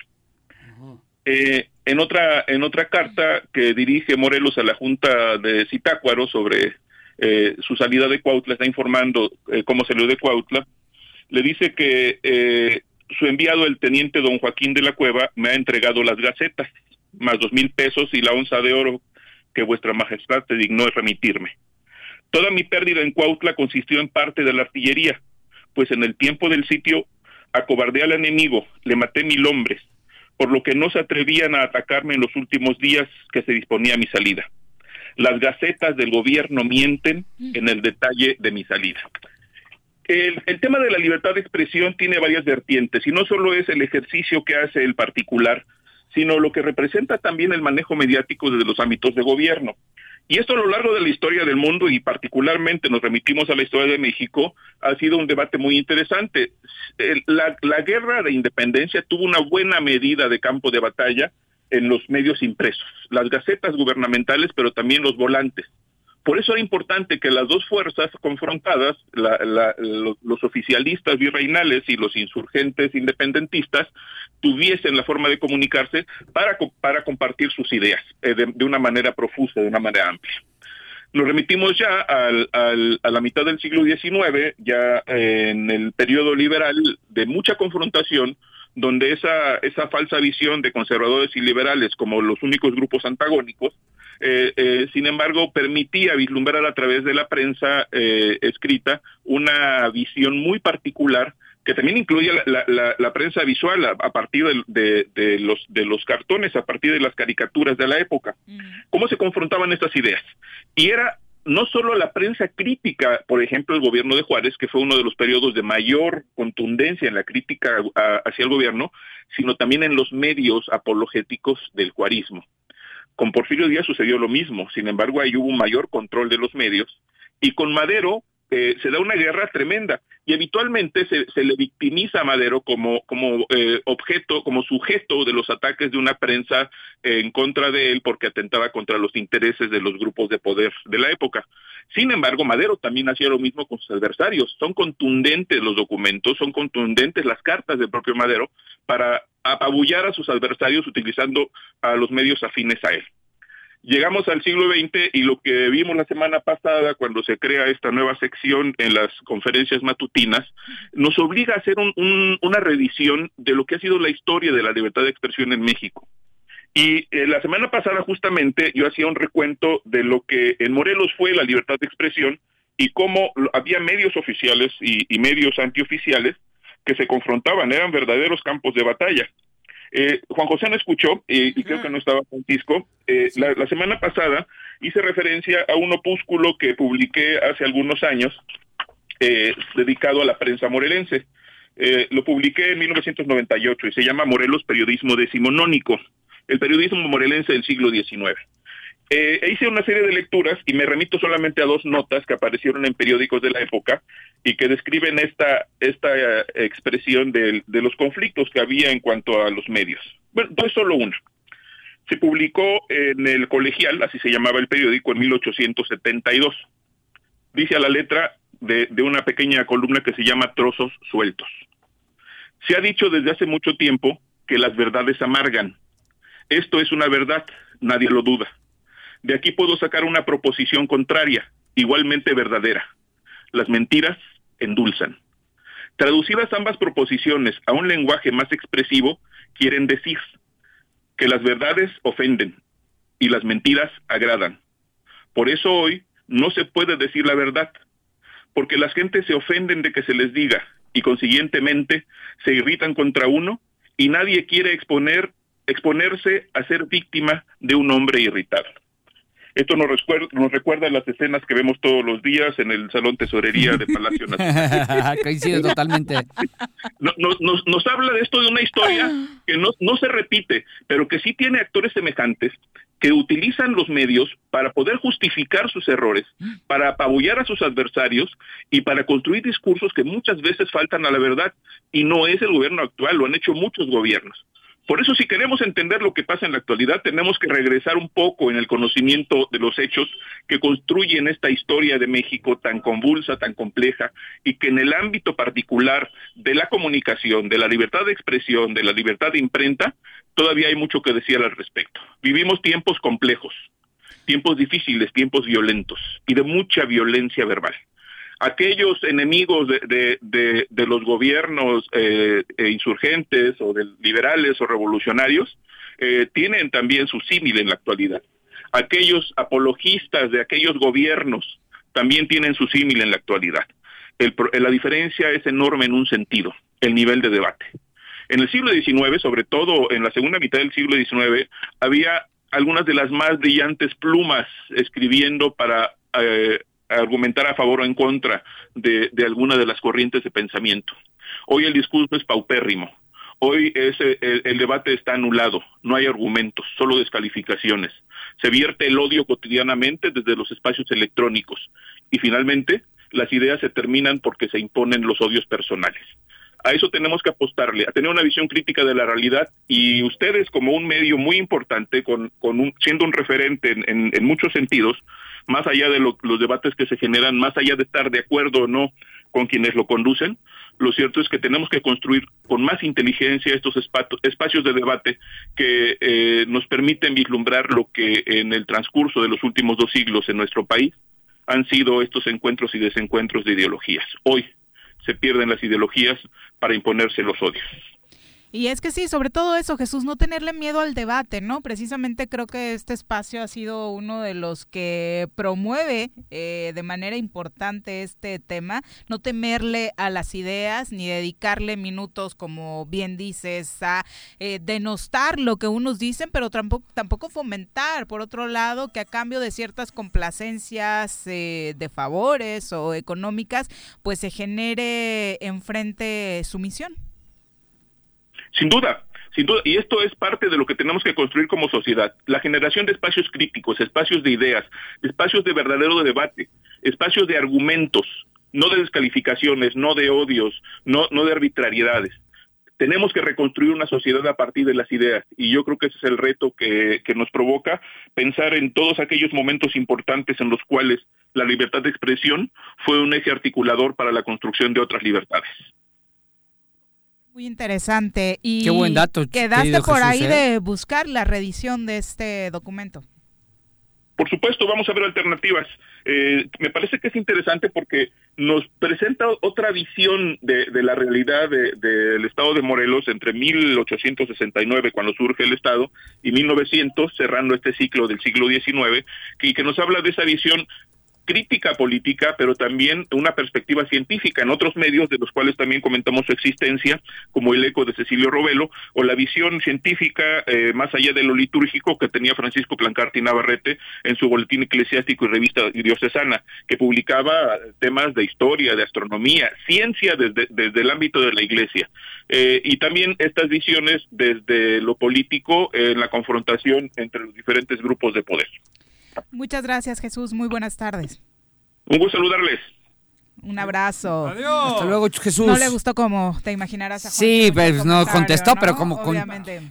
Eh, en otra en otra carta que dirige Morelos a la Junta de Zitácuaro sobre eh, su salida de Cuautla, está informando eh, cómo salió de Cuautla, le dice que eh, su enviado, el teniente don Joaquín de la Cueva, me ha entregado las gacetas, más dos mil pesos y la onza de oro que vuestra majestad te dignó remitirme. Toda mi pérdida en Cuautla consistió en parte de la artillería, pues en el tiempo del sitio acobardé al enemigo, le maté mil hombres, por lo que no se atrevían a atacarme en los últimos días que se disponía mi salida. Las gacetas del gobierno mienten en el detalle de mi salida. El, tema de la libertad de expresión tiene varias vertientes y no solo es el ejercicio que hace el particular, sino lo que representa también el manejo mediático desde los ámbitos de gobierno. Y esto a lo largo de la historia del mundo y particularmente nos remitimos a la historia de México, ha sido un debate muy interesante. La guerra de independencia tuvo una buena medida de campo de batalla en los medios impresos, las gacetas gubernamentales, pero también los volantes. Por eso era importante que las dos fuerzas confrontadas, los, oficialistas virreinales y los insurgentes independentistas, tuviesen la forma de comunicarse para, para compartir sus ideas eh, de, una manera profusa, de una manera amplia. Nos remitimos ya al, a la mitad del siglo XIX, ya en el periodo liberal de mucha confrontación, donde esa, esa falsa visión de conservadores y liberales como los únicos grupos antagónicos, eh, eh, sin embargo, permitía vislumbrar a través de la prensa eh, escrita una visión muy particular que también incluye la, la, la prensa visual a, a partir de, de, de, los, de los cartones, a partir de las caricaturas de la época. Mm. ¿Cómo se confrontaban estas ideas? Y era no solo la prensa crítica, por ejemplo, el gobierno de Juárez, que fue uno de los periodos de mayor contundencia en la crítica a, hacia el gobierno, sino también en los medios apologéticos del juarismo. Con Porfirio Díaz sucedió lo mismo, sin embargo, ahí hubo un mayor control de los medios, y con Madero eh, se da una guerra tremenda y habitualmente se, se le victimiza a Madero como, como eh, objeto, como sujeto de los ataques de una prensa eh, en contra de él porque atentaba contra los intereses de los grupos de poder de la época. Sin embargo, Madero también hacía lo mismo con sus adversarios. Son contundentes los documentos, son contundentes las cartas del propio Madero para apabullar a sus adversarios utilizando a los medios afines a él. Llegamos al siglo XX y lo que vimos la semana pasada cuando se crea esta nueva sección en las conferencias matutinas nos obliga a hacer un, un, una revisión de lo que ha sido la historia de la libertad de expresión en México. Y eh, la semana pasada justamente yo hacía un recuento de lo que en Morelos fue la libertad de expresión y cómo había medios oficiales y, y medios antioficiales que se confrontaban, eran verdaderos campos de batalla. Eh, Juan José no escuchó, eh, y creo que no estaba Francisco. Eh, la, la, semana pasada hice referencia a un opúsculo que publiqué hace algunos años eh, dedicado a la prensa morelense. lo publiqué en 1998 y se llama Morelos Periodismo Decimonónico, el periodismo morelense del siglo XIX. Eh, hice una serie de lecturas y me remito solamente a dos notas que aparecieron en periódicos de la época y que describen esta, esta uh, expresión de, los conflictos que había en cuanto a los medios. Bueno, doy solo una. Se publicó en el colegial, así se llamaba el periódico, en 1872. Dice a la letra de, de una pequeña columna que se llama Trozos Sueltos. Se ha dicho desde hace mucho tiempo que las verdades amargan. Esto es una verdad, nadie lo duda de aquí puedo sacar una proposición contraria, igualmente verdadera. Las mentiras endulzan. Traducidas ambas proposiciones a un lenguaje más expresivo, quieren decir que las verdades ofenden y las mentiras agradan. Por eso hoy no se puede decir la verdad, porque las gentes se ofenden de que se les diga y consiguientemente se irritan contra uno y nadie quiere exponer exponerse a ser víctima de un hombre irritado. Esto nos recuerda, nos recuerda las escenas que vemos todos los días en el Salón Tesorería de Palacio Nacional. (laughs) Coincido totalmente. Nos, nos, nos habla de esto de una historia que no, no se repite, pero que sí tiene actores semejantes que utilizan los medios para poder justificar sus errores, para apabullar a sus adversarios y para construir discursos que muchas veces faltan a la verdad. Y no es el gobierno actual, lo han hecho muchos gobiernos. Por eso, si queremos entender lo que pasa en la actualidad, tenemos que regresar un poco en el conocimiento de los hechos que construyen esta historia de México tan convulsa, tan compleja, y que en el ámbito particular de la comunicación, de la libertad de expresión, de la libertad de imprenta, todavía hay mucho que decir al respecto. Vivimos tiempos complejos, tiempos difíciles, tiempos violentos y de mucha violencia verbal aquellos enemigos de, los gobiernos eh, e insurgentes o de liberales o revolucionarios eh, tienen también su símil en la actualidad. Aquellos apologistas de aquellos gobiernos también tienen su símil en la actualidad. El, la diferencia es enorme en un sentido, el nivel de debate. En el siglo XIX, sobre todo en la segunda mitad del siglo XIX, había algunas de las más brillantes plumas escribiendo para eh, argumentar a favor o en contra de, alguna de las corrientes de pensamiento. Hoy el discurso es paupérrimo. Hoy ese, el, el, debate está anulado, no hay argumentos, solo descalificaciones. Se vierte el odio cotidianamente desde los espacios electrónicos y finalmente las ideas se terminan porque se imponen los odios personales. A eso tenemos que apostarle, a tener una visión crítica de la realidad y ustedes como un medio muy importante, con, con un, siendo un referente en, muchos sentidos, más allá de lo, los debates que se generan, más allá de estar de acuerdo o no con quienes lo conducen, lo cierto es que tenemos que construir con más inteligencia estos espacios de debate que eh, nos permiten vislumbrar lo que en el transcurso de los últimos dos siglos en nuestro país han sido estos encuentros y desencuentros de ideologías. Hoy se pierden las ideologías para imponerse los odios. Y es que sí, sobre todo eso, Jesús, no tenerle miedo al debate, ¿no? Precisamente creo que este espacio ha sido uno de los que promueve eh, de manera importante este tema, no temerle a las ideas ni dedicarle minutos, como bien dices, a eh, denostar lo que unos dicen, pero tampoco, tampoco fomentar, por otro lado, que a cambio de ciertas complacencias eh, de favores o económicas, pues se genere enfrente sumisión. Sin duda, sin duda, y esto es parte de lo que tenemos que construir como sociedad, la generación de espacios críticos, espacios de ideas, espacios de verdadero debate, espacios de argumentos, no de descalificaciones, no de odios, no, no de arbitrariedades. Tenemos que reconstruir una sociedad a partir de las ideas y yo creo que ese es el reto que, que nos provoca pensar en todos aquellos momentos importantes en los cuales la libertad de expresión fue un eje articulador para la construcción de otras libertades. Muy interesante. Y Qué buen dato. Quedaste por Jesús, ahí ¿eh? de buscar la reedición de este documento. Por supuesto, vamos a ver alternativas. Eh, me parece que es interesante porque nos presenta otra visión de, de la realidad del de, de Estado de Morelos entre 1869, cuando surge el Estado, y 1900, cerrando este ciclo del siglo XIX, y que nos habla de esa visión crítica política, pero también una perspectiva científica en otros medios de los cuales también comentamos su existencia, como el eco de Cecilio Robelo, o la visión científica eh, más allá de lo litúrgico que tenía Francisco Plancarti Navarrete en su boletín eclesiástico y revista diocesana, que publicaba temas de historia, de astronomía, ciencia desde, desde el ámbito de la iglesia. Eh, y también estas visiones desde lo político en la confrontación entre los diferentes grupos de poder. Muchas gracias, Jesús. Muy buenas tardes. Un gusto saludarles. Un abrazo. Adiós. Hasta luego, Jesús. No le gustó como te imaginarás a Juan Sí, pues no contestó, ¿no? pero como con,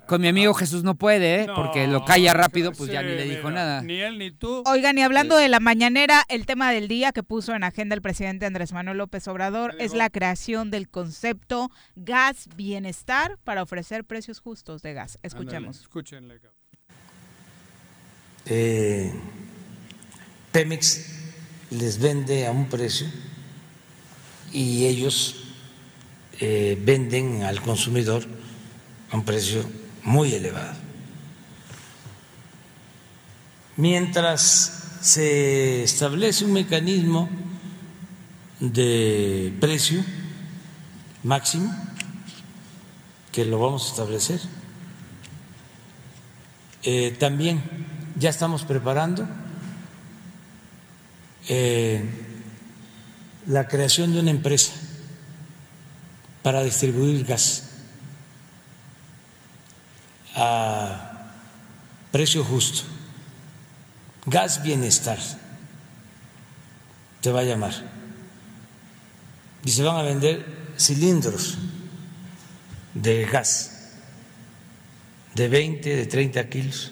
con mi amigo Jesús no puede, ¿eh? porque lo calla rápido, pues ya ni le dijo nada. Ni él ni tú. Oigan, y hablando de la mañanera, el tema del día que puso en agenda el presidente Andrés Manuel López Obrador es la creación del concepto gas bienestar para ofrecer precios justos de gas. Escuchemos. Ándale, escúchenle. Eh, Pemex les vende a un precio y ellos eh, venden al consumidor a un precio muy elevado. Mientras se establece un mecanismo de precio máximo, que lo vamos a establecer, eh, también ya estamos preparando eh, la creación de una empresa para distribuir gas a precio justo. Gas Bienestar se va a llamar. Y se van a vender cilindros de gas de 20, de 30 kilos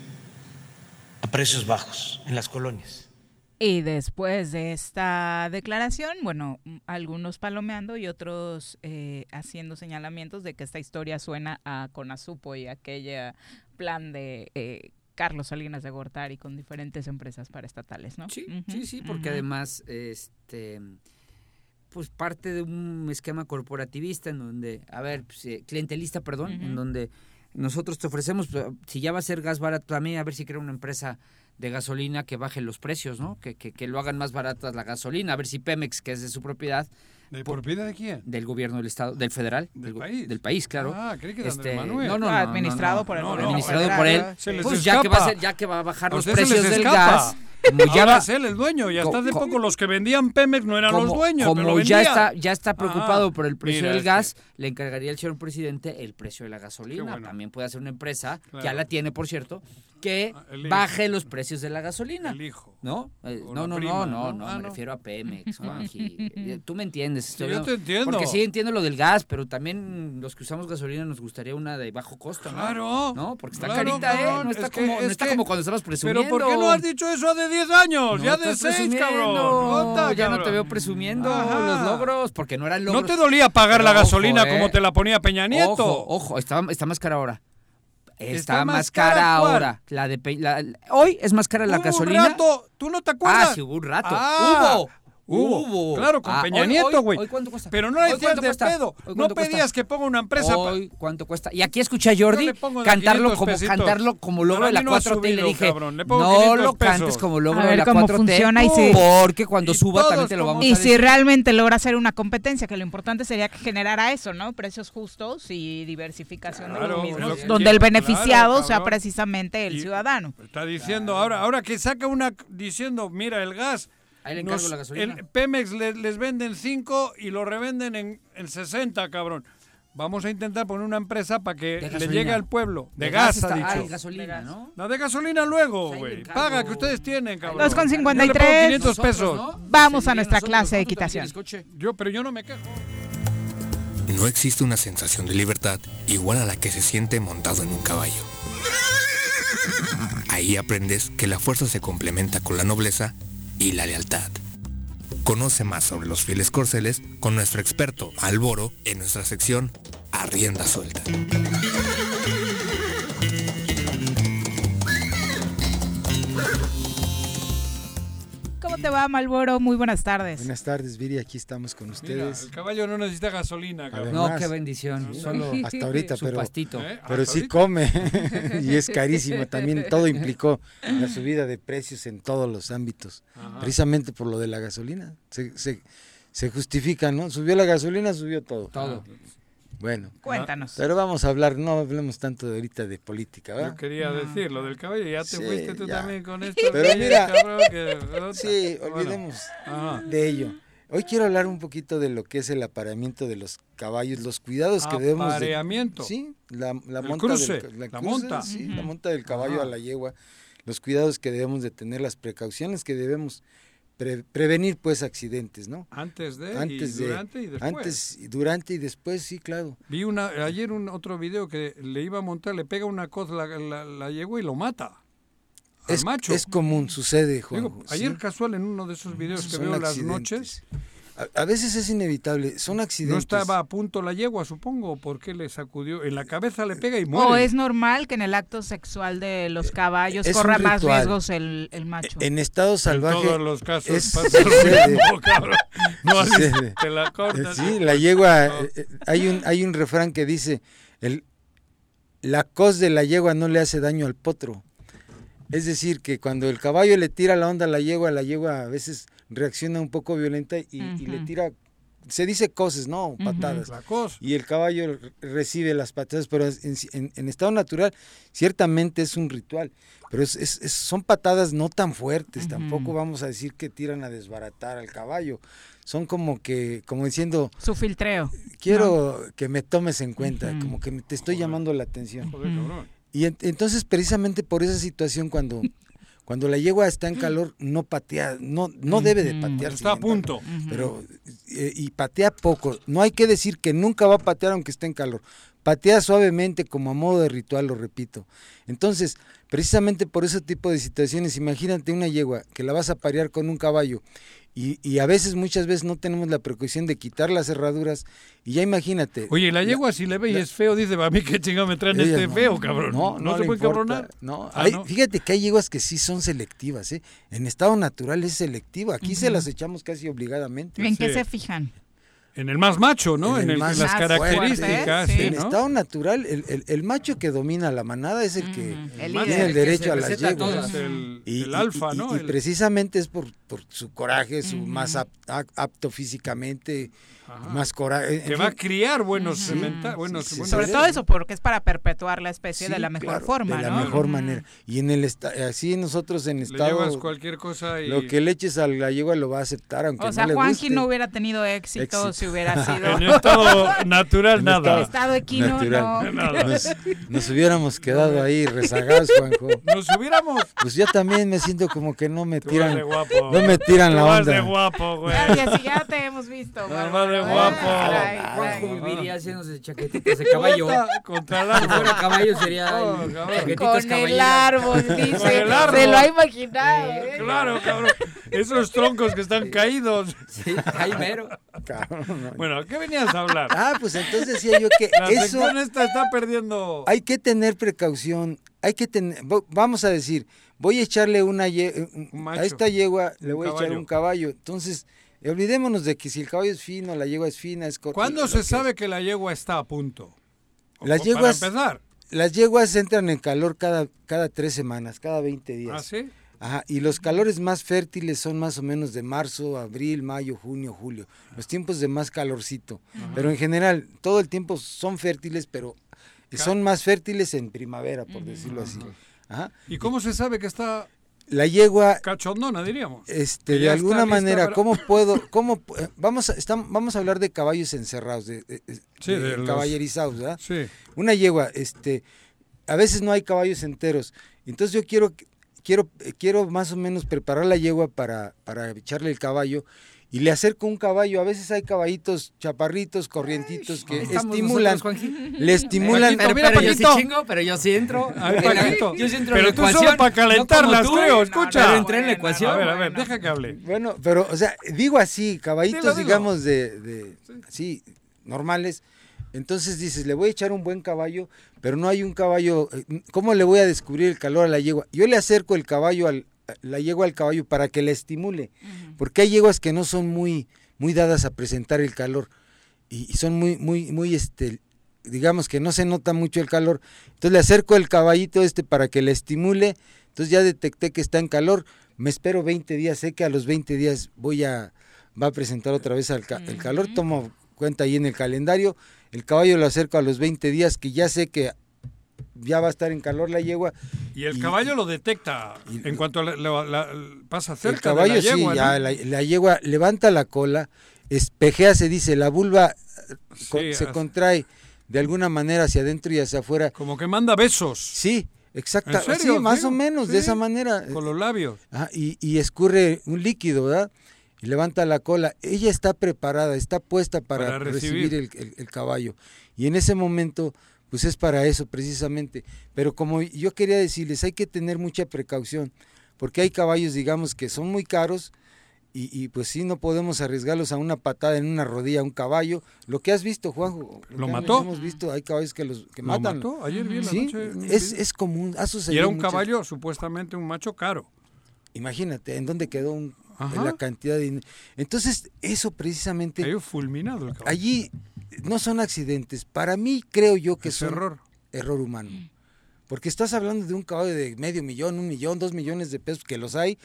a precios bajos en las colonias. Y después de esta declaración, bueno, algunos palomeando y otros eh, haciendo señalamientos de que esta historia suena a Conasupo y aquella plan de eh, Carlos Salinas de Gortari con diferentes empresas paraestatales, ¿no? Sí, sí, sí, porque además, este, pues parte de un esquema corporativista en donde, a ver, pues, eh, clientelista, perdón, en donde nosotros te ofrecemos, pues, si ya va a ser gas barato, también a ver si crea una empresa de gasolina que baje los precios, ¿no? Que, que, que lo hagan más baratas la gasolina, a ver si Pemex, que es de su propiedad, ¿De propiedad de quién? del gobierno del estado, del federal, ¿Del país? del país, claro. Ah, creí que Este, Manuel. No, no, Ah, no, administrado no, no. por el No, gobierno administrado por él. Se les Pues ya que va a ser, ya que va a bajar A los precios del gas, como ya va es él el dueño y hasta hace co- poco los que vendían Pemex no eran los dueños, como pero ya está ya está preocupado Ah, por el precio del gas, le encargaría al señor presidente el precio de la gasolina. bueno. También puede hacer una empresa, Claro. ya la tiene, por cierto, que hijo. baje los precios de la gasolina. El hijo. ¿No? Eh, no, no, prima, no, no, ¿no? no, Ah, me no. refiero a Pemex, (laughs) Juanji. Eh, Tú me entiendes. estoy yo te entiendo. Porque sí entiendo lo del gas, pero también los que usamos gasolina nos gustaría una de bajo costo, ¿no? Claro. ¿No? Porque está Claro, carita, ¿eh? No está, Es que- como, no es está que- como cuando estabas presumiendo. Pero ¿por qué no has dicho eso hace 10 años? No ya de estás 6, presumiendo. cabrón. Ya no te veo presumiendo Ajá. los logros, porque no eran logros. ¿No te dolía pagar Pero la ojo, gasolina eh. como te la ponía Peña Nieto? Ojo, ojo, está, está más cara ahora. Está, ¿Está más cara, ahora. La de Pe- la- hoy es más cara la Hubo gasolina. Un rato, ¿Tú no te acuerdas? Ah, sí, hubo un rato. Ah, hubo. Hubo. Hubo. Claro, con Ah, Peña hoy- Nieto, güey. hoy cuánto cuesta? Pero no Hoy decías cuánto de cuesta? pedo. No cuesta? pedías que ponga una empresa. pa- Hoy, ¿cuánto cuesta? Y aquí escuché a Jordi le cantarlo 500 como pesitos. cantarlo como logro de la mí no ha 4T y le dije. Le no 500 lo cantes como logro A de la cómo 4T funciona y si- porque cuando suba también te lo vamos Y a si decir. realmente logra hacer una competencia, que lo importante sería que generara eso, ¿no? Precios justos y diversificación de los mismos, lo donde el beneficiado claro, sea precisamente el Y- ciudadano. Está diciendo ahora, ahora que saca una diciendo, mira, el gas. Ahí le encargo la gasolina. el Pemex le- les venden 5 y lo revenden en, en 60, cabrón. Vamos a intentar poner una empresa para que le llegue al pueblo. De, De gas, gas ha ah, dicho. gasolina, ¿no? No, de gasolina luego, le güey. Paga que ustedes tienen, cabrón. Dos con Yo le 53. pongo 500 Nosotros, pesos. ¿no? Vamos Sí, a nuestra nosotros, clase de ¿cuánto también equitación. Yo, pero yo no me quejo. No existe una sensación de libertad igual a la que se siente montado en un caballo. Ahí aprendes que la fuerza se complementa con la nobleza y la lealtad. Conoce más sobre los fieles corceles con nuestro experto Alboro en nuestra sección A Rienda Suelta. Va, Malboro? Muy buenas tardes. Buenas tardes, Viri, aquí estamos con Mira, ustedes. el caballo no necesita gasolina, cabrón. No, Además, qué bendición. Solo Hasta ahorita, su pero, pastito. ¿Eh? pero sí ahorita. come (laughs) (laughs) y es carísimo. También todo implicó la subida de precios en todos los ámbitos, Ajá. precisamente por lo de la gasolina. Se, se, se justifica, ¿no? Subió la gasolina, subió todo. Todo. Bueno, Cuéntanos. pero vamos a hablar, no hablemos tanto de ahorita de política, Yo ¿verdad? quería decir lo del caballo, ya te Sí, fuiste tú ya. también con (laughs) esto. Pero mira, que- Sí, olvidemos de ello. Hoy quiero hablar un poquito de lo que es el apareamiento de los caballos, los cuidados que debemos de... Apareamiento. Sí, la, la El monta cruce, del, la cruce, monta. sí, la monta del caballo a la yegua, los cuidados que debemos de tener, las precauciones que debemos pre- prevenir pues accidentes, ¿no? Antes de, Antes y de- durante y después. Antes, durante y después, sí, claro. Vi una, ayer un otro video que le iba a montar, le pega una cosa la, la, y lo mata. Al Es, macho. es común, sucede, Juan. Digo, ayer casual en uno de esos videos que veo las noches, A, a veces es inevitable, son accidentes. no estaba a punto la yegua, supongo, porque le sacudió, en la cabeza le pega y muere. ¿O es normal que en el acto sexual de los caballos es un corra más riesgos el, el macho? En estado salvaje. En todos los casos es- pasa lo mismo, cabrón. No, te la cortas. Sí, la yegua, eh, eh, hay un, hay un refrán que dice, el, la cos de la yegua no le hace daño al potro. Es decir, que cuando el caballo le tira la onda a la yegua, la yegua a veces reacciona un poco violenta y, y le tira se dice coses, no, patadas. La cos. Y el caballo recibe las patadas, pero en, en- en estado natural ciertamente es un ritual, pero es- es- es- son patadas no tan fuertes, tampoco vamos a decir que tiran a desbaratar al caballo, son como que, como diciendo, Su filtreo. quiero que me tomes en cuenta, como que me- te estoy llamando la atención. Joder, cabrón. Y en- entonces precisamente por esa situación cuando (laughs) cuando la yegua está en calor no patea, no no debe de patear. Está a embargo, punto. Pero eh, y patea poco. No hay que decir que nunca va a patear aunque esté en calor. Patea suavemente como a modo de ritual, lo repito. Entonces, precisamente por ese tipo de situaciones, imagínate una yegua que la vas a parear con un caballo y, y a veces, muchas veces no tenemos la precaución de quitar las cerraduras y ya imagínate. Oye, la yegua si le ve y es feo, dice, a mí qué chingado me traen Ella este no, feo, cabrón. No, no, se puede importa, cabronar. No, Ah, hay- ¿no? fíjate que hay yeguas que sí son selectivas, ¿eh? En estado natural es selectiva. Aquí se las echamos casi obligadamente. ¿En qué se fijan? En el más macho, ¿no? En, el el- en más las fuerte. características, sí, En ¿no? estado natural, el, el- el macho que domina la manada es el que El tiene el derecho a las yeguas. El- Y- el y- alfa, y- ¿no? Y, precisamente es por, por su coraje, su más ap- ap- apto físicamente, más coraje. Que va a criar buenos sí, buenos- Sobre todo eso, porque es para perpetuar la especie de la mejor claro, forma, de la ¿no? mejor manera. Y en el así nosotros en Le estado llevas cualquier cosa y... lo que le eches a la yegua lo va a aceptar aunque O sea, no le Juanji guste. no hubiera tenido éxito, Éxito. si hubiera (laughs) sido... En estado natural, En nada. estado- En estado equino, natural. no. Nos, nos hubiéramos quedado ahí rezagados, Juanjo. Nos hubiéramos... Pues yo también me siento como que no me Tú tiran, no me tiran Tú la onda. de guapo, güey. Gracias, y ya te hemos visto. Guapo. Ay, Juanjo viviría haciéndose chaquetitas de (laughs) caballo. Contra el Si árbol. fuera caballo sería Oh, chaquetitas (laughs) Con el árbol, dice. Con el árbol. Se lo ha imaginado. ¿eh? Claro, cabrón. Esos troncos que están caídos. Sí, ahí mero. Bueno, ¿qué venías a hablar? Ah, pues entonces decía yo que (laughs) La eso esta está perdiendo... hay que tener precaución, hay que tener, vamos a decir, voy a echarle una ye- un- macho. a esta yegua le voy a echar un caballo, entonces olvidémonos de que si el caballo es fino, la yegua es fina, es corta. ¿Cuándo se que sabe que la yegua está a punto? O- Las yeguas- Para empezar. Las yeguas entran en calor cada, cada tres semanas, cada 20 días. ¿Ah, sí? Ajá, y los calores más fértiles son más o menos de marzo, abril, mayo, junio, julio. Los tiempos de más calorcito. Pero en general, todo el tiempo son fértiles, pero son más fértiles en primavera, por decirlo así. Ajá. ¿Y cómo se sabe que está La yegua, cachondona, diríamos? este, de alguna manera, para- ¿cómo puedo, cómo, eh, vamos a, vamos a hablar de caballos encerrados, de, de- de- Sí, de de los- caballerizados, ¿verdad? Sí. Una yegua, este, a veces no hay caballos enteros. Entonces yo quiero, quiero, eh, quiero más o menos preparar la yegua para, para echarle el caballo y le acerco un caballo. A veces hay caballitos chaparritos, corrientitos que Estamos estimulan, nosotros, le estimulan. Pero, mira, pero yo sí Paquito. chingo, pero yo sí entro. (laughs) A ver, Paquito. Yo sí entro Pero en la tú solo para calentarlas, no creo, escucha. Pero entré en la ecuación. A ver, a ver, deja que hable. Bueno, pero, o sea, digo así, caballitos, Dilo, dilo. digamos, de, de así, normales. Entonces dices, le voy a echar un buen caballo, pero no hay un caballo. eh, ¿Cómo le voy a descubrir el calor a la yegua? Yo le acerco el caballo al, la yegua al caballo para que le estimule, porque hay yeguas que no son muy, muy dadas a presentar el calor y, y son muy, muy, muy, este, digamos que no se nota mucho el calor. Entonces le acerco el caballito este para que le estimule. Entonces ya detecté que está en calor. Me espero 20 días. Sé que a los 20 días voy a va a presentar otra vez al ca- el calor. Tomo cuenta ahí en el calendario. El caballo lo acerco a los 20 días que ya sé que ya va a estar en calor la yegua. Y el caballo lo detecta en cuanto la- la- la- pasa cerca el caballo de la yegua, sí, ¿no? ya la, yegua levanta la cola, espejea, se dice, la vulva eh, se contrae de alguna manera hacia adentro y hacia afuera. Como que manda besos. Sí, exacta, ¿En serio? sí, más Sí, o menos, de esa manera. Con los labios. Y, y escurre un líquido, ¿verdad? Y levanta la cola. Ella está preparada, está puesta para, Para recibir. recibir, el, el- el caballo. Y en ese momento, pues es para eso precisamente. Pero como yo quería decirles, hay que tener mucha precaución, porque hay caballos, digamos, que son muy caros. Y, y, pues sí, no podemos arriesgarlos a una patada en una rodilla a un caballo. Lo que has visto, Juanjo. ¿Lo que mató? Hemos visto, hay caballos que los que Lo matan. mató ayer vi en la Sí, noche es, es común, ha Y sucedido era un muchas- caballo, supuestamente un macho caro. Imagínate, ¿en dónde quedó un- la cantidad de dinero? Entonces, eso precisamente... Cayó fulminado el caballo. Allí no son accidentes. Para mí creo yo que Es son error. error humano. Porque estás hablando de un caballo de medio millón, un millón, dos millones de pesos, que los hay,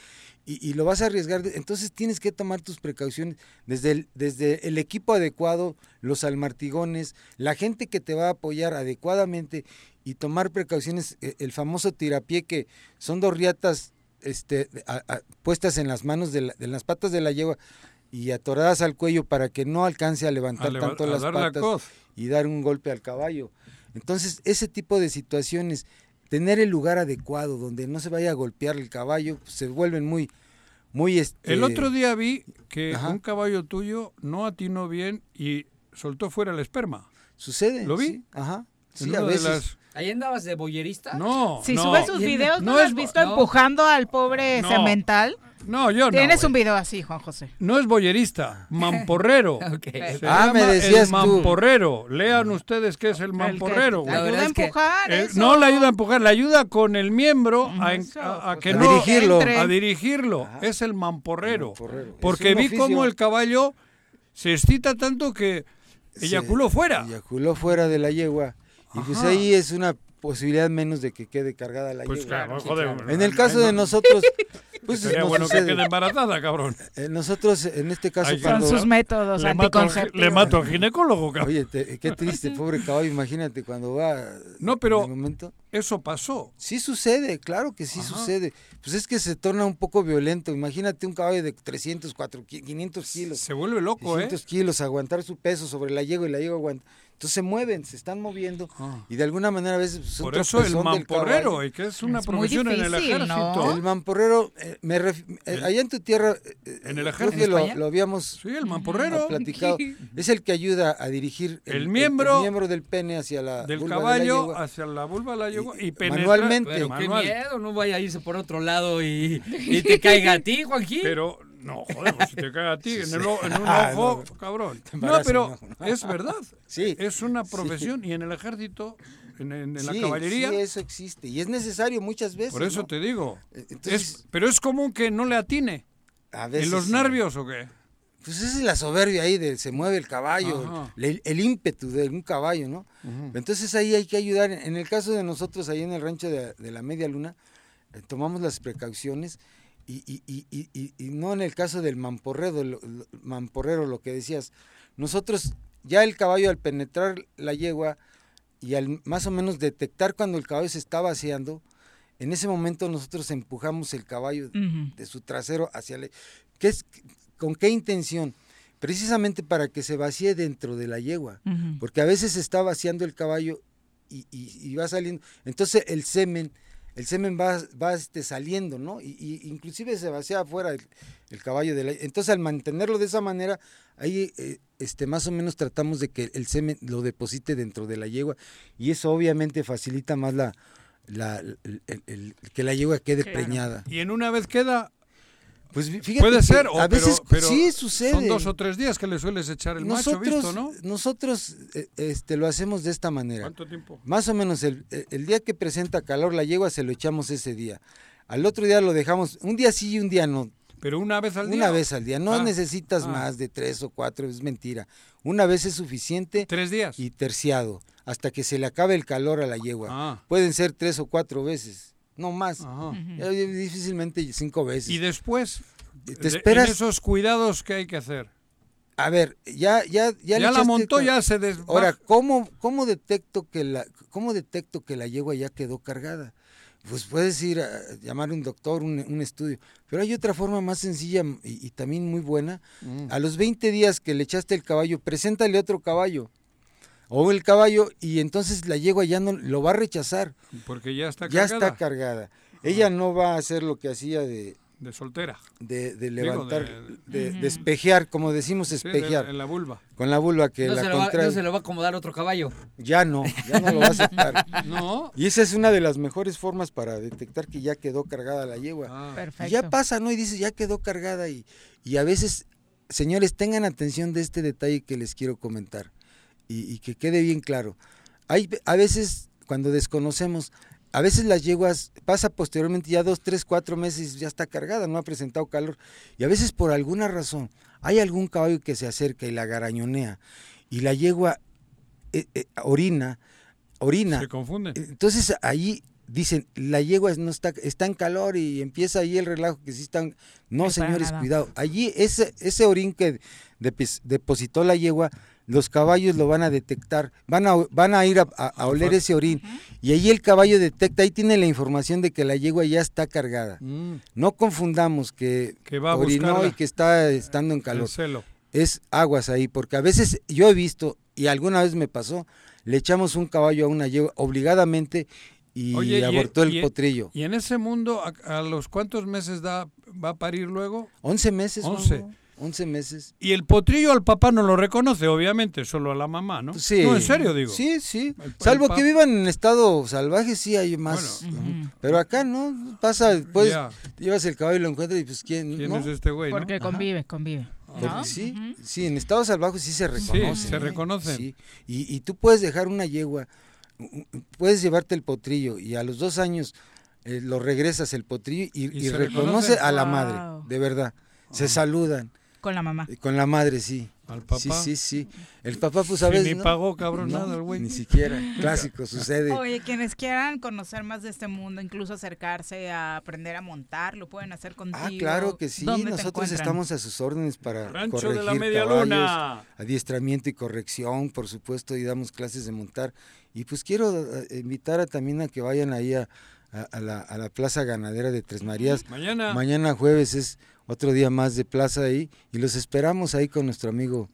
y, y lo vas a arriesgar. Entonces tienes que tomar tus precauciones desde el, desde el equipo adecuado, los almartigones, la gente que te va a apoyar adecuadamente y tomar precauciones. eh, El famoso tirapié, que son dos riatas este, a- a- puestas en las manos, de, la- de las patas de la yegua y atoradas al cuello para que no alcance a levantar A leva- tanto a las la patas y dar un golpe al caballo. Entonces, ese tipo de situaciones, tener el lugar adecuado donde no se vaya a golpear el caballo, pues, se vuelven muy, muy... Este, El otro día vi que Ajá. un caballo tuyo no atinó bien y soltó fuera el esperma. Sucede. ¿Lo vi? sí, Ajá. Sí, a veces. las- ¿Ahí andabas de boyerista? No, Si no. subes sus videos, ¿no, No has visto no. empujando al pobre No. cemental? No, yo no. Tienes un video así, Juan José. No es boyerista, (laughs) mamporrero. Se Ah, me llama decías el tú. mamporrero. Lean ustedes qué es el mamporrero. güey. ayuda a empujar. Eh, eso. no le ayuda a empujar, le ayuda con el miembro a, a- a que A no dirigirlo. a dirigirlo. Es el mamporrero. mamporrero. Porque vi cómo el caballo se excita tanto que eyaculó fuera. Eyaculó fuera de la yegua. Y pues ahí es una posibilidad menos de que quede cargada la Pues yegua. claro, joder, En el caso de nosotros, (laughs) pues Sería bueno que sucede. quede embarazada, cabrón. Eh, Nosotros, en este caso, Ay, cuando... Son sus métodos Le mato, al, gi- anticonceptivos. le mato al ginecólogo, cabrón. Oye, te- qué triste, pobre caballo, imagínate cuando va... No, pero momento. eso pasó. Sí sucede, claro que sí Ajá. sucede. Pues es que se torna un poco violento. Imagínate un caballo de 300, 4, 500 kilos. Se vuelve loco, 600 kilos, aguantar su peso sobre la yegua y la yegua aguanta. Entonces se mueven, se están moviendo y de alguna manera a veces pues, un Por eso el mamporrero, caballo. y que es una Es muy profesión en el difícil, ejército. ¿no? El mamporrero, eh, me ref- eh, allá en tu tierra, eh, En el creo ejército. que lo, lo habíamos Sí, el mamporrero. platicado. Es el que ayuda a dirigir El miembro miembro del pene hacia la Del vulva de la caballo yegua. hacia la vulva de la yegua y, penetra- manualmente. pero qué miedo, no vaya a irse por otro lado y, (laughs) y te caiga a ti, Juanquín. Pero, no, joder, pues si te cae a ti (laughs) en, el en un (laughs) Ah, ojo, no, cabrón. No, pero no. es verdad. (laughs) Sí. Es una profesión y en el ejército, en, en- en Sí, la caballería, sí, eso existe y es necesario muchas veces. por eso te digo. Eh, Entonces, es, pero es común que no le atine. a ¿En veces los sí. nervios o qué? Pues esa es la soberbia ahí de se mueve el caballo, el, el ímpetu de un caballo, ¿no? Entonces ahí hay que ayudar. En el caso de nosotros, ahí en el rancho de, de la Media Luna, eh, tomamos las precauciones y, y- y- y- no en el caso del mamporrero, lo, mamporrero, lo que decías. Nosotros, ya el caballo al penetrar la yegua y al más o menos detectar cuando el caballo se está vaciando, en ese momento nosotros empujamos el caballo de su trasero hacia la... ¿Qué es, ¿Con qué intención? Precisamente para que se vacíe dentro de la yegua, porque a veces se está vaciando el caballo y va saliendo. Entonces el semen, el semen va, va este, saliendo, ¿no? Y, y inclusive se vacía afuera el, el caballo de la... Entonces al mantenerlo de esa manera, ahí eh, este, más o menos tratamos de que el semen lo deposite dentro de la yegua y eso obviamente facilita más la... la- el- el- el- que la yegua quede Claro. preñada. Y en una vez queda, Pues fíjate puede ser, o, a veces pero, pero sí sucede. Son dos o tres días que le sueles echar el macho, visto, ¿no? Nosotros eh, este, lo hacemos de esta manera. ¿Cuánto tiempo? Más o menos el, el- el día que presenta calor la yegua se lo echamos ese día. Al otro día lo dejamos, un día sí y un día no. Pero una vez al día. Una vez al día. No Ah, necesitas ah. más de tres o cuatro, es mentira. Una vez es suficiente. Tres días. Y terciado, hasta que se le acabe el calor a la yegua. Ah. Pueden ser tres o cuatro veces, no más. Ajá. Difícilmente cinco veces. Y después, te de- esperas. en esos cuidados que hay que hacer. A ver, ya, ya, ya, Ya le la montó, ya se des- Ahora. ¿cómo, cómo detecto que la, cómo detecto que la yegua ya quedó cargada? Pues puedes ir a llamar a un doctor, un, un estudio. Pero hay otra forma más sencilla y, y también muy buena. Mm. A los 20 días que le echaste el caballo, preséntale otro caballo. O el caballo, y entonces la yegua ya no lo va a rechazar. Porque ya está Ya cargada. está cargada. Ella no va a hacer lo que hacía de, De soltera. de, de Digo, levantar, de- de, de espejear, como decimos, Sí, espejear. de- en la vulva. Con la vulva que no, la se lo va, contrae. no se lo va a acomodar otro caballo. Ya no, ya no lo va a aceptar. (laughs) No. Y esa es una de las mejores formas para detectar que ya quedó cargada la yegua. Ah. Y Perfecto. ya pasa, ¿no? Y dice, ya quedó cargada. Y, y a veces, señores, tengan atención de este detalle que les quiero comentar. Y, y que quede bien claro. Hay a veces, cuando desconocemos, a veces las yeguas pasa posteriormente ya dos, tres, cuatro meses ya está cargada, no ha presentado calor. Y a veces por alguna razón hay algún caballo que se acerca y la garañonea y la yegua eh, eh, orina. orina. Se confunden. Entonces ahí dicen, la yegua no está, está en calor y empieza ahí el relajo que sí están. No, señores, cuidado. Allí ese, ese orín que depis- depositó la yegua, los caballos lo van a detectar, van a, van a ir a, a- a oler ese orín. Y ahí el caballo detecta, ahí tiene la información de que la yegua ya está cargada. Mm. No confundamos que, Que va a orinó y que está estando en calor. Es aguas ahí, porque a veces yo he visto, y alguna vez me pasó, le echamos un caballo a una yegua obligadamente y Oye, y- abortó el y- potrillo. Y en ese mundo, ¿a, a los cuántos meses da, va a parir luego? 11 meses. 11. Juanjo, 11 meses. Y el potrillo al papá no lo reconoce, obviamente, solo a la mamá, ¿no? Sí. No, en serio digo. Sí, sí. El- Salvo el que vivan en estado salvaje, sí hay más. Pero acá no, pasa, pues llevas el caballo y lo encuentras y pues quién, ¿Quién no? es este güey, no? Porque convive, convive. Porque ¿no? sí, sí, en estado salvaje sí se reconoce. se reconocen. Sí, y, y tú puedes dejar una yegua, puedes llevarte el potrillo y a los dos años eh, lo regresas el potrillo y, ¿Y y se reconoce reconocen? a la Wow. madre, de verdad. Se saludan. Con la mamá. Con la madre, sí. Al papá. Sí, sí, sí. El papá, pues a Sí, veces. ni ¿no? pagó, cabrón, No, nada el güey. Ni siquiera. Clásico, (laughs) sucede. Oye, quienes quieran conocer más de este mundo, incluso acercarse a aprender a montar, lo pueden hacer contigo. Ah, claro que sí. ¿Dónde te Nosotros estamos a sus órdenes para Rancho de corregir la Media caballos, Luna. adiestramiento y corrección, por supuesto, y damos clases de montar. Y pues quiero eh, invitar a, también a que vayan ahí a, a- a la, a la Plaza Ganadera de Tres Marías. Mañana. Mañana jueves es otro día más de plaza ahí y los esperamos ahí con nuestro amigo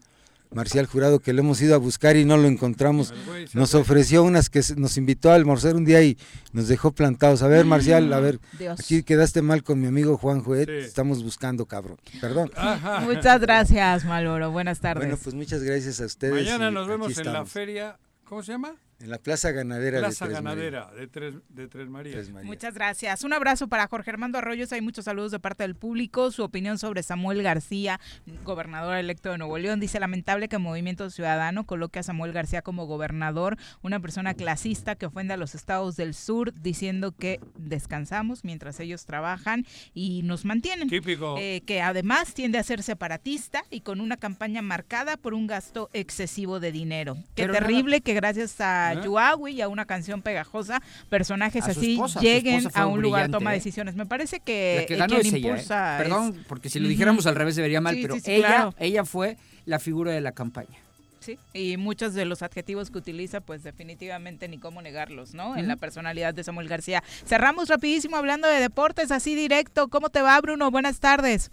Marcial Jurado que lo hemos ido a buscar y no lo encontramos. Nos ofreció unas que se- nos invitó a almorzar un día y nos dejó plantados. A ver, Marcial, a ver, Dios. aquí quedaste mal con mi amigo Juanjo, ¿eh? Sí. Estamos buscando, cabrón. Perdón. (laughs) Ajá. Muchas gracias, Malboro. Buenas tardes. Bueno, pues muchas gracias a ustedes. Mañana nos vemos en la feria, ¿cómo se llama? En la Plaza Ganadera Plaza de Tres Ganadera de Tres, de Tres Marías. Tres Marías. Muchas gracias. Un abrazo para Jorge Armando Arroyos. Hay muchos saludos de parte del público. Su opinión sobre Samuel García, gobernador electo de Nuevo León. Dice, lamentable que Movimiento Ciudadano coloque a Samuel García como gobernador, una persona clasista que ofende a los estados del sur, diciendo que descansamos mientras ellos trabajan y nos mantienen. Típico. Eh, que además tiende a ser separatista y con una campaña marcada por un gasto excesivo de dinero. Qué Pero nada- terrible que gracias a Yuawi y a una canción pegajosa, personajes así esposa, lleguen a un lugar brillante, toma ¿eh? decisiones. Me parece que, que eh, ganó quien es ella, ¿eh? impulsa es- Perdón, porque si lo dijéramos al revés sería mal, Sí, pero sí, sí, ella, claro. ella fue la figura de la campaña. Sí, y muchos de los adjetivos que utiliza, pues definitivamente ni cómo negarlos, ¿no? En la personalidad de Samuel García. Cerramos rapidísimo hablando de deportes, así directo. ¿Cómo te va, Bruno? Buenas tardes.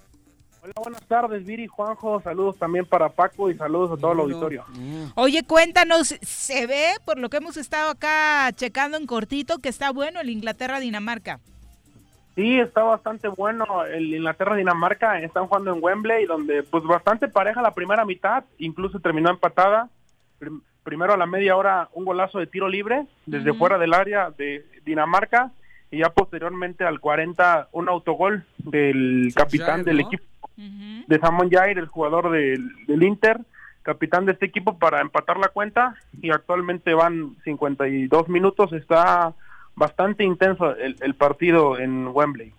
Hola, buenas tardes, Viri, Juanjo. Saludos también para Paco y saludos a todo el auditorio. Oye, cuéntanos, se ve, por lo que hemos estado acá checando en cortito, que está bueno el Inglaterra-Dinamarca. Sí, está bastante bueno. El Inglaterra-Dinamarca están jugando en Wembley, donde pues bastante pareja la primera mitad, incluso terminó empatada. Prim- primero a la media hora un golazo de tiro libre desde fuera del área de Dinamarca y ya posteriormente al 40 un autogol del capitán del ¿no? equipo de Samon Jair, el jugador del, del Inter, capitán de este equipo para empatar la cuenta y actualmente van 52 minutos, está bastante intenso el, el partido en Wembley.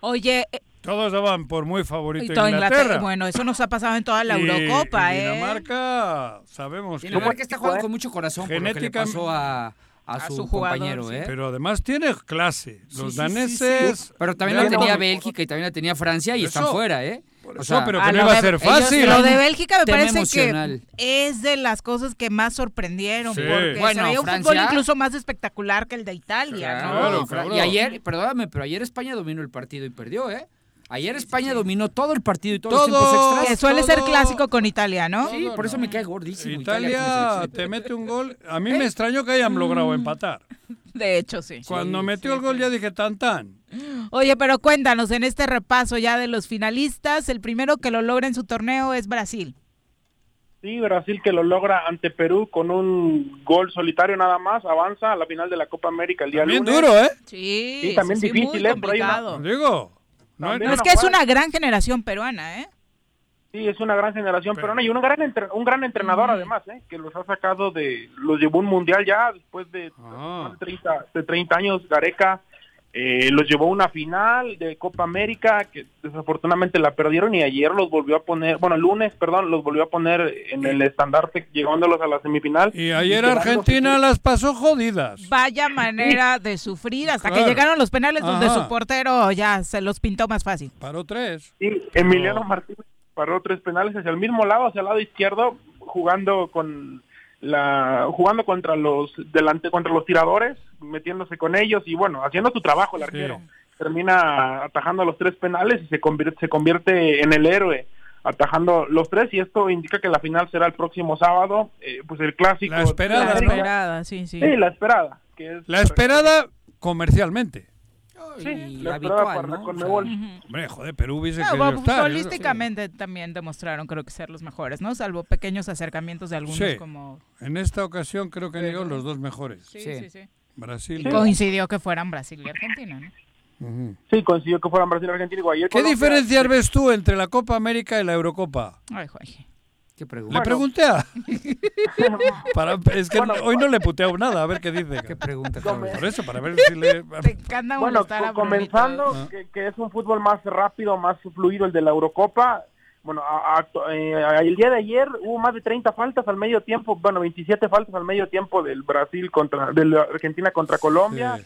Oye, eh, Todos daban por muy favorito y a todo Inglaterra. Inglaterra, bueno, eso nos ha pasado en toda la Y- Eurocopa, y ¿eh? Dinamarca, sabemos Dinamarca está jugando con mucho corazón por lo que le Genética- pasó a, a su, su jugador, compañero, sí. ¿eh? Pero además tiene clase. Los sí, daneses. sí, sí. Pero también la tenía Bélgica y también la tenía Francia y Por están eso- fuera, ¿eh? por eso, pero que no lo iba a de- ser ellos- fácil. Lo de Bélgica me parece emocional. que es de las cosas que más sorprendieron, Sí. porque Bueno, se veía un Francia- fútbol incluso más espectacular que el de Italia, ¿no? Claro, Y ayer, perdóname, pero ayer España dominó el partido y perdió, ¿eh? Ayer España dominó todo el partido y todos los tiempos extras. Que suele ser clásico con Italia, ¿no? Sí, por eso me cae gordísimo. Italia te mete un gol. A mí me extrañó que hayan logrado empatar. (laughs) De hecho, sí. Cuando metió el gol ya dije tan tan. Oye, pero cuéntanos, en este repaso ya de los finalistas, el primero que lo logra en su torneo es Brasil. Sí, Brasil que lo logra ante Perú con un gol solitario nada más, avanza a la final de la Copa América el día También lunes. duro, ¿eh? Sí, Sí, también sí, sí, difícil, muy ¿eh? Por ahí una- complicado. Digo, no, es una que es una gran generación peruana, ¿eh? Sí, es una gran generación peruana y un gran entre- un gran entrenador además, ¿eh? que los ha sacado de los llevó un mundial ya después de, más de 30 de 30 años Gareca eh, los llevó a una final de Copa América que desafortunadamente la perdieron y ayer los volvió a poner, bueno, el lunes, perdón, los volvió a poner en el estandarte llegándolos a la semifinal. Y ayer Argentina las pasó jodidas. Vaya manera de sufrir hasta Claro. que llegaron los penales donde su portero ya se los pintó más fácil. Paró tres. Sí, Emiliano Martínez paró tres penales hacia el mismo lado, hacia el lado izquierdo, jugando con la jugando contra los delante contra los tiradores, metiéndose con ellos y bueno, haciendo su trabajo el arquero. Termina atajando los tres penales y se convierte se convierte en el héroe atajando los tres y esto indica que la final será el próximo sábado, eh, pues el clásico. La esperada, La esperada, sí, sí. Sí, la esperada. Que es La esperada comercialmente. Sí, y la habitual, para ¿no? Conmebol. Hombre, joder, Perú hubiese No, querido bueno, futbolísticamente también demostraron creo que ser los mejores, ¿no? Salvo pequeños acercamientos de algunos Sí. como... En esta ocasión creo que han los dos mejores. Sí, sí, sí. Brasil. Y coincidió que fueran Brasil y Argentina, ¿no? Ujú. Sí, consiguió que fueran Brasil y Argentina. Igual, ¿Qué Colombia- diferencias ves tú entre la Copa América y la Eurocopa? Ay, Jorge. ¿Qué pregunta? Le pregunté a... (laughs) Para- es que hoy no le he puteado nada, a ver qué dice. ¿Qué pregunta? Por eso, para ver si le... (laughs) Te Bueno, comenzando, Ah. que, que es un fútbol más rápido, más fluido el de la Eurocopa. Bueno, a- a- eh, el día de ayer hubo más de 30 faltas al medio tiempo, bueno, 27 faltas al medio tiempo del Brasil contra, de la Argentina contra Colombia. Sí.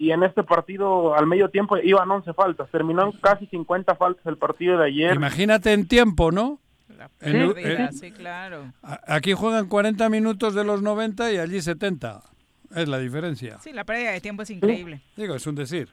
Y en este partido al medio tiempo iban 11 faltas. Terminó en casi 50 faltas el partido de ayer. Imagínate en tiempo, ¿no? La En- pérdida, eh, sí, claro. a- Aquí juegan 40 minutos de los 90 y allí 70. Es la diferencia. Sí, la pérdida de tiempo es increíble. Digo, es un decir.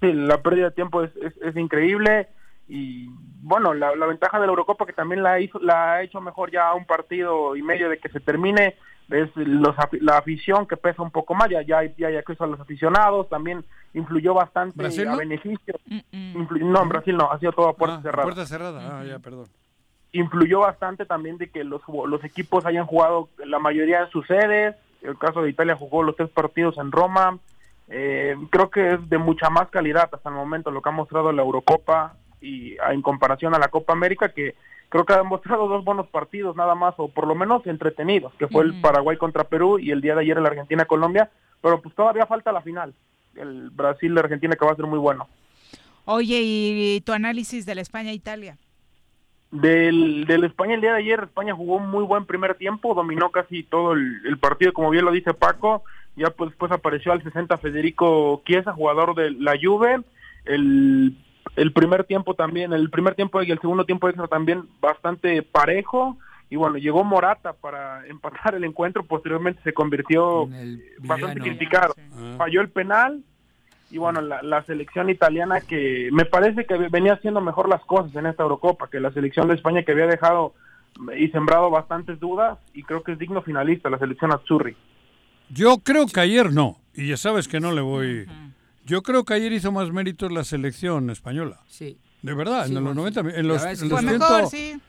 Sí, la pérdida de tiempo es, es, es increíble y bueno, la, la ventaja de la Eurocopa que también la, hizo, la ha hecho mejor ya a un partido y medio de que se termine es los, afi- la afición que pesa un poco más, ya, ya, hay- ya acceso a los aficionados, también influyó bastante ¿Brasil a no? beneficio. Influ- no, en Brasil no, ha sido todo a puerta Ah, cerrada. Puerta cerrada. Ah, ya, perdón. Influyó bastante también de que los, los equipos hayan jugado la mayoría en sus sedes, el caso de Italia jugó los tres partidos en Roma, eh, creo que es de mucha más calidad hasta el momento lo que ha mostrado la Eurocopa y ah, en comparación a la Copa América que creo que ha mostrado dos buenos partidos nada más o por lo menos entretenidos que fue el Paraguay contra Perú y el día de ayer el Argentina Colombia pero pues todavía falta la final. El Brasil Argentina que va a ser muy bueno. Oye, ¿y tu análisis de la España-Italia? Del, del España el día de ayer, España jugó un muy buen primer tiempo, dominó casi todo el, el partido, como bien lo dice Paco, ya pues después apareció al 60 Federico Chiesa, jugador de la Juve, el, el primer tiempo también, el primer tiempo y el segundo tiempo extra también bastante parejo, y bueno, llegó Morata para (laughs) empatar el encuentro, posteriormente se convirtió bastante criticado, falló el penal, y bueno, la, la selección italiana que me parece que venía haciendo mejor las cosas en esta Eurocopa que la selección de España que había dejado y sembrado bastantes dudas y creo que es digno finalista la selección Azzurri. Yo creo que ayer no. Y ya sabes que no le voy... Yo creo que ayer hizo más méritos la selección española. Sí. De verdad, Sí, en los bueno, 90... sí. En los, en que los fue 100, mejor, sí.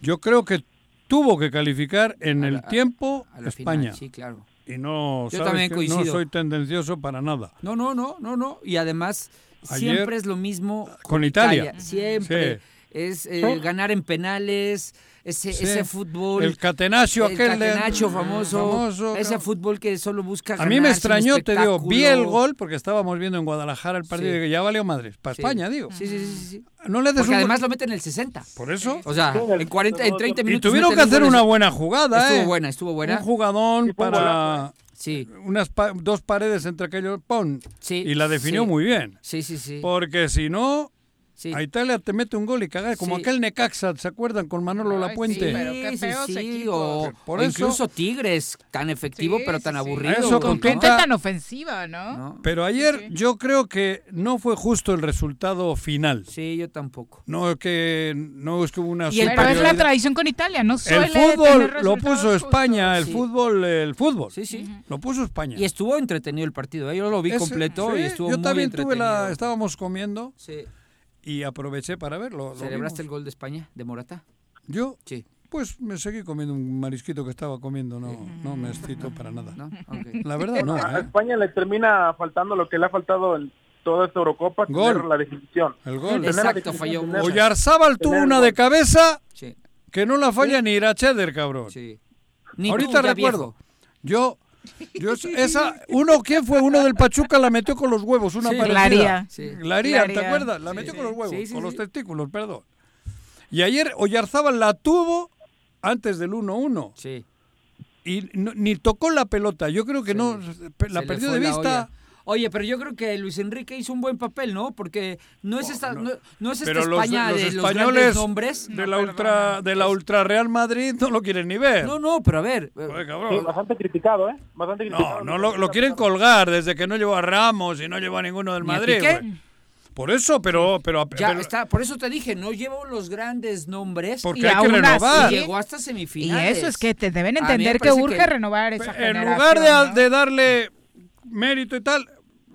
Yo creo que tuvo que calificar en el tiempo a España. final, sí, claro. Y no, Yo sabes también coincido. no soy tendencioso para nada. No, no, no, no, no. Y además, Ayer- siempre es lo mismo Con Italia. Siempre. Sí. Es eh, ganar en penales, ese, Sí. ese fútbol. El catenaccio el aquel de- catenaccio famoso, famoso, Ese fútbol que solo busca A mí me extrañó, te digo, vi el gol porque estábamos viendo en Guadalajara el partido Sí. y que ya valió madres. Para Sí. España, digo. Sí, sí, sí, sí, sí. No le des Porque un además lo mete en el 60. Por eso. O sea, en 40, en 30 Y minutos. tuvieron que meten hacer una en- buena jugada, Estuvo ¿eh? buena, estuvo buena. Un jugadón para Sí. unas pa- dos paredes entre aquellos, ¡pum! Sí, y la definió sí. muy bien. Sí, sí, sí. Porque si no, Sí. a Italia te mete un gol y caga, como Sí. aquel Necaxa, ¿se acuerdan? Con Manolo Lapuente. Sí, pero qué sí, feos. O, Por o eso- incluso Tigres, tan efectivo Sí, pero tan sí. aburrido. Eso Con gente tan ofensiva, ¿no? Pero ayer yo creo que no fue justo el resultado final. Sí, yo tampoco. No es que no es que hubo una Pero es la tradición con Italia, no El fútbol tener lo puso justos. España, el Sí. fútbol, el fútbol. Sí, sí. Lo puso España. Y estuvo entretenido el partido. ¿eh? Yo lo vi Ese- completo sí, y estuvo Yo muy también entretenido. tuve la, estábamos comiendo Sí. Y aproveché para verlo. lo ¿Celebraste el gol de España, de Morata? Yo, Sí. pues me seguí comiendo un marisquito que estaba comiendo, no, no me excito para nada. La verdad no, (laughs) A ¿eh? España le termina faltando lo que le ha faltado en toda esta Eurocopa, Gol. tener la definición. El gol. Exacto, definición, falló. Oyarzábal tuvo una de cabeza Sí. que no la falla ni Iracheder, cabrón. Sí. Ni Ahorita recuerdo. viejo. Yo Esa, uno, ¿quién fue? Uno del Pachuca la metió con los huevos, una Sí, parecida. Laría. Sí. ¿te acuerdas? La Sí, metió sí. con los huevos, Sí, sí, con los testículos, perdón. Y ayer Oyarzábal la tuvo antes del 1-1. Sí. Y no- ni tocó la pelota. Yo creo que no, la perdió de la vista. Oye, pero yo creo que Luis Enrique hizo un buen papel, ¿no? Porque no es esta, no, no es esta Pero los, España los de los españoles grandes nombres. de la ultra de la ultra Real Madrid no lo quieren ni ver. No, no, pero a ver. Cabrón. bastante criticado, ¿eh? Bastante criticado. No, no lo, lo quieren colgar desde que no llevó a Ramos y no llevó a ninguno del Madrid. Por eso, pero pero, Ya pero- está, por eso te dije, no llevo los grandes nombres. Porque y hay que renovar. así llegó hasta Y semifinales. eso es que te deben entender que urge que- renovar esa en generación. lugar de, ¿no? de darle mérito y tal,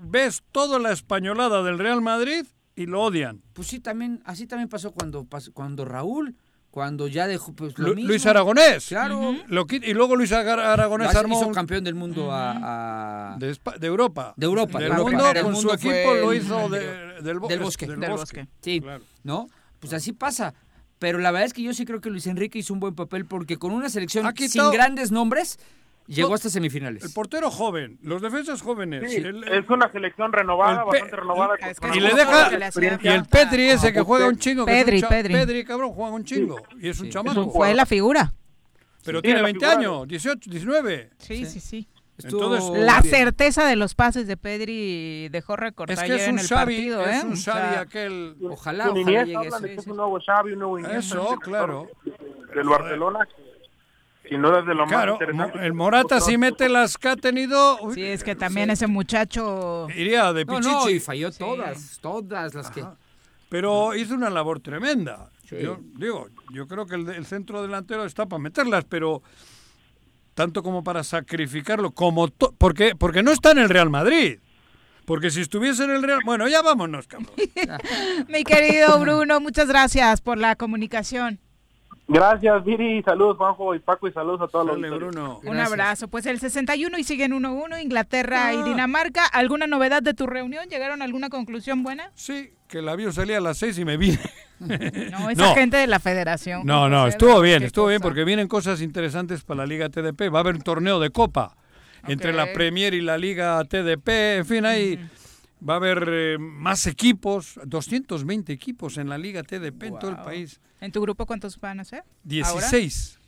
ves toda la españolada del Real Madrid y lo odian. Pues sí, también, así también pasó cuando, cuando Raúl, cuando ya dejó pues, lo Lu- mismo. Luis Aragonés. Claro. Lo quit- y luego Luis Aragonés armó hizo un- campeón del mundo a, a- de, Europa. de Europa. Del de Europa. mundo, con su equipo lo hizo de- del, bo- del bosque. del Del bosque. bosque. Sí, ¿no? Pues así pasa. Pero la verdad es que yo sí creo que Luis Enrique hizo un buen papel porque con una selección sin grandes nombres llegó hasta semifinales. El portero joven, los defensas jóvenes. Sí, el- es una selección renovada, el bastante renovada. Es que y es le deja y el. Petri ese que juega un chingo que es un Pedri, Pedri. Pedri, cabrón juega un chingo y es un chamaco Fue la figura. pero Sí, tiene la 20 figura. años 18 19 Sí, sí, sí. Entonces La bien. certeza de los pases de Pedri dejó recortar es que es ayer un en el Xavi partido, es ¿eh? un O sea, Xavi aquel Ojalá, ojalá llegue es un nuevo Xavi, un nuevo Iniesta. Eso, claro. Del Barcelona, sin duda es de lo claro más interesante. El Morata si mete las que ha tenido. Uy, Sí, es que también ese muchacho... iría de pichichi no, y falló todas, todas las que... pero hizo una labor tremenda. Sí. yo digo yo creo que el, el centro delantero está para meterlas pero tanto como para sacrificarlo como to- porque porque no está en el Real Madrid. Porque si estuviese en el Real bueno ya vámonos cabrón. (laughs) Mi querido Bruno, muchas gracias por la comunicación. Gracias, Viri. Saludos, Juanjo y Paco, y saludos a todos los. Bruno Un Gracias. abrazo. Pues el 61 y siguen 1-1, Inglaterra Ah. y Dinamarca. ¿Alguna novedad de tu reunión? ¿Llegaron a alguna conclusión buena? sí que el avión salía a las seis y me vine No, (laughs) esa No. gente de la federación. No, no, estuvo bien, estuvo bien porque vienen cosas interesantes para la Liga TDP. Va a haber un torneo de Copa entre la. Premier y la Liga TDP. En fin, ahí va a haber eh, más equipos, 220 equipos en la Liga TDP en todo el país. ¿En tu grupo cuántos van a ser? ¿Ahora? 16.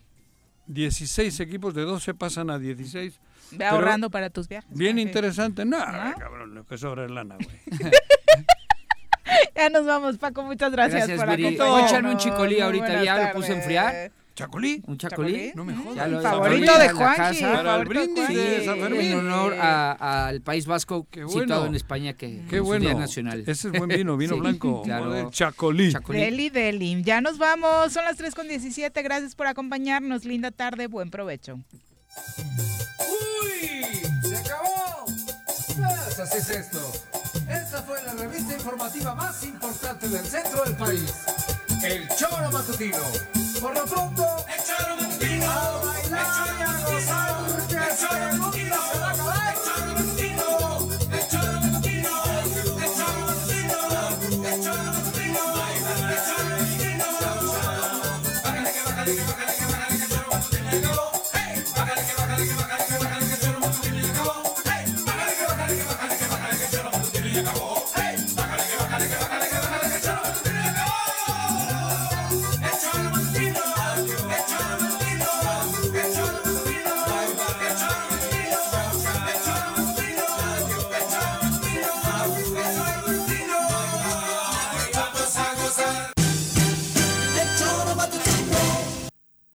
16 equipos de 12 pasan a 16. Ve ahorrando para tus viajes. Bien Ok. interesante. No, ¿No? cabrón, lo que sobra es lana, güey. (laughs) Ya nos vamos, Paco. Muchas gracias, Gracias, por. Voy a echarme un chicolí ahorita, ya lo puse a tardes. enfriar. ¿Chacolí? ¿Un chacolí? ¿Chacolí? No me jodas. Lo- Favorito de Juanji. Para el favorito de brindis Juanji. de San Fermín. En honor al País Vasco Qué situado en España que Qué en su bueno. Día nacional. Ese es buen vino, vino (laughs) Sí, blanco. (laughs) claro. Chacolí. Chacolí. Deli, Deli. Ya nos vamos. Son las 3 con 17. Gracias por acompañarnos. Linda tarde. Buen provecho. ¡Uy! ¡Se acabó! Pues así es esto. Esta fue la revista informativa más importante del centro del país. El Choro Matutino. Por lo pronto, el Choro Matutino. A bailar y a gozar el Choro Matutino se va a acabar.